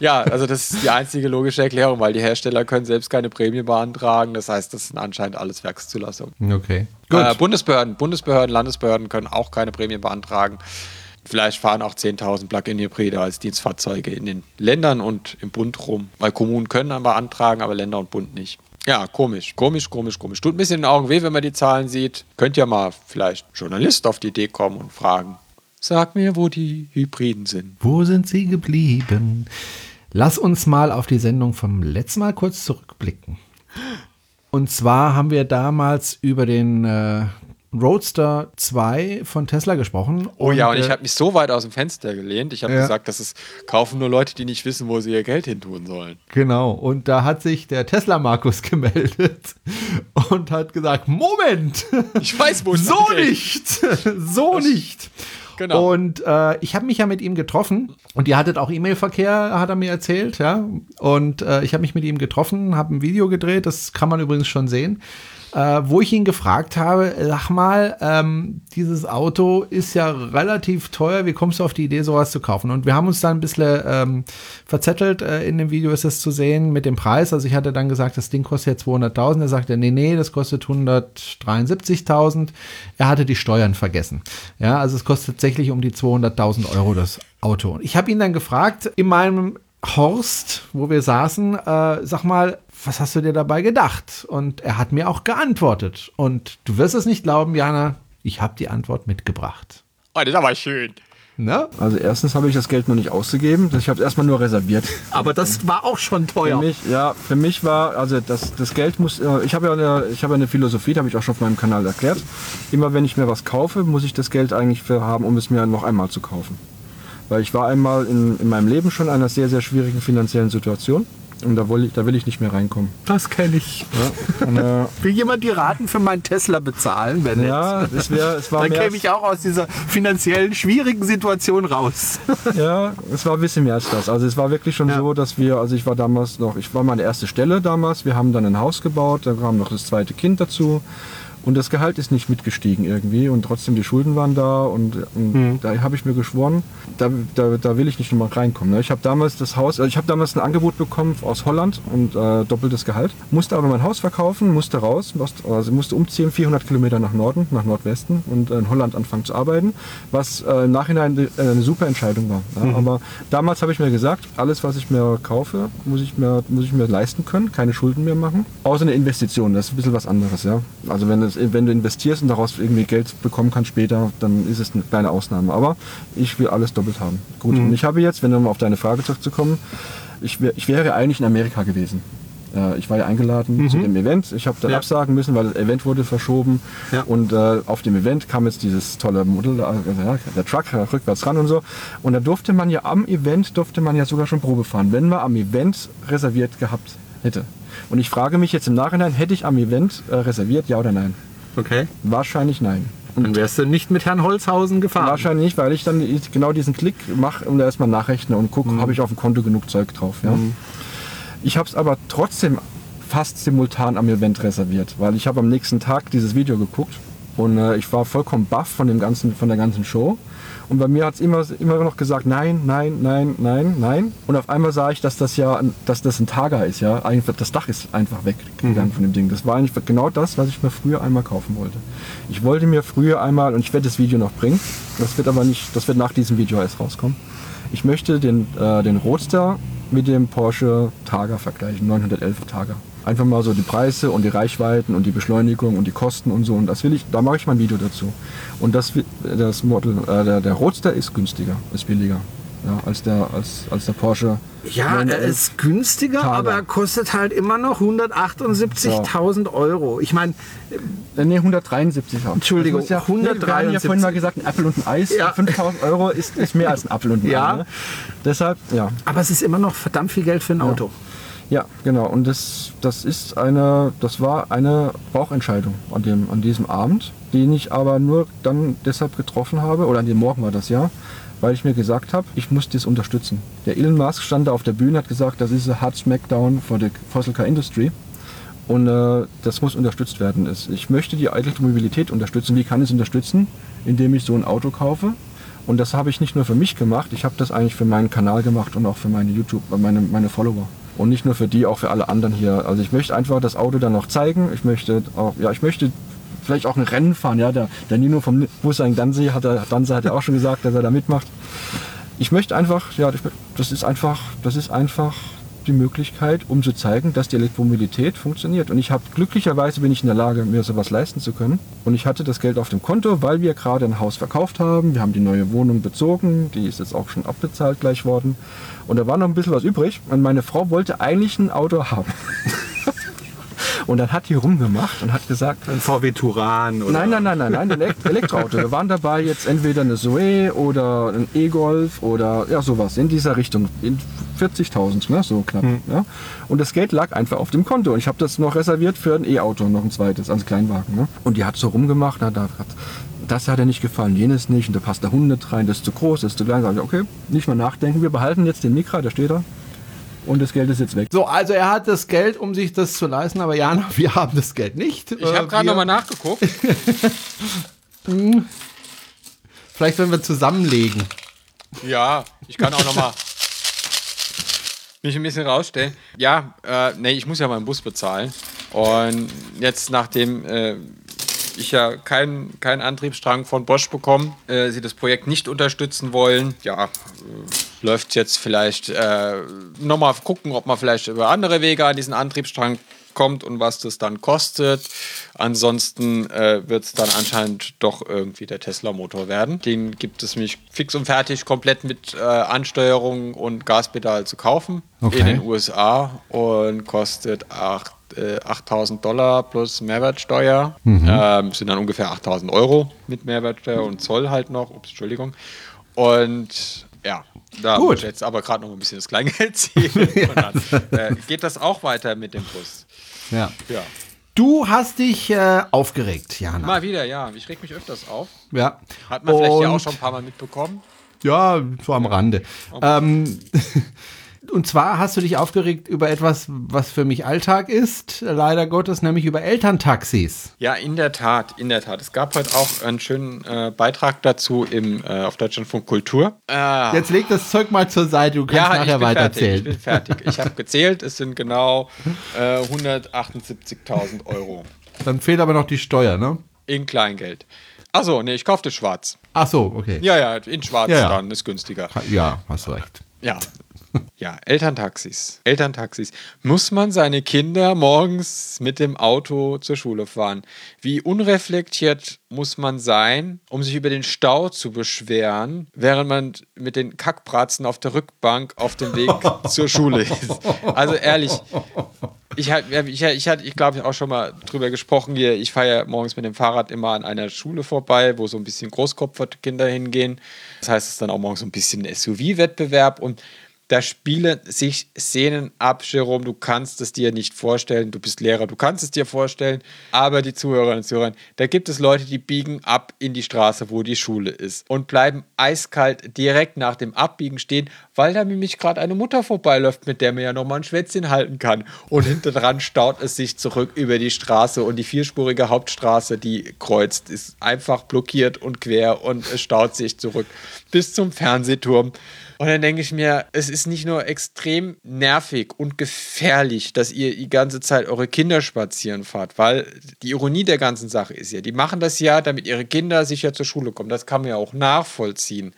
Ja, also das ist die einzige logische Erklärung, weil die Hersteller können selbst keine Prämie beantragen. Das heißt, das sind anscheinend alles Werkszulassungen. Okay. Äh, Bundesbehörden, Bundesbehörden, Landesbehörden können auch keine Prämien beantragen. Vielleicht fahren auch 10.000 Plug-in-Hybride als Dienstfahrzeuge in den Ländern und im Bund rum. Weil Kommunen können dann beantragen, aber Länder und Bund nicht. Ja, komisch, komisch, komisch, komisch. Tut ein bisschen in den Augen weh, wenn man die Zahlen sieht. Könnt ja mal vielleicht Journalist auf die Idee kommen und fragen, sag mir, wo die Hybriden sind. Wo sind sie geblieben? Lass uns mal auf die Sendung vom letzten Mal kurz zurückblicken. Und zwar haben wir damals über den äh, Roadster 2 von Tesla gesprochen. Oh ja, und äh, ich habe mich so weit aus dem Fenster gelehnt. Ich habe Ja. gesagt, dass es kaufen nur Leute, die nicht wissen, wo sie ihr Geld hin tun sollen. Genau, und da hat sich der Tesla-Markus [laughs] gemeldet und hat gesagt, Moment, Ich weiß, wo es so nicht, [laughs] so nicht. Genau. Und äh, ich habe mich ja mit ihm getroffen und ihr hattet auch E-Mail-Verkehr, hat er mir erzählt, ja. Und äh, ich habe mich mit ihm getroffen, habe ein Video gedreht, das kann man übrigens schon sehen, äh, wo ich ihn gefragt habe, sag mal, ähm, dieses Auto ist ja relativ teuer, wie kommst du auf die Idee, sowas zu kaufen? Und wir haben uns dann ein bisschen ähm, verzettelt, äh, in dem Video ist es zu sehen mit dem Preis. Also ich hatte dann gesagt, das Ding kostet jetzt 200.000. Er sagte, nee, nee, das kostet 173.000. Er hatte die Steuern vergessen. Ja, also es kostet tatsächlich um die 200.000 Euro das Auto. Und ich habe ihn dann gefragt, in meinem Horst, wo wir saßen, äh, sag mal, was hast du dir dabei gedacht? Und er hat mir auch geantwortet. Und du wirst es nicht glauben, Jana, ich habe die Antwort mitgebracht. Oh, das ist aber schön. Ne? Also erstens habe ich das Geld noch nicht ausgegeben. Ich habe es erstmal nur reserviert. Aber das war auch schon Für teuer. mich, ja, für mich war, also das, das Geld muss, äh, ich habe ja eine, ich habe ja eine Philosophie, die habe ich auch schon auf meinem Kanal erklärt. Immer wenn ich mir was kaufe, muss ich das Geld eigentlich für haben, um es mir noch einmal zu kaufen. Weil ich war einmal in, in meinem Leben schon in einer sehr, sehr schwierigen finanziellen Situation. Und da will ich, da will ich nicht mehr reinkommen. Das kenne ich. Ja, und, äh, [laughs] Will jemand die Raten für meinen Tesla bezahlen? Wenn ja es, wär, es war Dann käme ich auch aus dieser finanziellen schwierigen Situation raus. [laughs] Ja, es war ein bisschen mehr als das. Also es war wirklich schon Ja. so, dass wir, also ich war damals noch, ich war meine erste Stelle damals, wir haben dann ein Haus gebaut, da kam noch das zweite Kind dazu und das Gehalt ist nicht mitgestiegen irgendwie und trotzdem die Schulden waren da und, und Mhm. da habe ich mir geschworen, da, da, da will ich nicht nochmal reinkommen. ne. Ich habe damals das Haus, also ich habe damals ein Angebot bekommen aus Holland und äh, doppeltes Gehalt, musste aber mein Haus verkaufen, musste raus, musste, also musste umziehen, 400 Kilometer nach Norden, nach Nordwesten und in Holland anfangen zu arbeiten, was äh, im Nachhinein eine, eine super Entscheidung war. Ja. Aber damals habe ich mir gesagt, alles was ich mir kaufe, muss ich mir, muss ich mir leisten können, keine Schulden mehr machen. Außer eine Investition, das ist ein bisschen was anderes. Ja. Also wenn, es, wenn du investierst und daraus irgendwie Geld bekommen kannst später, dann ist es eine kleine Ausnahme. Aber ich will alles doppelt haben. Gut, und ich habe jetzt, wenn um auf deine Frage zurückzukommen, ich, wär, ich wäre eigentlich in Amerika gewesen. Äh, Ich war ja eingeladen zu dem Event. Ich habe dann Ja. absagen müssen, weil das Event wurde verschoben. Ja. Und äh, auf dem Event kam jetzt dieses tolle Model, ja, der Truck äh, rückwärts ran und so. Und da durfte man ja am Event, durfte man ja sogar schon Probe fahren, wenn man am Event reserviert gehabt hätte. Und ich frage mich jetzt im Nachhinein, hätte ich am Event äh, reserviert, ja oder nein? Okay. Wahrscheinlich nein. Dann wärst du nicht mit Herrn Holzhausen gefahren. Wahrscheinlich nicht, weil ich dann genau diesen Klick mache und erstmal nachrechne und gucke, habe ich auf dem Konto genug Zeug drauf. Ja? Ich habe es aber trotzdem fast simultan am Event reserviert, weil ich habe am nächsten Tag dieses Video geguckt und äh, ich war vollkommen baff von, dem ganzen, von der ganzen Show. Und bei mir hat es immer, immer noch gesagt, nein, nein, nein, nein, nein. Und auf einmal sah ich, dass das ja, ein- dass das ein Targa ist, ja. Einfach, das Dach ist einfach weggegangen von dem Ding. Das war eigentlich genau das, was ich mir früher einmal kaufen wollte. Ich wollte mir früher einmal, und ich werde das Video noch bringen, das wird aber nicht, das wird nach diesem Video erst rauskommen. Ich möchte den, äh, den Roadster mit dem Porsche Targa vergleichen, 911 Targa. Einfach mal so die Preise und die Reichweiten und die Beschleunigung und die Kosten und so. Und das will ich, da mache ich mein Video dazu. Und das, das Model, äh, der, der Roadster ist günstiger, ist billiger. Ja, als, der, als, als der Porsche. Ja, er 911. ist günstiger, Tage. aber er kostet halt immer noch 178.000 Euro. Ich meine, Äh, Nee, 173 haben. Entschuldigung, ja, 173. Wir haben ja vorhin mal gesagt, ein Apfel und ein Eis. Ja. 5000 Euro ist, ist mehr als ein Apfel und ein Ja. Ei. Ne? Deshalb, ja. aber es ist immer noch verdammt viel Geld für ein Auto. Ja, genau. Und das, das ist eine, das war eine Bauchentscheidung an, dem, an diesem Abend, den ich aber nur dann deshalb getroffen habe, oder an dem Morgen war das ja, weil ich mir gesagt habe, ich muss das unterstützen. Der Elon Musk stand da auf der Bühne, hat gesagt, das ist ein Hard Smackdown for the Fossil Car Industry. Und äh, das muss unterstützt werden. Ich möchte die Elektromobilität unterstützen. Wie kann ich es unterstützen? Indem ich so ein Auto kaufe. Und das habe ich nicht nur für mich gemacht, ich habe das eigentlich für meinen Kanal gemacht und auch für meine YouTube, äh, meine, meine Follower. Und nicht nur für die, auch für alle anderen hier. Also ich möchte einfach das Auto dann noch zeigen. Ich möchte auch, ja, ich möchte vielleicht auch ein Rennen fahren. Ja, der, der Nino vom Bussein Danse hat, er, Danse hat ja auch schon gesagt, dass er da mitmacht. Ich möchte einfach, ja, das ist einfach, das ist einfach die Möglichkeit, um zu zeigen, dass die Elektromobilität funktioniert. Und ich habe glücklicherweise bin ich in der Lage, mir sowas leisten zu können. Und ich hatte das Geld auf dem Konto, weil wir gerade ein Haus verkauft haben. Wir haben die neue Wohnung bezogen, die ist jetzt auch schon abbezahlt gleich worden. Und da war noch ein bisschen was übrig. Und meine Frau wollte eigentlich ein Auto haben. [laughs] Und dann hat die rumgemacht und hat gesagt, Ein VW Turan oder Nein, nein, nein, nein, nein, ein Elekt- Elektroauto. Wir waren dabei jetzt entweder eine Zoe oder ein E-Golf oder ja sowas in dieser Richtung. In 40.000, ne, so knapp. Ja. Und das Geld lag einfach auf dem Konto. Und ich habe das noch reserviert für ein E-Auto, noch ein zweites, als Kleinwagen. Ne. Und die hat so rumgemacht, da hat, das hat ihr nicht gefallen, jenes nicht. Und da passt der Hund nicht rein, das ist zu groß, das ist zu klein. Sag ich, okay, nicht mal nachdenken, wir behalten jetzt den Mikra, der steht da. Und das Geld ist jetzt weg. So, also er hat das Geld, um sich das zu leisten, aber Jana, [laughs] wir haben das Geld nicht. Ich habe gerade nochmal nachgeguckt. [laughs] Vielleicht, wenn wir zusammenlegen. Ja, ich kann auch nochmal mich ein bisschen rausstellen. Ja, äh, nee, ich muss ja meinen Bus bezahlen. Und jetzt, nachdem äh, ich ja keinen keinen Antriebsstrang von Bosch bekomme, äh, sie das Projekt nicht unterstützen wollen, ja, äh, läuft jetzt vielleicht äh, nochmal gucken, ob man vielleicht über andere Wege an diesen Antriebsstrang kommt und was das dann kostet. Ansonsten äh, wird es dann anscheinend doch irgendwie der Tesla-Motor werden. Den gibt es mich fix und fertig komplett mit äh, Ansteuerung und Gaspedal zu kaufen Okay. in den USA und kostet acht- äh, 8000 Dollar plus Mehrwertsteuer. Ähm, sind dann ungefähr 8000 Euro mit Mehrwertsteuer und Zoll halt noch. Ups, Entschuldigung. Und ja, da Gut. jetzt aber gerade noch ein bisschen das Kleingeld [laughs] ziehen. [laughs] Und dann äh, geht das auch weiter mit dem Bus. Ja. Ja. Du hast dich äh, aufgeregt, Jana. Mal wieder, ja. Ich reg mich öfters auf. Ja. Hat man vielleicht ja Und- auch schon ein paar Mal mitbekommen. Ja, so am Rande. Ähm, [laughs] und zwar hast du dich aufgeregt über etwas, was für mich Alltag ist, leider Gottes, nämlich über Elterntaxis. Ja, in der Tat, in der Tat. Es gab heute auch einen schönen äh, Beitrag dazu im, äh, auf Deutschlandfunk Kultur. Äh, Jetzt leg das Zeug mal zur Seite, du kannst ja, ich nachher bin fertig. Ich weiterzählen. bin fertig. Ich habe gezählt, es sind genau äh, 178.000 Euro Dann fehlt aber noch die Steuer, ne? in Kleingeld. Achso, nee, ich kaufte schwarz. Ach so, okay. Ja, ja, in schwarz Ja, ja. dann, ist günstiger. Ja, hast du recht. Ja. [laughs] Ja, Elterntaxis. Elterntaxis. Muss man seine Kinder morgens mit dem Auto zur Schule fahren? Wie unreflektiert muss man sein, um sich über den Stau zu beschweren, während man mit den Kackbratzen auf der Rückbank auf dem Weg [laughs] zur Schule ist? Also ehrlich, ich halt, ich, ich, ich, ich glaube, ich habe auch schon mal drüber gesprochen hier. Ich fahre ja morgens mit dem Fahrrad immer an einer Schule vorbei, wo so ein bisschen Großkopfkinder hingehen. Das heißt, es ist dann auch morgens so ein bisschen ein SUV-Wettbewerb und da spielen sich Szenen ab, Jerome. Du kannst es dir nicht vorstellen. Du bist Lehrer, du kannst es dir vorstellen. Aber die Zuhörerinnen und Zuhörer, da gibt es Leute, die biegen ab in die Straße, wo die Schule ist und bleiben eiskalt direkt nach dem Abbiegen stehen, weil da nämlich gerade eine Mutter vorbeiläuft, mit der man ja nochmal ein Schwätzchen halten kann. Und hinter dran staut es sich zurück über die Straße und die vierspurige Hauptstraße, die kreuzt, ist einfach blockiert und quer und es staut sich zurück bis zum Fernsehturm. Und dann denke ich mir, es ist nicht nur extrem nervig und gefährlich, dass ihr die ganze Zeit eure Kinder spazieren fahrt, weil die Ironie der ganzen Sache ist ja, die machen das ja, damit ihre Kinder sicher zur Schule kommen. Das kann man ja auch nachvollziehen.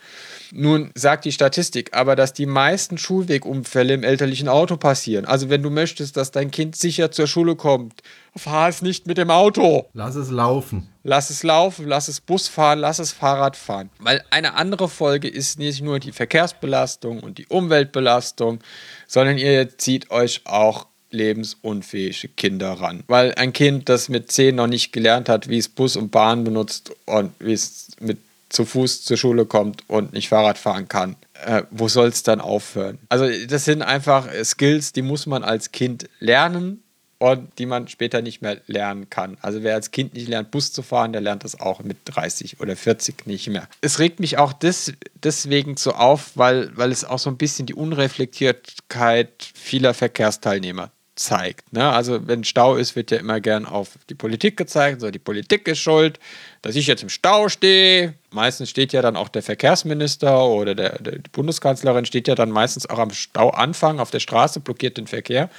Nun sagt die Statistik aber, dass die meisten Schulwegunfälle im elterlichen Auto passieren. Also wenn du möchtest, dass dein Kind sicher zur Schule kommt, fahr es nicht mit dem Auto. Lass es laufen. Lass es laufen, lass es Bus fahren, lass es Fahrrad fahren. Weil eine andere Folge ist nicht nur die Verkehrsbelastung und die Umweltbelastung, sondern ihr zieht euch auch lebensunfähige Kinder ran. Weil ein Kind, das mit 10 noch nicht gelernt hat, wie es Bus und Bahn benutzt und wie es mit zu Fuß zur Schule kommt und nicht Fahrrad fahren kann, äh, wo soll es dann aufhören? Also das sind einfach Skills, die muss man als Kind lernen und die man später nicht mehr lernen kann. Also wer als Kind nicht lernt, Bus zu fahren, der lernt das auch mit 30 oder 40 nicht mehr. Es regt mich auch des, deswegen so auf, weil, weil es auch so ein bisschen die Unreflektiertheit vieler Verkehrsteilnehmer zeigt. Ne? Also wenn Stau ist, wird ja immer gern auf die Politik gezeigt. So, die Politik ist schuld, dass ich jetzt im Stau stehe. Meistens steht ja dann auch der Verkehrsminister oder der, der die Bundeskanzlerin steht ja dann meistens auch am Stauanfang auf der Straße, blockiert den Verkehr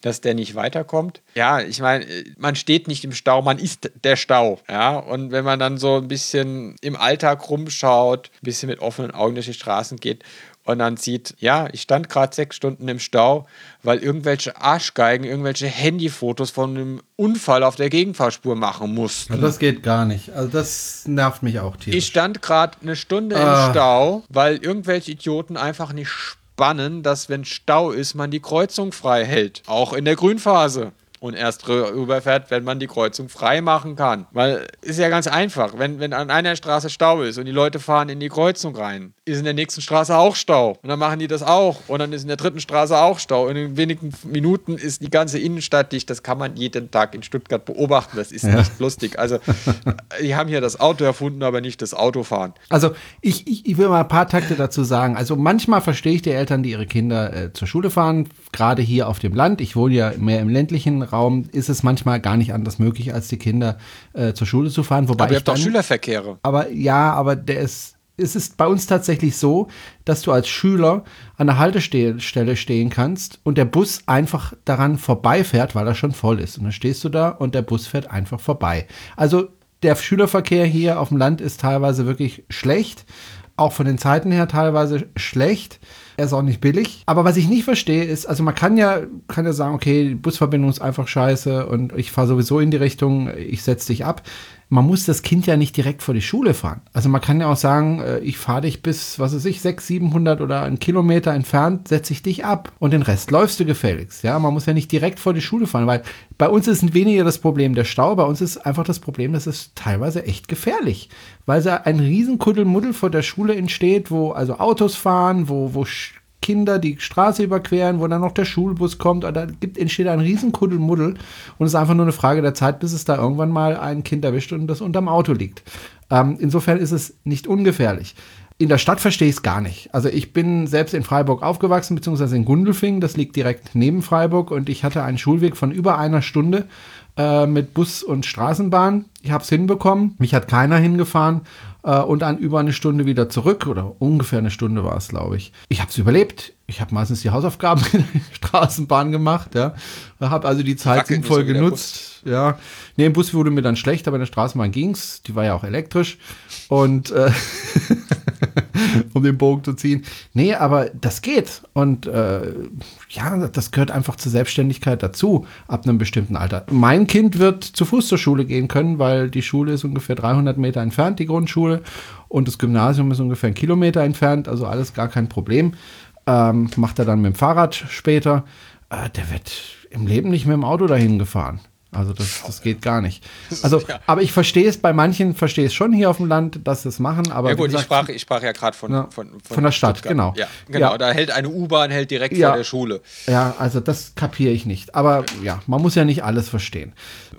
dass der nicht weiterkommt. Ja, ich meine, man steht nicht im Stau, man ist der Stau. Ja, und wenn man dann so ein bisschen im Alltag rumschaut, ein bisschen mit offenen Augen durch die Straßen geht und dann sieht, ja, ich stand gerade sechs Stunden im Stau, weil irgendwelche Arschgeigen irgendwelche Handyfotos von einem Unfall auf der Gegenfahrspur machen mussten. Also das geht gar nicht. Also das nervt mich auch tierisch. Ich stand gerade eine Stunde Ah. im Stau, weil irgendwelche Idioten einfach nicht spannen, dass wenn Stau ist, man die Kreuzung frei hält. Auch in der Grünphase. Und erst rüberfährt, wenn man die Kreuzung frei machen kann. Weil ist ja ganz einfach. Wenn, wenn an einer Straße Stau ist und die Leute fahren in die Kreuzung rein, ist in der nächsten Straße auch Stau. Und dann machen die das auch. Und dann ist in der dritten Straße auch Stau. Und in wenigen Minuten ist die ganze Innenstadt dicht. Das kann man jeden Tag in Stuttgart beobachten. Das ist nicht lustig. Also, [laughs] die haben hier das Auto erfunden, aber nicht das Autofahren. Also ich, ich, ich will mal ein paar Takte dazu sagen. Also manchmal verstehe ich die Eltern, die ihre Kinder äh, zur Schule fahren, gerade hier auf dem Land. Ich wohne ja mehr im ländlichen Raum, ist es manchmal gar nicht anders möglich, als die Kinder äh, zur Schule zu fahren. Wobei Aber ihr habt doch dann, Schülerverkehre. aber ja, aber der ist, es ist bei uns tatsächlich so, dass du als Schüler an der Haltestelle stehen kannst und der Bus einfach daran vorbeifährt, weil er schon voll ist. Und dann stehst du da und der Bus fährt einfach vorbei. Also der Schülerverkehr hier auf dem Land ist teilweise wirklich schlecht. Auch von den Zeiten her teilweise schlecht. Er ist auch nicht billig. Aber was ich nicht verstehe, ist, also man kann ja, kann ja sagen, okay, die Busverbindung ist einfach scheiße und ich fahre sowieso in die Richtung, ich setze dich ab. Man muss das Kind ja nicht direkt vor die Schule fahren. Also man kann ja auch sagen, äh, ich fahre dich bis, was weiß ich, 600, 700 oder einen Kilometer entfernt, setze ich dich ab. Und den Rest läufst du gefälligst. Ja, man muss ja nicht direkt vor die Schule fahren, weil bei uns ist weniger das Problem der Stau, bei uns ist einfach das Problem, dass es teilweise echt gefährlich, weil da ein riesen Kuddelmuddel vor der Schule entsteht, wo also Autos fahren, wo, wo Kinder die Straße überqueren, wo dann noch der Schulbus kommt, da gibt, entsteht ein riesen Kuddelmuddel und es ist einfach nur eine Frage der Zeit, bis es da irgendwann mal ein Kind erwischt und das unterm Auto liegt. Ähm, insofern ist es nicht ungefährlich. In der Stadt verstehe ich es gar nicht. Also ich bin selbst in Freiburg aufgewachsen, beziehungsweise in Gundelfing, das liegt direkt neben Freiburg und ich hatte einen Schulweg von über einer Stunde äh, mit Bus und Straßenbahn. Ich habe es hinbekommen, mich hat keiner hingefahren äh, und dann über eine Stunde wieder zurück oder ungefähr eine Stunde war es, glaube ich. Ich habe es überlebt. Ich habe meistens die Hausaufgaben [laughs] in der Straßenbahn gemacht, ja. Habe also die Zeit Wackelt nicht sinnvoll genutzt. Ja, nee, im Bus wurde mir dann schlecht, aber in der Straßenbahn ging's. Die war ja auch elektrisch. Und äh, [laughs] [laughs] um den Bogen zu ziehen. Nee, aber das geht. Und äh, ja, das gehört einfach zur Selbstständigkeit dazu, ab einem bestimmten Alter. Mein Kind wird zu Fuß zur Schule gehen können, weil die Schule ist ungefähr 300 Meter entfernt, die Grundschule. Und das Gymnasium ist ungefähr einen Kilometer entfernt, also alles gar kein Problem. Ähm, macht er dann mit dem Fahrrad später. Äh, der wird im Leben nicht mit dem Auto dahin gefahren. Also das, das geht gar nicht. Also, aber ich verstehe es bei manchen, verstehe es schon hier auf dem Land, dass sie es machen. Aber Ja gut, ich gesagt, sprach, ich sprach ja gerade von, Ja, von, von der Stadt, Stuttgart. genau. Ja, genau. Ja. Da hält eine U-Bahn hält direkt Ja. vor der Schule. Ja, also das kapiere ich nicht. Aber ja, man muss ja nicht alles verstehen.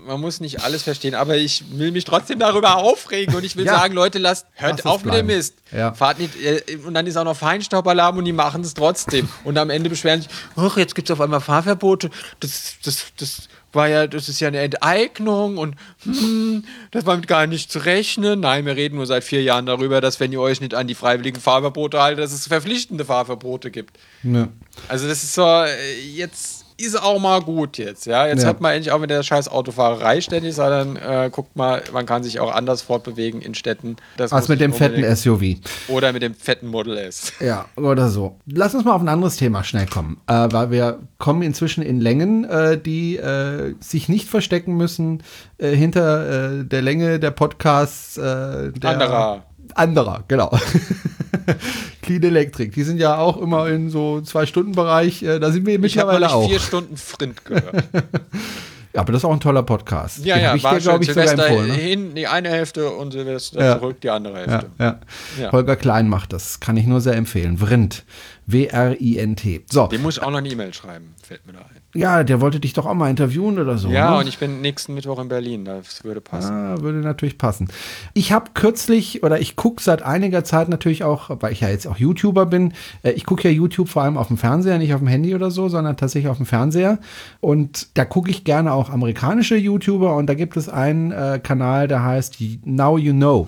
Man muss nicht alles verstehen, aber ich will mich trotzdem darüber aufregen und ich will Ja. sagen, Leute, lasst, hört Lass auf mit dem. Mist. Ja. Fahrt nicht, äh, und dann ist auch noch Feinstaubalarm und die machen es trotzdem. Und am Ende beschweren sich, ach, jetzt gibt es auf einmal Fahrverbote. Das, das, das war ja, das ist ja eine Enteignung und hm, das war mit gar nicht zu rechnen. Nein, wir reden nur seit vier Jahren darüber, dass wenn ihr euch nicht an die freiwilligen Fahrverbote haltet, dass es verpflichtende Fahrverbote gibt. Ja. Also das ist so, äh, jetzt ist auch mal gut jetzt, ja. Jetzt Ja. hört man endlich auch mit der scheiß Autofahrerei ständig, sondern äh, guckt mal, man kann sich auch anders fortbewegen in Städten. Das muss mit dem fetten SUV. Oder mit dem fetten Model S. Ja, oder so. Lass uns mal auf ein anderes Thema schnell kommen, äh, weil wir kommen inzwischen in Längen, äh, die äh, sich nicht verstecken müssen äh, hinter äh, der Länge der Podcasts der Anderer. Anderer, genau. [laughs] Clean Electric, die sind ja auch immer in so zwei Stunden Bereich. Äh, da sind wir mittlerweile auch. vier Stunden Frint gehört. [laughs] Ja, aber das ist auch ein toller Podcast. Ja, Den ja, ich war dir, ich, Silvester empfohlen. Ne? hin die eine Hälfte und Silvester Ja. zurück die andere Ja, Hälfte. ja. Ja. Holger Klein macht das. Kann ich nur sehr empfehlen. Vrint. W-R-I-N-T. So. Dem muss ich auch noch eine E-Mail schreiben. fällt mir da ein. Ja, der wollte dich doch auch mal interviewen oder so. Ja, ne? und ich bin nächsten Mittwoch in Berlin, das würde passen. Ah, würde natürlich passen. Ich habe kürzlich oder ich gucke seit einiger Zeit natürlich auch, weil ich ja jetzt auch YouTuber bin, äh, ich gucke ja YouTube vor allem auf dem Fernseher, nicht auf dem Handy oder so, sondern tatsächlich auf dem Fernseher. Und da gucke ich gerne auch amerikanische YouTuber und da gibt es einen äh, Kanal, der heißt Now You Know.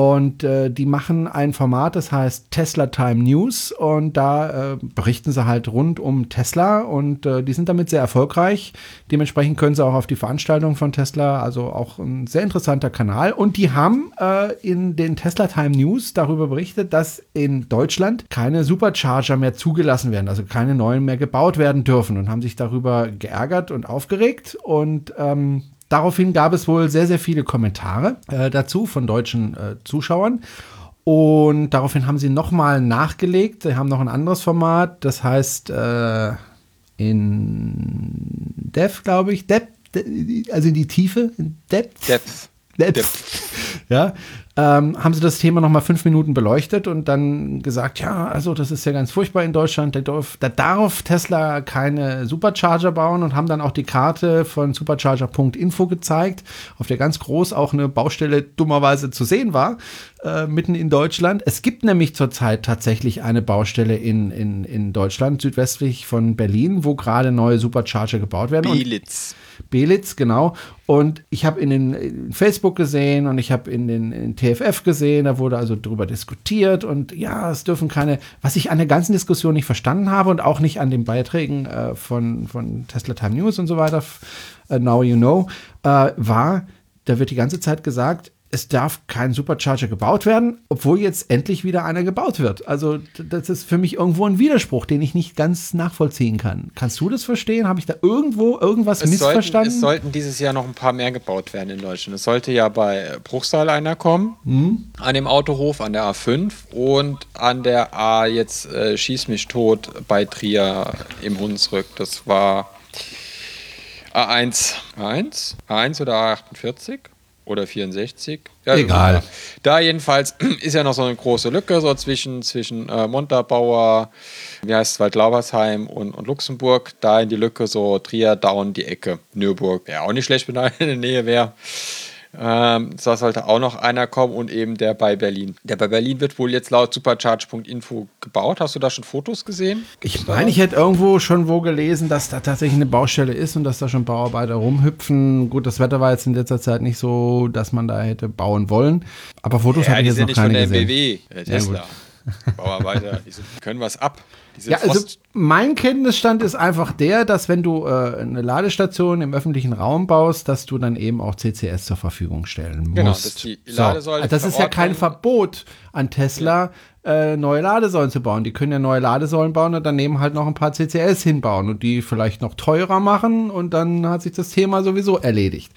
Und äh, die machen ein Format, das heißt Tesla Time News. Und da äh, berichten sie halt rund um Tesla. Und äh, die sind damit sehr erfolgreich. Dementsprechend können sie auch auf die Veranstaltung von Tesla. Also auch ein sehr interessanter Kanal. Und die haben äh, in den Tesla Time News darüber berichtet, dass in Deutschland keine Supercharger mehr zugelassen werden. Also keine neuen mehr gebaut werden dürfen. Und haben sich darüber geärgert und aufgeregt. Und ähm, Daraufhin gab es wohl sehr, sehr viele Kommentare äh, dazu von deutschen äh, Zuschauern. Und daraufhin haben sie nochmal nachgelegt. Sie haben noch ein anderes Format, das heißt äh, in Depth, glaube ich. Depth, also in die Tiefe. In Depth. Depth. [laughs] Ja, ähm, haben sie das Thema nochmal fünf Minuten beleuchtet und dann gesagt, ja, also das ist ja ganz furchtbar in Deutschland, da darf, da darf Tesla keine Supercharger bauen und haben dann auch die Karte von supercharger.info gezeigt, auf der ganz groß auch eine Baustelle dummerweise zu sehen war, äh, mitten in Deutschland. Es gibt nämlich zurzeit tatsächlich eine Baustelle in, in, in Deutschland, südwestlich von Berlin, wo gerade neue Supercharger gebaut werden. Und Belitz. Genau. Und ich habe in den in Facebook gesehen und ich habe in den in TFF gesehen, da wurde also drüber diskutiert und ja, es dürfen keine, was ich an der ganzen Diskussion nicht verstanden habe und auch nicht an den Beiträgen äh, von, von Tesla Time News und so weiter, äh, Now You Know, äh, war, da wird die ganze Zeit gesagt, es darf kein Supercharger gebaut werden, obwohl jetzt endlich wieder einer gebaut wird. Also das ist für mich irgendwo ein Widerspruch, den ich nicht ganz nachvollziehen kann. Kannst du das verstehen? Habe ich da irgendwo irgendwas Es sollten, missverstanden? es sollten dieses Jahr noch ein paar mehr gebaut werden in Deutschland. Es sollte ja bei Bruchsal einer kommen, Hm? an dem Autohof, an der A5 und an der A jetzt äh, Schieß mich tot bei Trier im Hunsrück. Das war A1. A1? A1 oder A48? Oder 64? Ja, Egal. Da jedenfalls [clears throat] ist ja noch so eine große Lücke so zwischen, zwischen äh, Montabaur, wie heißt es, Waldlaubersheim und, und Luxemburg. Da in die Lücke so Trier, Down, die Ecke. Nürburg wäre auch nicht schlecht, wenn da [laughs] in der Nähe wäre. Ähm, da sollte auch noch einer kommen und eben der bei Berlin. Der bei Berlin wird wohl jetzt laut supercharge.info gebaut. Hast du da schon Fotos gesehen? Ich meine, ich hätte irgendwo schon wo gelesen, dass da tatsächlich eine Baustelle ist und dass da schon Bauarbeiter rumhüpfen. Gut, das Wetter war jetzt in letzter Zeit nicht so, dass man da hätte bauen wollen. Aber Fotos Ja, habe ich jetzt sind noch nicht von keine der gesehen. MBW, der Ja, Tesla. Bauarbeiter, die sind, können was ab. Die sind Ja, also Frost. mein Kenntnisstand ist einfach der, dass wenn du äh, eine Ladestation im öffentlichen Raum baust, dass du dann eben auch CCS zur Verfügung stellen musst. Genau, dass die Ladesäule so. Das ist ja kein Verbot an Tesla, äh, neue Ladesäulen zu bauen. Die können ja neue Ladesäulen bauen und daneben halt noch ein paar CCS hinbauen und die vielleicht noch teurer machen und dann hat sich das Thema sowieso erledigt.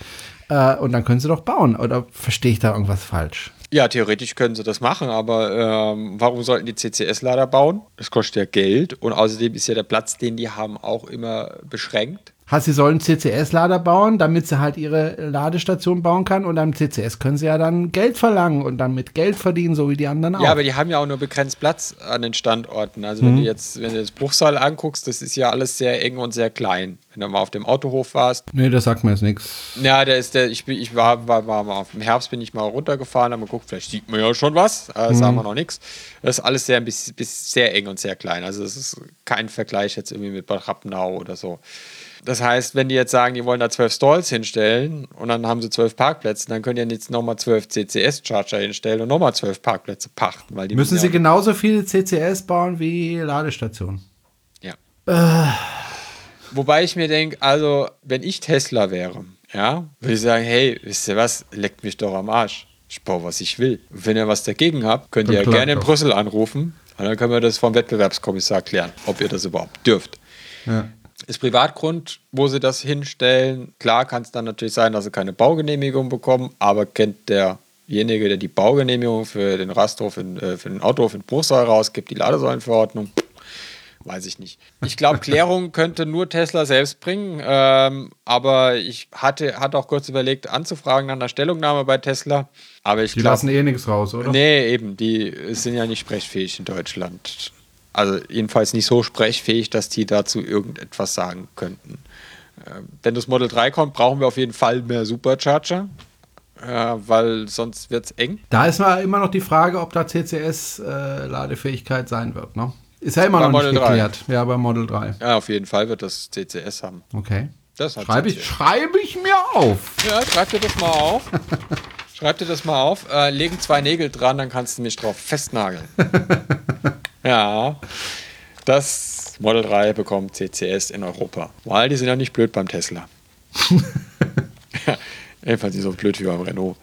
Äh, und dann können sie doch bauen. Oder verstehe ich da irgendwas falsch? Ja, theoretisch können sie das machen, aber ähm, warum sollten die CCS-Lader bauen? Das kostet ja Geld und außerdem ist ja der Platz, den die haben, auch immer beschränkt. Heißt, sie sollen CCS-Lader bauen, damit sie halt ihre Ladestation bauen kann und am CCS können sie ja dann Geld verlangen und dann mit Geld verdienen, so wie die anderen auch. Ja, aber die haben ja auch nur begrenzt Platz an den Standorten. Also Mhm. wenn du jetzt, wenn du jetzt Bruchsal anguckst, das ist ja alles sehr eng und sehr klein. Wenn du mal auf dem Autohof warst, nee, das sagt mir jetzt nichts. Ja, der ist der, ich, bin, ich war, war, war mal im Herbst bin ich mal runtergefahren, habe mal geguckt, vielleicht sieht man ja schon was, äh, Mhm. sagen wir noch nichts. Das ist alles sehr, bisschen, bis, sehr eng und sehr klein. Also es ist kein Vergleich jetzt irgendwie mit Bad Rappenau oder so. Das heißt, wenn die jetzt sagen, die wollen da zwölf Stalls hinstellen und dann haben sie zwölf Parkplätze, dann können die jetzt nochmal zwölf CCS-Charger hinstellen und nochmal zwölf Parkplätze pachten. Weil die Müssen sie ja, genauso viele CCS bauen wie Ladestationen? Ja. Wobei ich mir denke, also, wenn ich Tesla wäre, ja, würde ich sagen, hey, wisst ihr was, leckt mich doch am Arsch. Ich baue, was ich will. Und wenn ihr was dagegen habt, könnt ihr ja gerne in. Brüssel anrufen. Und dann können wir das vom Wettbewerbskommissar klären, ob ihr das überhaupt dürft. Ja. Ist Privatgrund, wo sie das hinstellen. Klar kann es dann natürlich sein, dass sie keine Baugenehmigung bekommen, aber kennt derjenige, der die Baugenehmigung für den Rasthof, in, äh, für den Autohof in Bruchsal rausgibt, die Ladesäulenverordnung, weiß ich nicht. Ich glaube, [laughs] Klärung könnte nur Tesla selbst bringen, ähm, aber ich hatte, hatte auch kurz überlegt, anzufragen nach einer Stellungnahme bei Tesla, aber ich Die glaube, lassen eh nichts raus, oder? Nee, eben, die sind ja nicht sprechfähig in Deutschland. Also jedenfalls nicht so sprechfähig, dass die dazu irgendetwas sagen könnten. Ähm, wenn das Model 3 kommt, brauchen wir auf jeden Fall mehr Supercharger, äh, weil sonst wird es eng. Da ist mal immer noch die Frage, ob da CCS-Ladefähigkeit sein wird. Ne? Ist ja immer Bei noch Model nicht 3. geklärt. Ja, bei Model 3. Ja, auf jeden Fall wird das CCS haben. Okay. Das Schreibe ich, schreibe ich mir auf. Ja, schreib dir das mal auf. [laughs] schreib dir das mal auf. Äh, legen zwei Nägel dran, dann kannst du mich drauf festnageln. [laughs] ja. Das Model 3 bekommt CCS in Europa. Weil die sind ja nicht blöd beim Tesla. [laughs] Jedenfalls nicht so blöd wie beim Renault.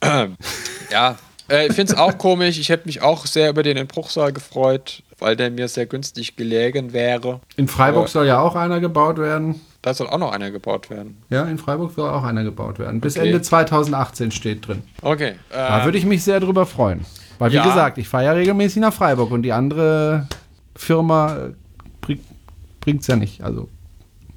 [clears throat] ja, äh, ich finde es auch komisch. Ich hätte mich auch sehr über den in Bruchsal gefreut, weil der mir sehr günstig gelegen wäre. In Freiburg Aber- soll ja auch einer gebaut werden. Da soll auch noch einer gebaut werden. Ja, in Freiburg soll auch einer gebaut werden. Bis Okay. Ende 2018 steht drin. Okay. Da Äh, würde ich mich sehr drüber freuen. Weil, wie Ja. gesagt, ich fahre ja regelmäßig nach Freiburg und die andere Firma äh, bringt es ja nicht. Also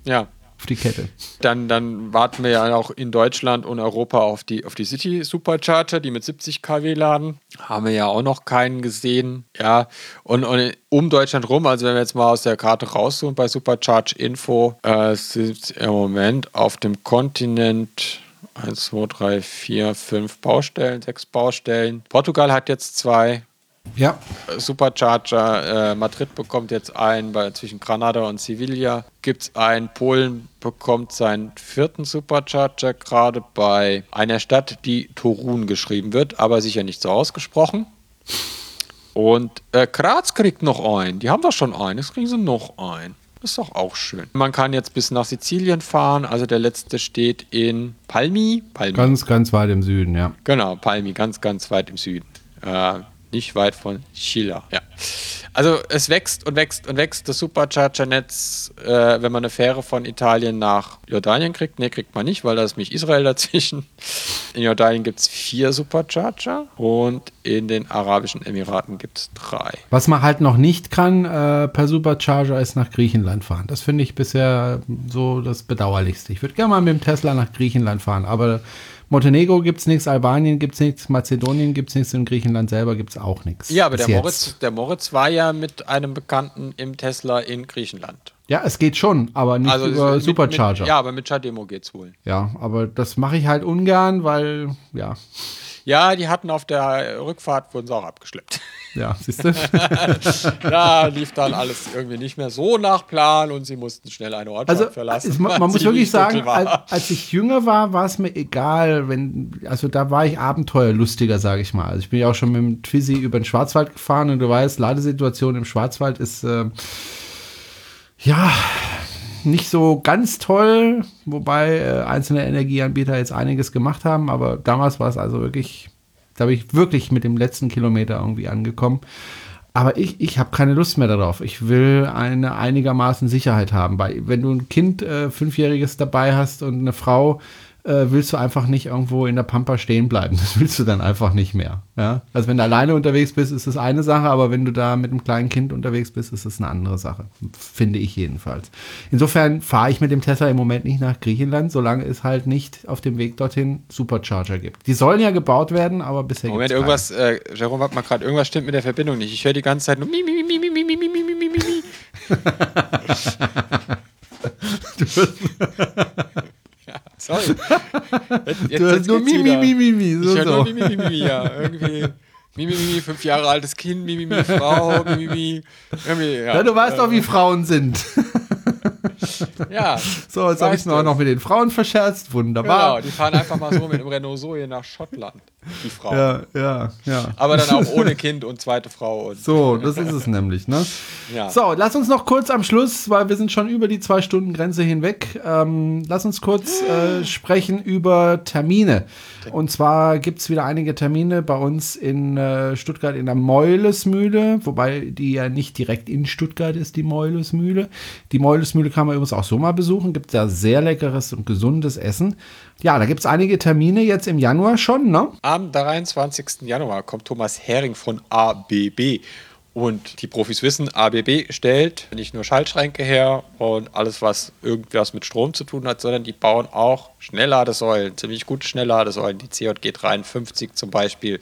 ja. Auf die Kette. Dann, dann warten wir ja auch in Deutschland und Europa auf die, auf die City Supercharger, die mit 70 kW laden. Haben wir ja auch noch keinen gesehen. Ja, und, und um Deutschland rum, also wenn wir jetzt mal aus der Karte rauszoomen bei Supercharge Info, äh, sind im Moment auf dem Kontinent 1, 2, 3, 4, 5 Baustellen, sechs Baustellen. Portugal hat jetzt zwei. Ja, Supercharger. Äh, Madrid bekommt jetzt einen, bei, zwischen Granada und Sevilla gibt es einen. Polen bekommt seinen vierten Supercharger, gerade bei einer Stadt, die Torun geschrieben wird, aber sicher nicht so ausgesprochen. Und äh, Graz kriegt noch einen. Die haben doch schon einen. Jetzt kriegen sie noch einen. Das ist doch auch schön. Man kann jetzt bis nach Sizilien fahren. Also der letzte steht in Palmi. Palmi. ganz, ganz weit im Süden, ja. Genau, Palmi, ganz, ganz weit im Süden. Äh, nicht weit von Chile. Ja. Also es wächst und wächst und wächst. Das Supercharger-Netz, äh, wenn man eine Fähre von Italien nach Jordanien kriegt, ne, kriegt man nicht, weil da ist mich Israel dazwischen. In Jordanien gibt es vier Supercharger und in den Arabischen Emiraten gibt es drei. Was man halt noch nicht kann äh, per Supercharger ist nach Griechenland fahren. Das finde ich bisher so das Bedauerlichste. Ich würde gerne mal mit dem Tesla nach Griechenland fahren, aber Montenegro gibt es nichts, Albanien gibt es nichts, Mazedonien gibt es nichts und Griechenland selber gibt es auch nichts. Ja, aber der jetzt. Moritz, der Moritz war ja mit einem Bekannten im Tesla in Griechenland. Ja, es geht schon, aber nicht über mit- Supercharger. Mit, ja, aber mit Chademo geht's wohl. Ja, aber das mache ich halt ungern, weil, ja, Ja, die hatten auf der Rückfahrt, wurden sie auch abgeschleppt. [laughs] ja, siehst du? [laughs] da lief dann alles irgendwie nicht mehr so nach Plan und sie mussten schnell eine Ortschaft Also, verlassen. es, man, man muss wirklich sagen, als, als ich jünger war, war es mir egal, wenn, also da war ich abenteuerlustiger, sage ich mal. Also ich bin ja auch schon mit dem Twizy über den Schwarzwald gefahren und du weißt, Ladesituation im Schwarzwald ist, äh, ja, nicht so ganz toll, wobei äh, einzelne Energieanbieter jetzt einiges gemacht haben, aber damals war es also wirklich, da bin ich wirklich mit dem letzten Kilometer irgendwie angekommen. Aber ich, ich habe keine Lust mehr darauf. Ich will eine einigermaßen Sicherheit haben. Weil wenn du ein Kind, äh, fünfjähriges dabei hast und eine Frau, äh, willst du einfach nicht irgendwo in der Pampa stehen bleiben. Das willst du dann einfach nicht mehr. Ja? Also wenn du alleine unterwegs bist, ist das eine Sache, aber wenn du da mit einem kleinen Kind unterwegs bist, ist das eine andere Sache. Finde ich jedenfalls. Insofern fahre ich mit dem Tesla im Moment nicht nach Griechenland, solange es halt nicht auf dem Weg dorthin Supercharger gibt. Die sollen ja gebaut werden, aber bisher Moment, irgendwas, äh, Jerome hat mal gerade, irgendwas stimmt mit der Verbindung nicht. Ich höre die ganze Zeit nur mi, mi, mi, mi, mi, mi, mi, mi, mi, mi, mi, sorry. [laughs] Jetzt, jetzt, Du hast jetzt nur geht's mi, mi, wieder. mi, mi, mi, so, Ich so. nur mi, mi, mi, mi, mi, ja. Irgendwie mi, mi, mi, mi, fünf Jahre altes Kind, mi, mi, mi, Frau, mi, mi, mi. Irgendwie, ja. Ja, du weißt doch, wie Frauen sind. [laughs] Ja, So, jetzt habe ich du. noch mit den Frauen verscherzt. Wunderbar. Genau, die fahren einfach mal so mit dem Renault Zoe nach Schottland, die Frau. Ja, ja, ja. Aber dann auch ohne [laughs] Kind und zweite Frau. Und So, das ist es nämlich, ne? Ja. So, lass uns noch kurz am Schluss, weil wir sind schon über die zwei Stunden Grenze hinweg, ähm, lass uns kurz äh, sprechen über Termine. Und zwar gibt es wieder einige Termine bei uns in äh, Stuttgart in der Meulesmühle, wobei die ja nicht direkt in Stuttgart ist, die Meulesmühle. Die Meulesmühle kann man übrigens auch so mal besuchen, gibt da sehr leckeres und gesundes Essen. Ja, da gibt es einige Termine jetzt im Januar schon, ne? Am 23. Januar kommt Thomas Hering von ABB. Und die Profis wissen, ABB stellt nicht nur Schaltschränke her und alles, was irgendwas mit Strom zu tun hat, sondern die bauen auch Schnellladesäulen, ziemlich gute Schnellladesäulen, die CJG 53 zum Beispiel.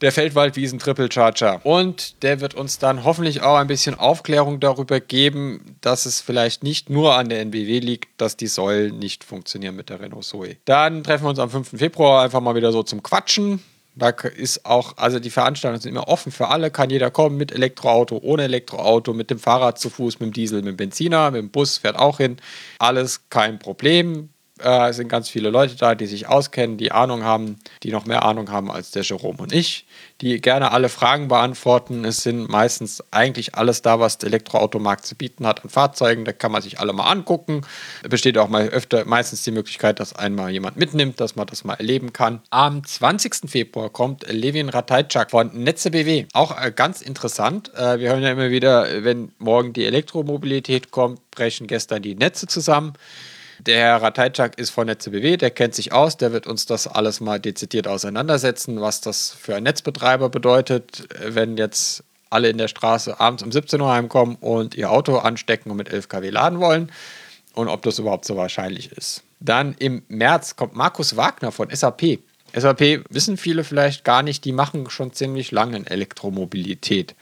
Der Feldwaldwiesen Triple Charger. Und der wird uns dann hoffentlich auch ein bisschen Aufklärung darüber geben, dass es vielleicht nicht nur an der NBW liegt, dass die Säulen nicht funktionieren mit der Renault Zoe. Dann treffen wir uns am 5. Februar einfach mal wieder so zum Quatschen. Da ist auch, also die Veranstaltungen sind immer offen für alle, kann jeder kommen mit Elektroauto, ohne Elektroauto, mit dem Fahrrad zu Fuß, mit dem Diesel, mit dem Benziner, mit dem Bus fährt auch hin. Alles kein Problem äh, es sind ganz viele Leute da, die sich auskennen, die Ahnung haben, die noch mehr Ahnung haben als der Jerome und ich, die gerne alle Fragen beantworten. Es sind meistens eigentlich alles da, was der Elektroautomarkt zu bieten hat an Fahrzeugen. Da kann man sich alle mal angucken. Besteht auch mal öfter meistens die Möglichkeit, dass einmal jemand mitnimmt, dass man das mal erleben kann. Am 20. Februar kommt Levin Ratajczak von Netze BW. Auch äh, ganz interessant. Äh, wir hören ja immer wieder, wenn morgen die Elektromobilität kommt, brechen gestern die Netze zusammen. Der Herr Ratajczak ist von Netze BW, der kennt sich aus, der wird uns das alles mal dezidiert auseinandersetzen, was das für ein Netzbetreiber bedeutet, wenn jetzt alle in der Straße abends um 17 Uhr heimkommen und ihr Auto anstecken und mit 11 kW laden wollen und ob das überhaupt so wahrscheinlich ist. Dann im März kommt Markus Wagner von SAP. SAP wissen viele vielleicht gar nicht, die machen schon ziemlich lange in Elektromobilität.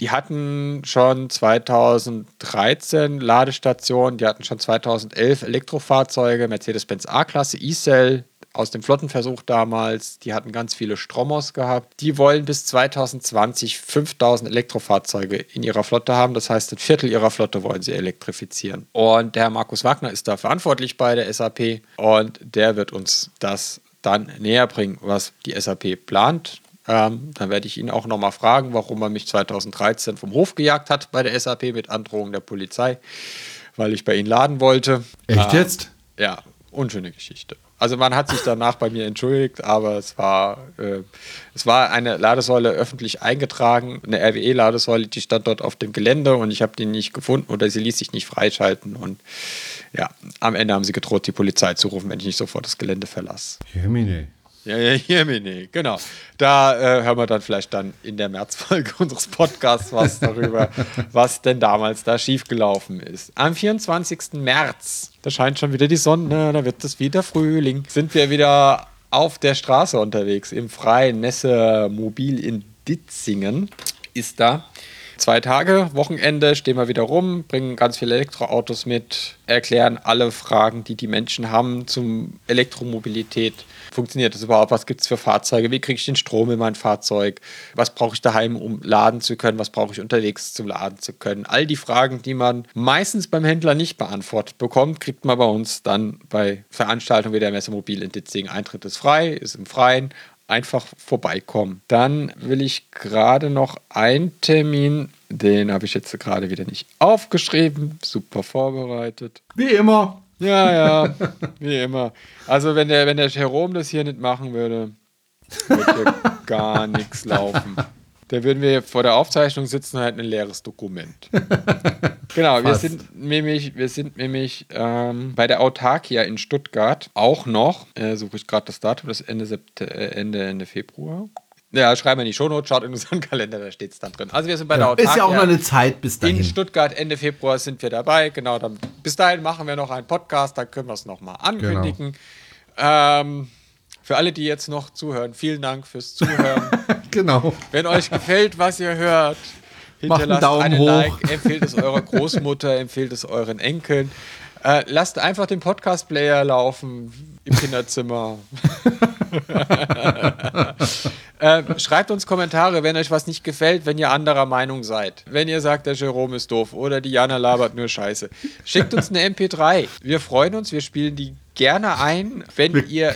Die hatten schon 2013 Ladestationen, die hatten schon 2011 Elektrofahrzeuge, Mercedes-Benz A-Klasse, E-Cell, aus dem Flottenversuch damals. Die hatten ganz viele Stromos gehabt. Die wollen bis 2020 5000 Elektrofahrzeuge in ihrer Flotte haben. Das heißt, ein Viertel ihrer Flotte wollen sie elektrifizieren. Und der Herr Markus Wagner ist da verantwortlich bei der SAP und der wird uns das dann näher bringen, was die SAP plant. Ähm, dann werde ich ihn auch nochmal fragen, warum er mich 2013 vom Hof gejagt hat bei der SAP mit Androhung der Polizei, weil ich bei ihnen laden wollte. Echt Ähm, jetzt? Ja, unschöne Geschichte. Also man hat sich danach bei mir entschuldigt, aber es war, äh, es war eine Ladesäule öffentlich eingetragen, eine RWE-Ladesäule, die stand dort auf dem Gelände und ich habe die nicht gefunden oder sie ließ sich nicht freischalten und ja, am Ende haben sie gedroht, die Polizei zu rufen, wenn ich nicht sofort das Gelände verlasse. Jemine. Ja, ja, hier, nee, genau. Da äh, hören wir dann vielleicht dann in der Märzfolge [laughs] unseres Podcasts was darüber, [laughs] was denn damals da schiefgelaufen ist. Am 24. März, da scheint schon wieder die Sonne, da wird es wieder Frühling, sind wir wieder auf der Straße unterwegs, im Freien Messe Mobil in Ditzingen ist da. Zwei Tage, Wochenende, stehen wir wieder rum, bringen ganz viele Elektroautos mit, erklären alle Fragen, die die Menschen haben zum Elektromobilität. Funktioniert das überhaupt? Was gibt es für Fahrzeuge? Wie kriege ich den Strom in mein Fahrzeug? Was brauche ich daheim, um laden zu können? Was brauche ich unterwegs, zum laden zu können? All die Fragen, die man meistens beim Händler nicht beantwortet bekommt, kriegt man bei uns dann bei Veranstaltungen wie der Messe Mobil in Ditzingen. Eintritt ist frei, ist im Freien einfach vorbeikommen. Dann will ich gerade noch einen Termin, den habe ich jetzt gerade wieder nicht aufgeschrieben, super vorbereitet. Wie immer. Ja, ja, wie immer. Also wenn der, wenn der Jerome das hier nicht machen würde, würde hier gar nichts laufen. Da würden wir vor der Aufzeichnung sitzen und halt ein leeres Dokument. Genau, wir Fast. sind nämlich, wir sind nämlich ähm, bei der Autarkia in Stuttgart auch noch, äh, suche ich gerade das Datum, das Ende, Sept äh, Ende, Ende Februar. Ja, schreiben wir in die Shownote, schaut in unseren [laughs] Kalender, da steht es dann drin. Also wir sind bei der Autarkia. Ist ja auch noch eine Zeit bis in dahin. Stuttgart Ende Februar sind wir dabei. Genau, dann, bis dahin machen wir noch einen Podcast, dann können wir es nochmal ankündigen. Ähm, für alle, die jetzt noch zuhören, vielen Dank fürs Zuhören. [laughs] Genau. Wenn euch gefällt, was ihr hört, Macht einen hinterlasst Daumen einen hoch. Like, empfehlt es eurer Großmutter, empfehlt es euren Enkeln. Äh, lasst einfach den Podcast-Player laufen im Kinderzimmer. [laughs] [laughs] äh, schreibt uns Kommentare, wenn euch was nicht gefällt, wenn ihr anderer Meinung seid. Wenn ihr sagt, der Jerome ist doof oder die Jana labert nur Scheiße. Schickt uns eine MP3. Wir freuen uns, wir spielen die gerne ein, wenn ihr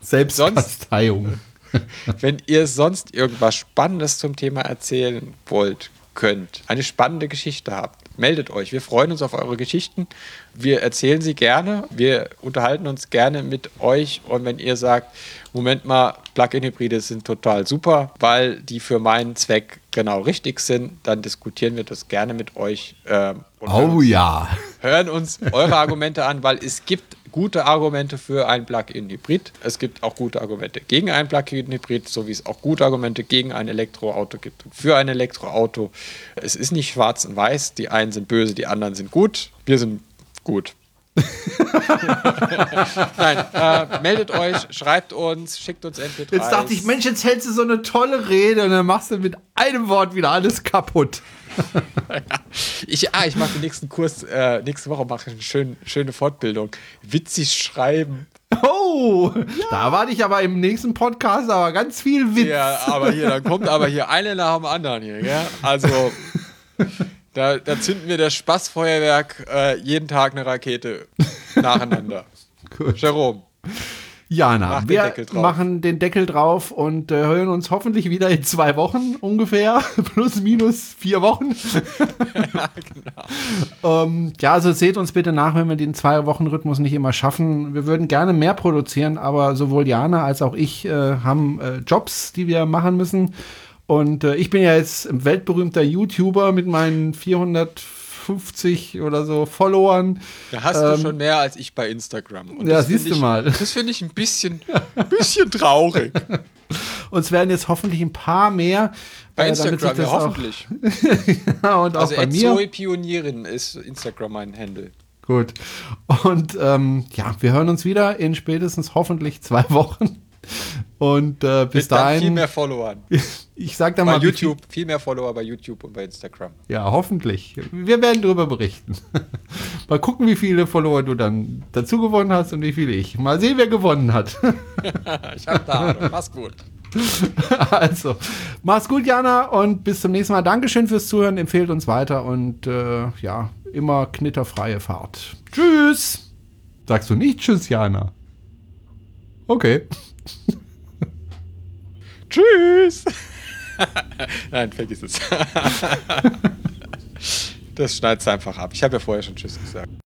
Selbstkasteiung. [laughs] wenn ihr sonst irgendwas Spannendes zum Thema erzählen wollt, könnt, eine spannende Geschichte habt, meldet euch. Wir freuen uns auf eure Geschichten. Wir erzählen sie gerne. Wir unterhalten uns gerne mit euch. Und wenn ihr sagt, Moment mal, Plug-in-Hybride sind total super, weil die für meinen Zweck genau richtig sind, dann diskutieren wir das gerne mit euch. ähm, hören Oh uns ja. hören uns eure Argumente an, weil es gibt gute Argumente für ein Plug-in-Hybrid. Es gibt auch gute Argumente gegen ein Plug-in-Hybrid, so wie es auch gute Argumente gegen ein Elektroauto gibt und für ein Elektroauto. Es ist nicht schwarz und weiß. Die einen sind böse, die anderen sind gut. Wir sind gut. [laughs] Nein, äh, meldet euch, schreibt uns, schickt uns MP3. Jetzt dachte ich, Mensch, jetzt hältst du so eine tolle Rede und dann machst du mit einem Wort wieder alles kaputt. [laughs] Ich, ah, ich mache den nächsten Kurs, äh, nächste Woche mache ich eine schön, schöne Fortbildung. Witzig schreiben. Oh, da warte ich aber im nächsten Podcast aber ganz viel Witz. Ja, aber hier, dann kommt aber hier [laughs] eine nach dem anderen hier, gell? Also, da, da zünden wir das Spaßfeuerwerk äh, jeden Tag eine Rakete nacheinander. [laughs] Gut. Jerome. Jana, Mach den wir Deckel drauf. machen den Deckel drauf und äh, hören uns hoffentlich wieder in zwei Wochen ungefähr. [laughs] Plus, minus vier Wochen. [laughs] ähm, ja, also seht uns bitte nach, wenn wir den Zwei-Wochen-Rhythmus nicht immer schaffen. Wir würden gerne mehr produzieren, aber sowohl Jana als auch ich äh, haben äh, Jobs, die wir machen müssen. Und äh, ich bin ja jetzt ein weltberühmter YouTuber mit meinen 450 oder so Followern. Da hast du schon mehr als ich bei Instagram. Und Ähm, Ja, das siehst du ich, mal. Das finde ich ein bisschen, ein bisschen traurig. [laughs] Uns werden jetzt hoffentlich ein paar mehr. Bei äh, damit sich Instagram, ja, auch- hoffentlich. [laughs] Ja, und auch Also bei mir. Zoe Pionierin ist Instagram mein Handle. Gut. Und ähm, ja, wir hören uns wieder in spätestens hoffentlich zwei Wochen. Und äh, bis Mit dann viel dahin, mehr Followern. [laughs] ich sag dann Bei mal, YouTube, viel mehr Follower bei YouTube und bei Instagram. Viel, ja, hoffentlich. Wir werden darüber berichten. [laughs] mal gucken, wie viele Follower du dann dazu gewonnen hast und wie viele ich. Mal sehen, wer gewonnen hat. [laughs] Ich hab da Ahnung. Mach's gut. also, mach's gut, Jana, und bis zum nächsten Mal. Dankeschön fürs Zuhören, empfehlt uns weiter und äh, ja, immer knitterfreie Fahrt. Tschüss! Sagst du nicht Tschüss, Jana? Okay. [laughs] Tschüss. [laughs] Nein, vergiss es. [laughs] das schneidest du einfach ab. Ich habe ja vorher schon Tschüss gesagt.